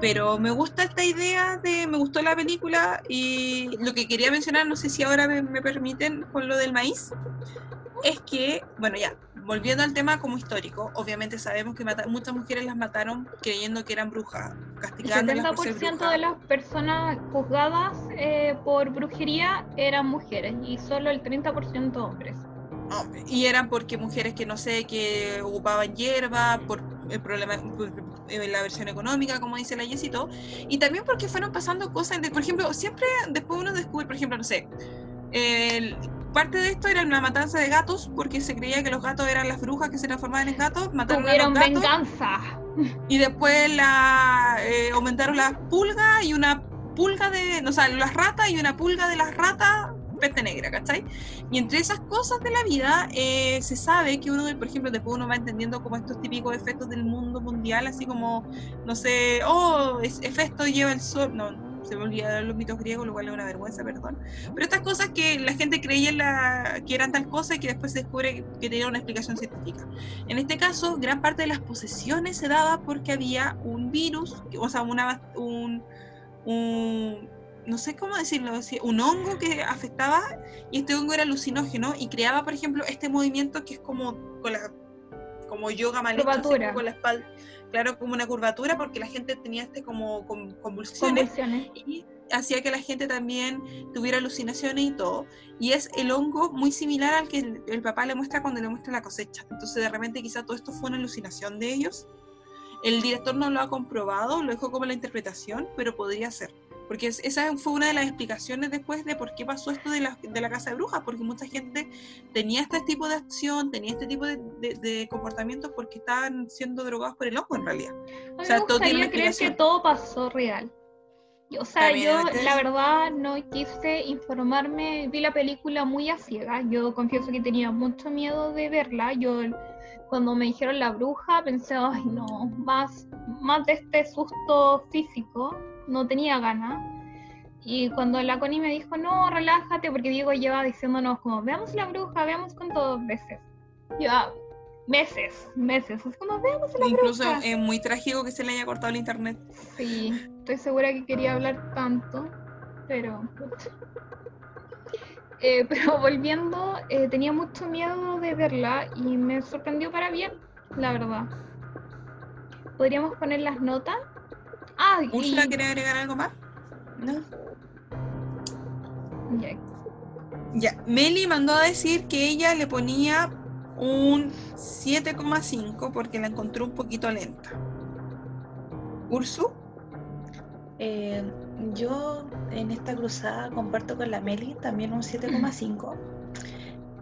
[SPEAKER 2] Pero me gusta esta idea de, me gustó la película y lo que quería mencionar, no sé si ahora me permiten con lo del maíz, es que, bueno, ya, volviendo al tema como histórico, obviamente sabemos que muchas mujeres las mataron creyendo que eran brujas, castigándolas
[SPEAKER 4] El 70% de las personas juzgadas eh, por brujería eran mujeres y solo el 30% hombres.
[SPEAKER 2] y eran porque mujeres que no sé, que ocupaban hierba, por el problema, de la versión económica, como dice la Yesito, y también porque fueron pasando cosas, por ejemplo, siempre después uno descubre, por ejemplo, no sé, el, parte de esto era una matanza de gatos porque se creía que los gatos eran las brujas que se transformaban en gatos, mataron a los gatos,
[SPEAKER 4] venganza.
[SPEAKER 2] Y después la eh, aumentaron las pulgas y una pulga de, o sea, las ratas y una pulga de las ratas peste negra, ¿cachai? Y entre esas cosas de la vida eh, se sabe que uno, por ejemplo, después uno va entendiendo como estos típicos efectos del mundo mundial, así como, no sé, oh, es, efecto lleva el sol, no, se me olvidaron los mitos griegos, lo cual es una vergüenza, perdón. Pero estas cosas que la gente creía la, que eran tal cosa y que después se descubre que tenían una explicación científica. En este caso, gran parte de las posesiones se daba porque había un virus, o sea, una, un, un no sé cómo decirlo, un hongo que afectaba y este hongo era alucinógeno y creaba, por ejemplo, este movimiento que es como con la como yoga mal con la espalda claro, como una curvatura, porque la gente tenía este como convulsiones, y hacía que la gente también tuviera alucinaciones y todo. Y es el hongo muy similar al que el, papá le muestra cuando le muestra la cosecha. Entonces de repente quizá todo esto fue una alucinación de ellos. El director no lo ha comprobado, lo dejó como la interpretación, pero podría ser. Porque esa fue una de las explicaciones después de por qué pasó esto de la, de la casa de brujas, porque mucha gente tenía este tipo de acción, tenía este tipo de, de, comportamientos porque estaban siendo drogados por el hongo en realidad.
[SPEAKER 4] o sea, todo tiene creer que todo pasó real. O sea, yo la verdad no quise informarme, vi la película muy a ciegas, yo confieso que tenía mucho miedo de verla, yo cuando me dijeron la bruja pensé, ay no, más, más de este susto físico, no tenía ganas. Y cuando la Connie me dijo, no, relájate, porque Diego lleva diciéndonos como, veamos la bruja, veamos cuántas veces. Ya, meses, meses. Es como, veamos
[SPEAKER 2] la Incluso es muy trágico que se le haya cortado el internet.
[SPEAKER 4] Sí, estoy segura que quería hablar tanto, pero... Eh, pero volviendo, eh, tenía mucho miedo de verla y me sorprendió para bien, la verdad. ¿Podríamos poner las notas?
[SPEAKER 2] Ah, ¿Úrsula quiere agregar algo más? No. Ya. Ya, Meli mandó a decir que ella le ponía un 7,5 porque la encontró un poquito lenta. ¿Ursu?
[SPEAKER 3] Eh, yo en esta cruzada comparto con la Meli también un 7,5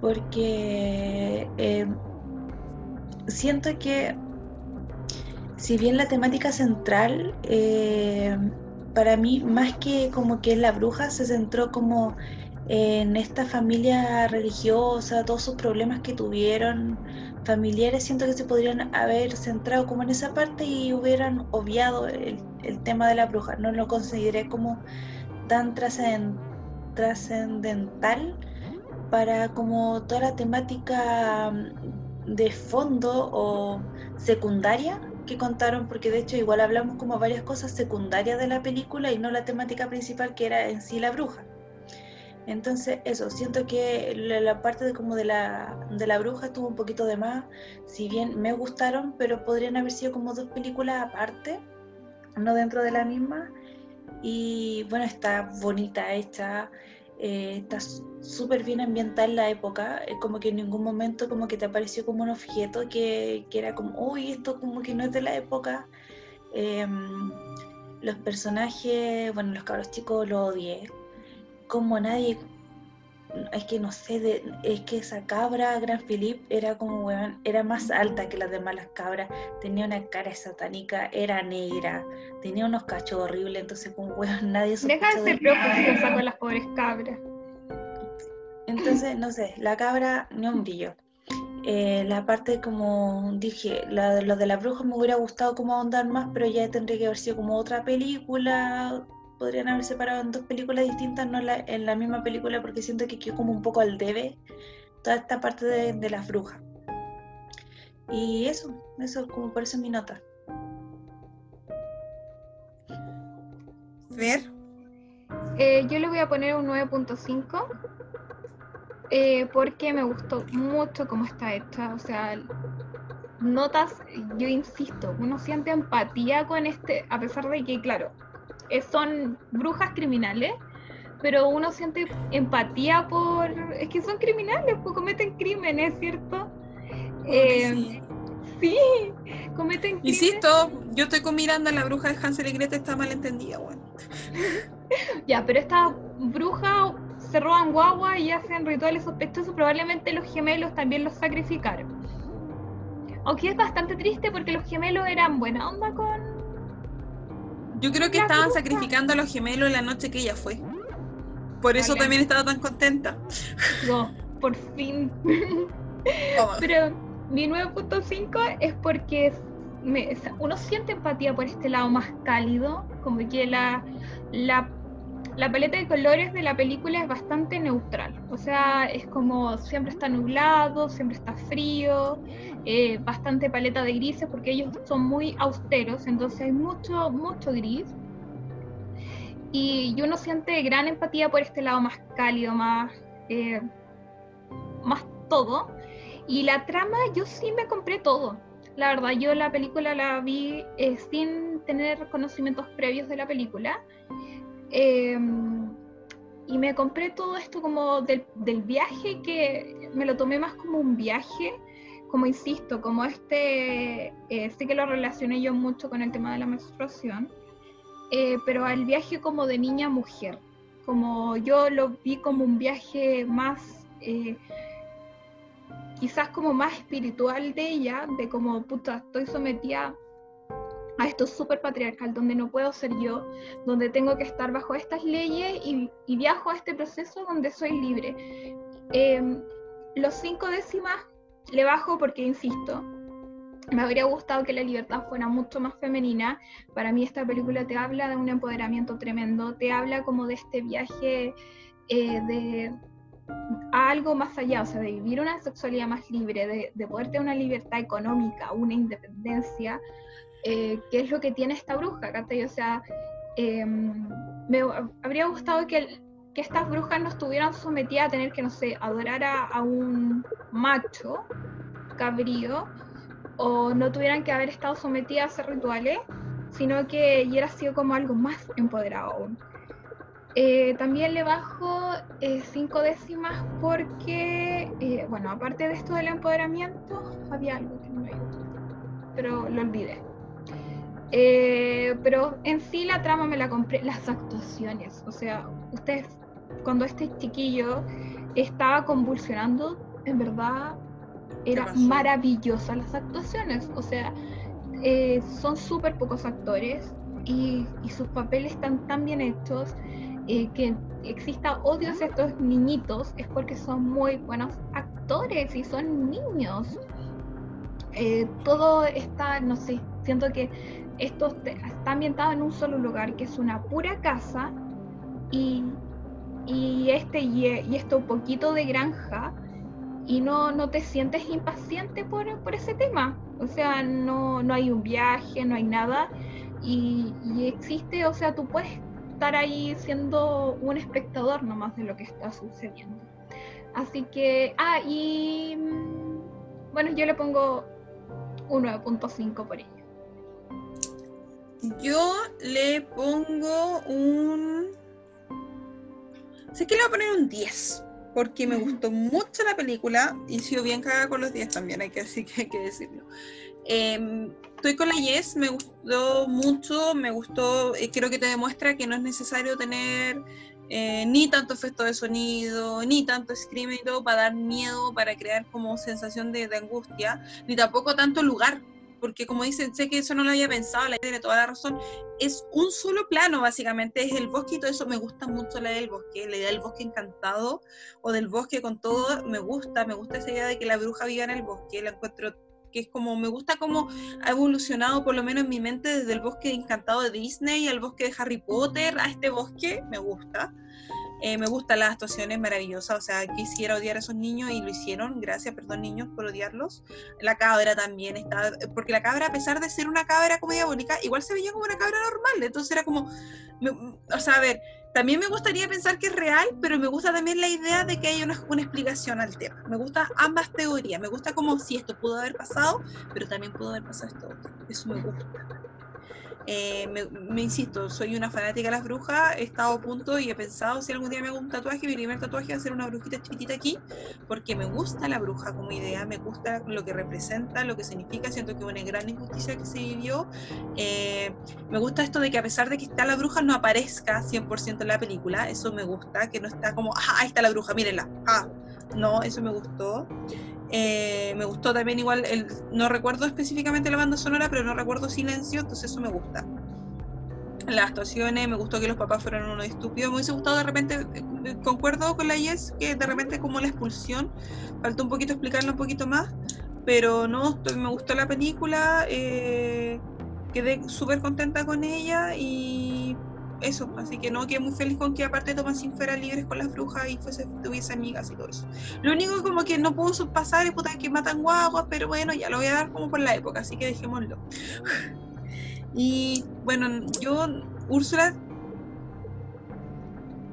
[SPEAKER 3] porque eh, siento que si bien la temática central eh, para mí más que como que es la bruja se centró como en esta familia religiosa, todos sus problemas que tuvieron familiares, siento que se podrían haber centrado como en esa parte y hubieran obviado el, tema de la bruja. No lo consideré como tan trascendental para como toda la temática mm, de fondo o secundaria que contaron, porque de hecho igual hablamos como varias cosas secundarias de la película y no la temática principal que era en sí la bruja. Entonces, eso, siento que la, parte de como de la, de la bruja tuvo un poquito de más, si bien me gustaron, pero podrían haber sido como dos películas aparte, no dentro de la misma. Y bueno, está bonita hecha, eh, está súper bien ambientada en la época, eh, como que en ningún momento como que te apareció como un objeto que, que era como, uy, esto como que no es de la época. Em, los personajes, bueno, los cabros chicos los odié, como nadie, es que no sé, es que esa cabra, Gran Philip, era como, weón, era más alta que las demás las cabras, tenía una cara satánica, era negra, tenía unos cachos horribles, entonces como, weón, nadie
[SPEAKER 4] Deja de ser preocupada con las pobres cabras.
[SPEAKER 3] Entonces, no sé, la cabra ni un brillo. Eh, la parte como dije, lo de la bruja me hubiera gustado como ahondar más, pero ya tendría que haber sido como otra película, podrían haber separado en dos películas distintas, no en la, misma película, porque siento que quedó como un poco al debe toda esta parte de, las brujas. Y eso, eso como por eso mi nota.
[SPEAKER 2] Ver.
[SPEAKER 4] Eh, yo le voy a poner un 9.5 eh, porque me gustó mucho cómo está hecha. O sea, notas, yo insisto, uno siente empatía con este, a pesar de que, claro, son brujas criminales, pero uno siente empatía por... Es que son criminales, pues cometen crímenes, ¿cierto?
[SPEAKER 2] Eh, sí. cometen crímenes. Insisto, yo estoy con Miranda, la bruja de Hansel y Gretel está mal entendida, bueno.
[SPEAKER 4] ya, pero esta bruja se roban guagua y hacen rituales sospechosos, probablemente los gemelos también los sacrificaron. Aunque es bastante triste porque los gemelos eran buena onda con
[SPEAKER 2] yo creo que estaban sacrificando a los gemelos la noche que ella fue. Por eso también estaba tan contenta.
[SPEAKER 4] No, por fin. Pero mi 9.5 es porque uno siente empatía por este lado más cálido, como que la, la la paleta de colores de la película es bastante neutral, o sea, es como siempre está nublado, siempre está frío, eh, bastante paleta de grises porque ellos son muy austeros, entonces hay mucho, mucho gris. Y uno siente gran empatía por este lado más cálido, más, eh, más todo. Y la trama, yo sí me compré todo. La verdad, yo la película la vi eh, sin tener conocimientos previos de la película. Em, y me compré todo esto como del, viaje, que me lo tomé más como un viaje, como insisto, como este, eh, sé que lo relacioné yo mucho con el tema de la menstruación, eh, pero al viaje como de niña a mujer, como yo lo vi como un viaje más, eh, quizás como más espiritual de ella, de como, puta, estoy sometida a esto súper patriarcal, donde no puedo ser yo, donde tengo que estar bajo estas leyes y, viajo a este proceso donde soy libre. Em, los cinco décimas le bajo porque, insisto, me habría gustado que la libertad fuera mucho más femenina. Para mí esta película te habla de un empoderamiento tremendo, te habla como de este viaje eh, de, a algo más allá, o sea, de vivir una sexualidad más libre, de, de poder tener una libertad económica, una independencia, eh, qué es lo que tiene esta bruja, ¿cachai? O sea, em, me habría gustado que, estas brujas no estuvieran sometidas a tener que, no sé, adorar a, un macho cabrío, o no tuvieran que haber estado sometidas a hacer rituales, sino que hubiera sido como algo más empoderado aún. Eh, también le bajo eh, cinco décimas porque, bueno, aparte de esto del empoderamiento, había algo que no me gustó, pero lo olvidé. Eh, pero en sí la trama me la compré, las actuaciones. O sea, ustedes, cuando este chiquillo estaba convulsionando, en verdad eran maravillosas las actuaciones. O sea, eh, son súper pocos actores y, sus papeles están tan bien hechos eh, que exista odio hacia estos niñitos es porque son muy buenos actores y son niños. todo está, no sé, siento que esto está ambientado en un solo lugar, que es una pura casa, y, y este y, esto poquito de granja, y no, te sientes impaciente por, ese tema. O sea, no, hay un viaje, no hay nada, y, y existe, o sea, tú puedes estar ahí siendo un espectador nomás de lo que está sucediendo. Así que, ah, y mm, bueno, yo le pongo un 9.5 por ello.
[SPEAKER 2] Yo le pongo un. Sé que le voy a poner un 10, porque me gustó mucho la película y sido bien cagada con los 10 también, hay que, así que hay que decirlo. Em, estoy con la Yes, me gustó mucho, me gustó, eh, creo que te demuestra que no es necesario tener eh, ni tanto efecto de sonido, ni tanto screaming y todo para dar miedo, para crear como sensación de, de angustia, ni tampoco tanto lugar porque como dicen, sé que eso no lo había pensado, la tiene toda la razón, es un solo plano básicamente, es el bosque y todo eso, me gusta mucho la del bosque, la idea del bosque encantado o del bosque con todo, me gusta, me gusta esa idea de que la bruja viva en el bosque, la encuentro que es como, me gusta cómo ha evolucionado por lo menos en mi mente desde el bosque encantado de Disney al bosque de Harry Potter a este bosque, me gusta. Eh, me gustan las actuaciones maravillosas, o sea, quisiera odiar a esos niños y lo hicieron, gracias, perdón niños por odiarlos. La cabra también está, porque la cabra a pesar de ser una cabra como diabólica, igual se veía como una cabra normal, entonces era como, o sea, a ver, también me gustaría pensar que es real, pero me gusta también la idea de que hay una, una explicación al tema. Me gustan ambas teorías, me gusta como si esto pudo haber pasado, pero también pudo haber pasado esto eso me gusta. Eh, me, insisto, soy una fanática de las brujas, he estado a punto y he pensado si algún día me hago un tatuaje, mi primer tatuaje va a ser una brujita chiquitita aquí, porque me gusta la bruja como idea, me gusta lo que representa, lo que significa, siento que una gran injusticia que se vivió. Eh, me gusta esto de que a pesar de que está la bruja no aparezca 100% en la película, eso me gusta, que no está como, ah, ahí está la bruja, mírenla, ah, no, eso me gustó. Eh, me gustó también igual, el, no recuerdo específicamente la banda sonora, pero no recuerdo Silencio, entonces eso me gusta. Las actuaciones, me gustó que los papás fueran uno estúpido. Me hubiese gustado de repente, eh, concuerdo con la Yes, que de repente como la expulsión, faltó un poquito explicarlo un poquito más, pero no, me gustó la película, eh, quedé súper contenta con ella y eso, así que no quedé muy feliz con que aparte Tomasín fuera libre con las brujas y fuese, tuviese amigas y todo eso. Lo único como que no pudo pasar es puta que matan guaguas, pero bueno, ya lo voy a dar como por la época, así que dejémoslo. y bueno, yo, Úrsula.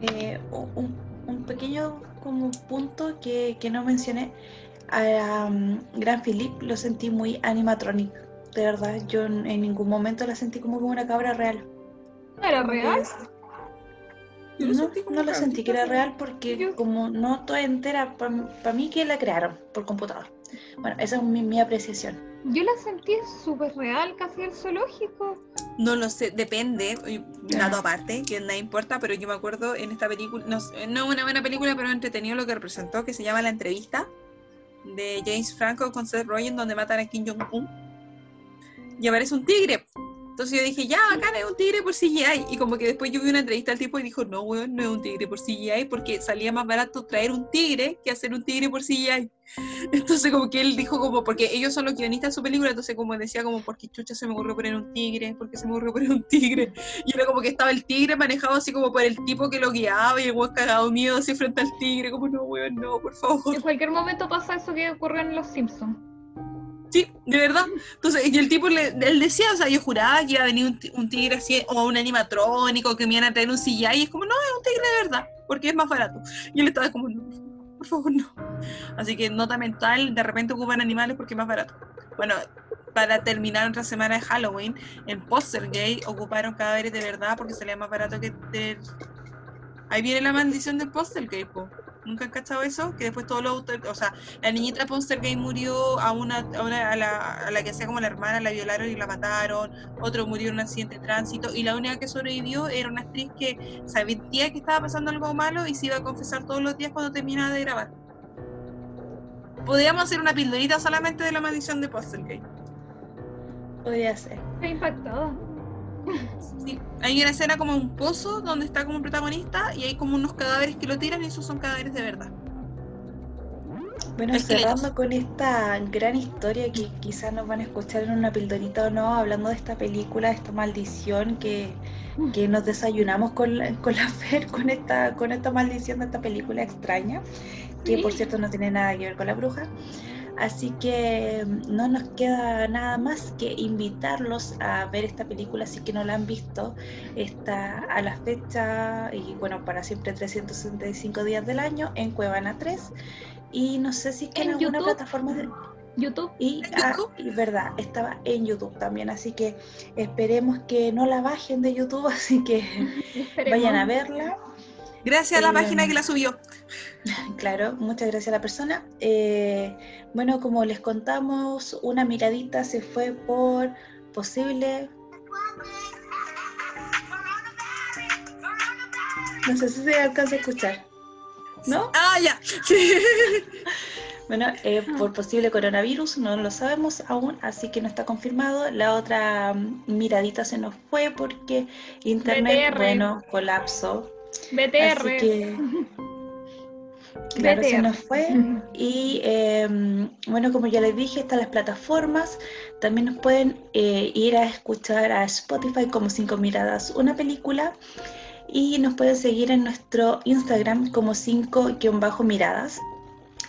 [SPEAKER 3] Eh, un, pequeño como punto que, no mencioné. A Gran Philip lo sentí muy animatronic, de verdad. Yo en ningún momento la sentí como una cabra real
[SPEAKER 4] era real?
[SPEAKER 3] no, no lo sentí que era real porque como no toda entera, para mí que la crearon por computador. Bueno, esa es mi, apreciación.
[SPEAKER 4] Yo la sentí súper real, casi el zoológico.
[SPEAKER 2] No lo sé, depende, nada aparte, que nada importa, pero yo me acuerdo en esta película, no, no una buena película, pero entretenido lo que representó, que se llama La Entrevista, de James Franco con Seth Rogen, donde matan a Kim Jong-un. Y aparece un tigre Entonces yo dije, ya, acá no es un tigre por CGI. Y como que después yo vi una entrevista al tipo y dijo, no, weón, no es un tigre por CGI porque salía más barato traer un tigre que hacer un tigre por CGI. Entonces como que él dijo como, porque ellos son los guionistas de su película, entonces como decía como, porque chucha se me ocurrió poner un tigre, porque se me ocurrió poner un tigre. Y era como que estaba el tigre manejado así como por el tipo que lo guiaba y el weón cagado miedo así frente al tigre, como no, weón, no, por favor.
[SPEAKER 4] En cualquier momento pasa eso que ocurrió en Los Simpsons.
[SPEAKER 2] Sí, de verdad. Entonces, y el tipo, le, él decía, o sea, yo juraba que iba a venir un, tigre así, o un animatrónico, que me iban a traer un CGI, y es como, no, es un tigre de verdad, porque es más barato. Y él estaba como, no, por favor, no. Así que nota mental, de repente ocupan animales porque es más barato. Bueno, para terminar otra semana de Halloween, en Poster Gay ocuparon cadáveres de verdad porque salía más barato que... De... Ahí viene la maldición del Poster Gay, po. ¿Nunca han cachado eso? Que después todos los o sea, la niñita Ponster Gay murió a una, a, una a, la, a la que hacía como la hermana, la violaron y la mataron, otro murió en un accidente de tránsito, y la única que sobrevivió era una actriz que sabía que estaba pasando algo malo y se iba a confesar todos los días cuando terminaba de grabar. Podríamos hacer una pildorita solamente de la maldición de Ponster Gay.
[SPEAKER 3] Podría ser.
[SPEAKER 4] Me impactado.
[SPEAKER 2] Sí, hay una escena como un pozo donde está como un protagonista y hay como unos cadáveres que lo tiran y esos son cadáveres de verdad.
[SPEAKER 3] Bueno, cerrando con esta gran historia que quizás nos van a escuchar en una pildorita o no, hablando de esta película, de esta maldición que, que nos desayunamos con la, con la Fer, con esta, con esta maldición de esta película extraña, que por cierto no tiene nada que ver con la bruja. Así que mm, no nos queda nada más que invitarlos a ver esta película si que no la han visto. Está a la fecha y bueno, para siempre 365 días del año en Cuevana 3. Y no sé si es que en, alguna plataforma de
[SPEAKER 4] YouTube.
[SPEAKER 3] Y, ah, y, verdad, estaba en YouTube también, así que esperemos que no la bajen de YouTube, así que vayan a verla.
[SPEAKER 2] Gracias a la página que la subió.
[SPEAKER 3] Claro, muchas gracias a la persona. Eh, bueno, como les contamos, una miradita se fue por posible. No sé si se alcanza a escuchar. ¿No?
[SPEAKER 2] Ah, ya.
[SPEAKER 3] Bueno, eh, por posible coronavirus, no lo sabemos aún, así que no está confirmado. La otra mm, miradita se nos fue porque internet, bueno, colapsó.
[SPEAKER 4] BTR.
[SPEAKER 3] claro, se nos fue. Y em, bueno, como ya les dije, están las plataformas. También nos pueden eh, ir a escuchar a Spotify como Cinco Miradas, una película. Y nos pueden seguir en nuestro Instagram como Cinco-Miradas.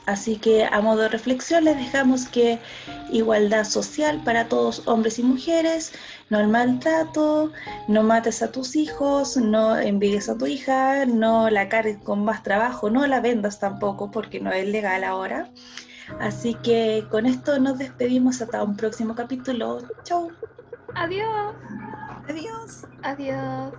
[SPEAKER 3] Así que a modo de reflexión les dejamos que igualdad social para todos hombres y mujeres, no el maltrato, no mates a tus hijos, no envidies a tu hija, no la cargues con más trabajo, no la vendas tampoco porque no es legal ahora. Así que con esto nos despedimos hasta un próximo capítulo. Chau.
[SPEAKER 4] Adiós.
[SPEAKER 2] Adiós.
[SPEAKER 4] Adiós.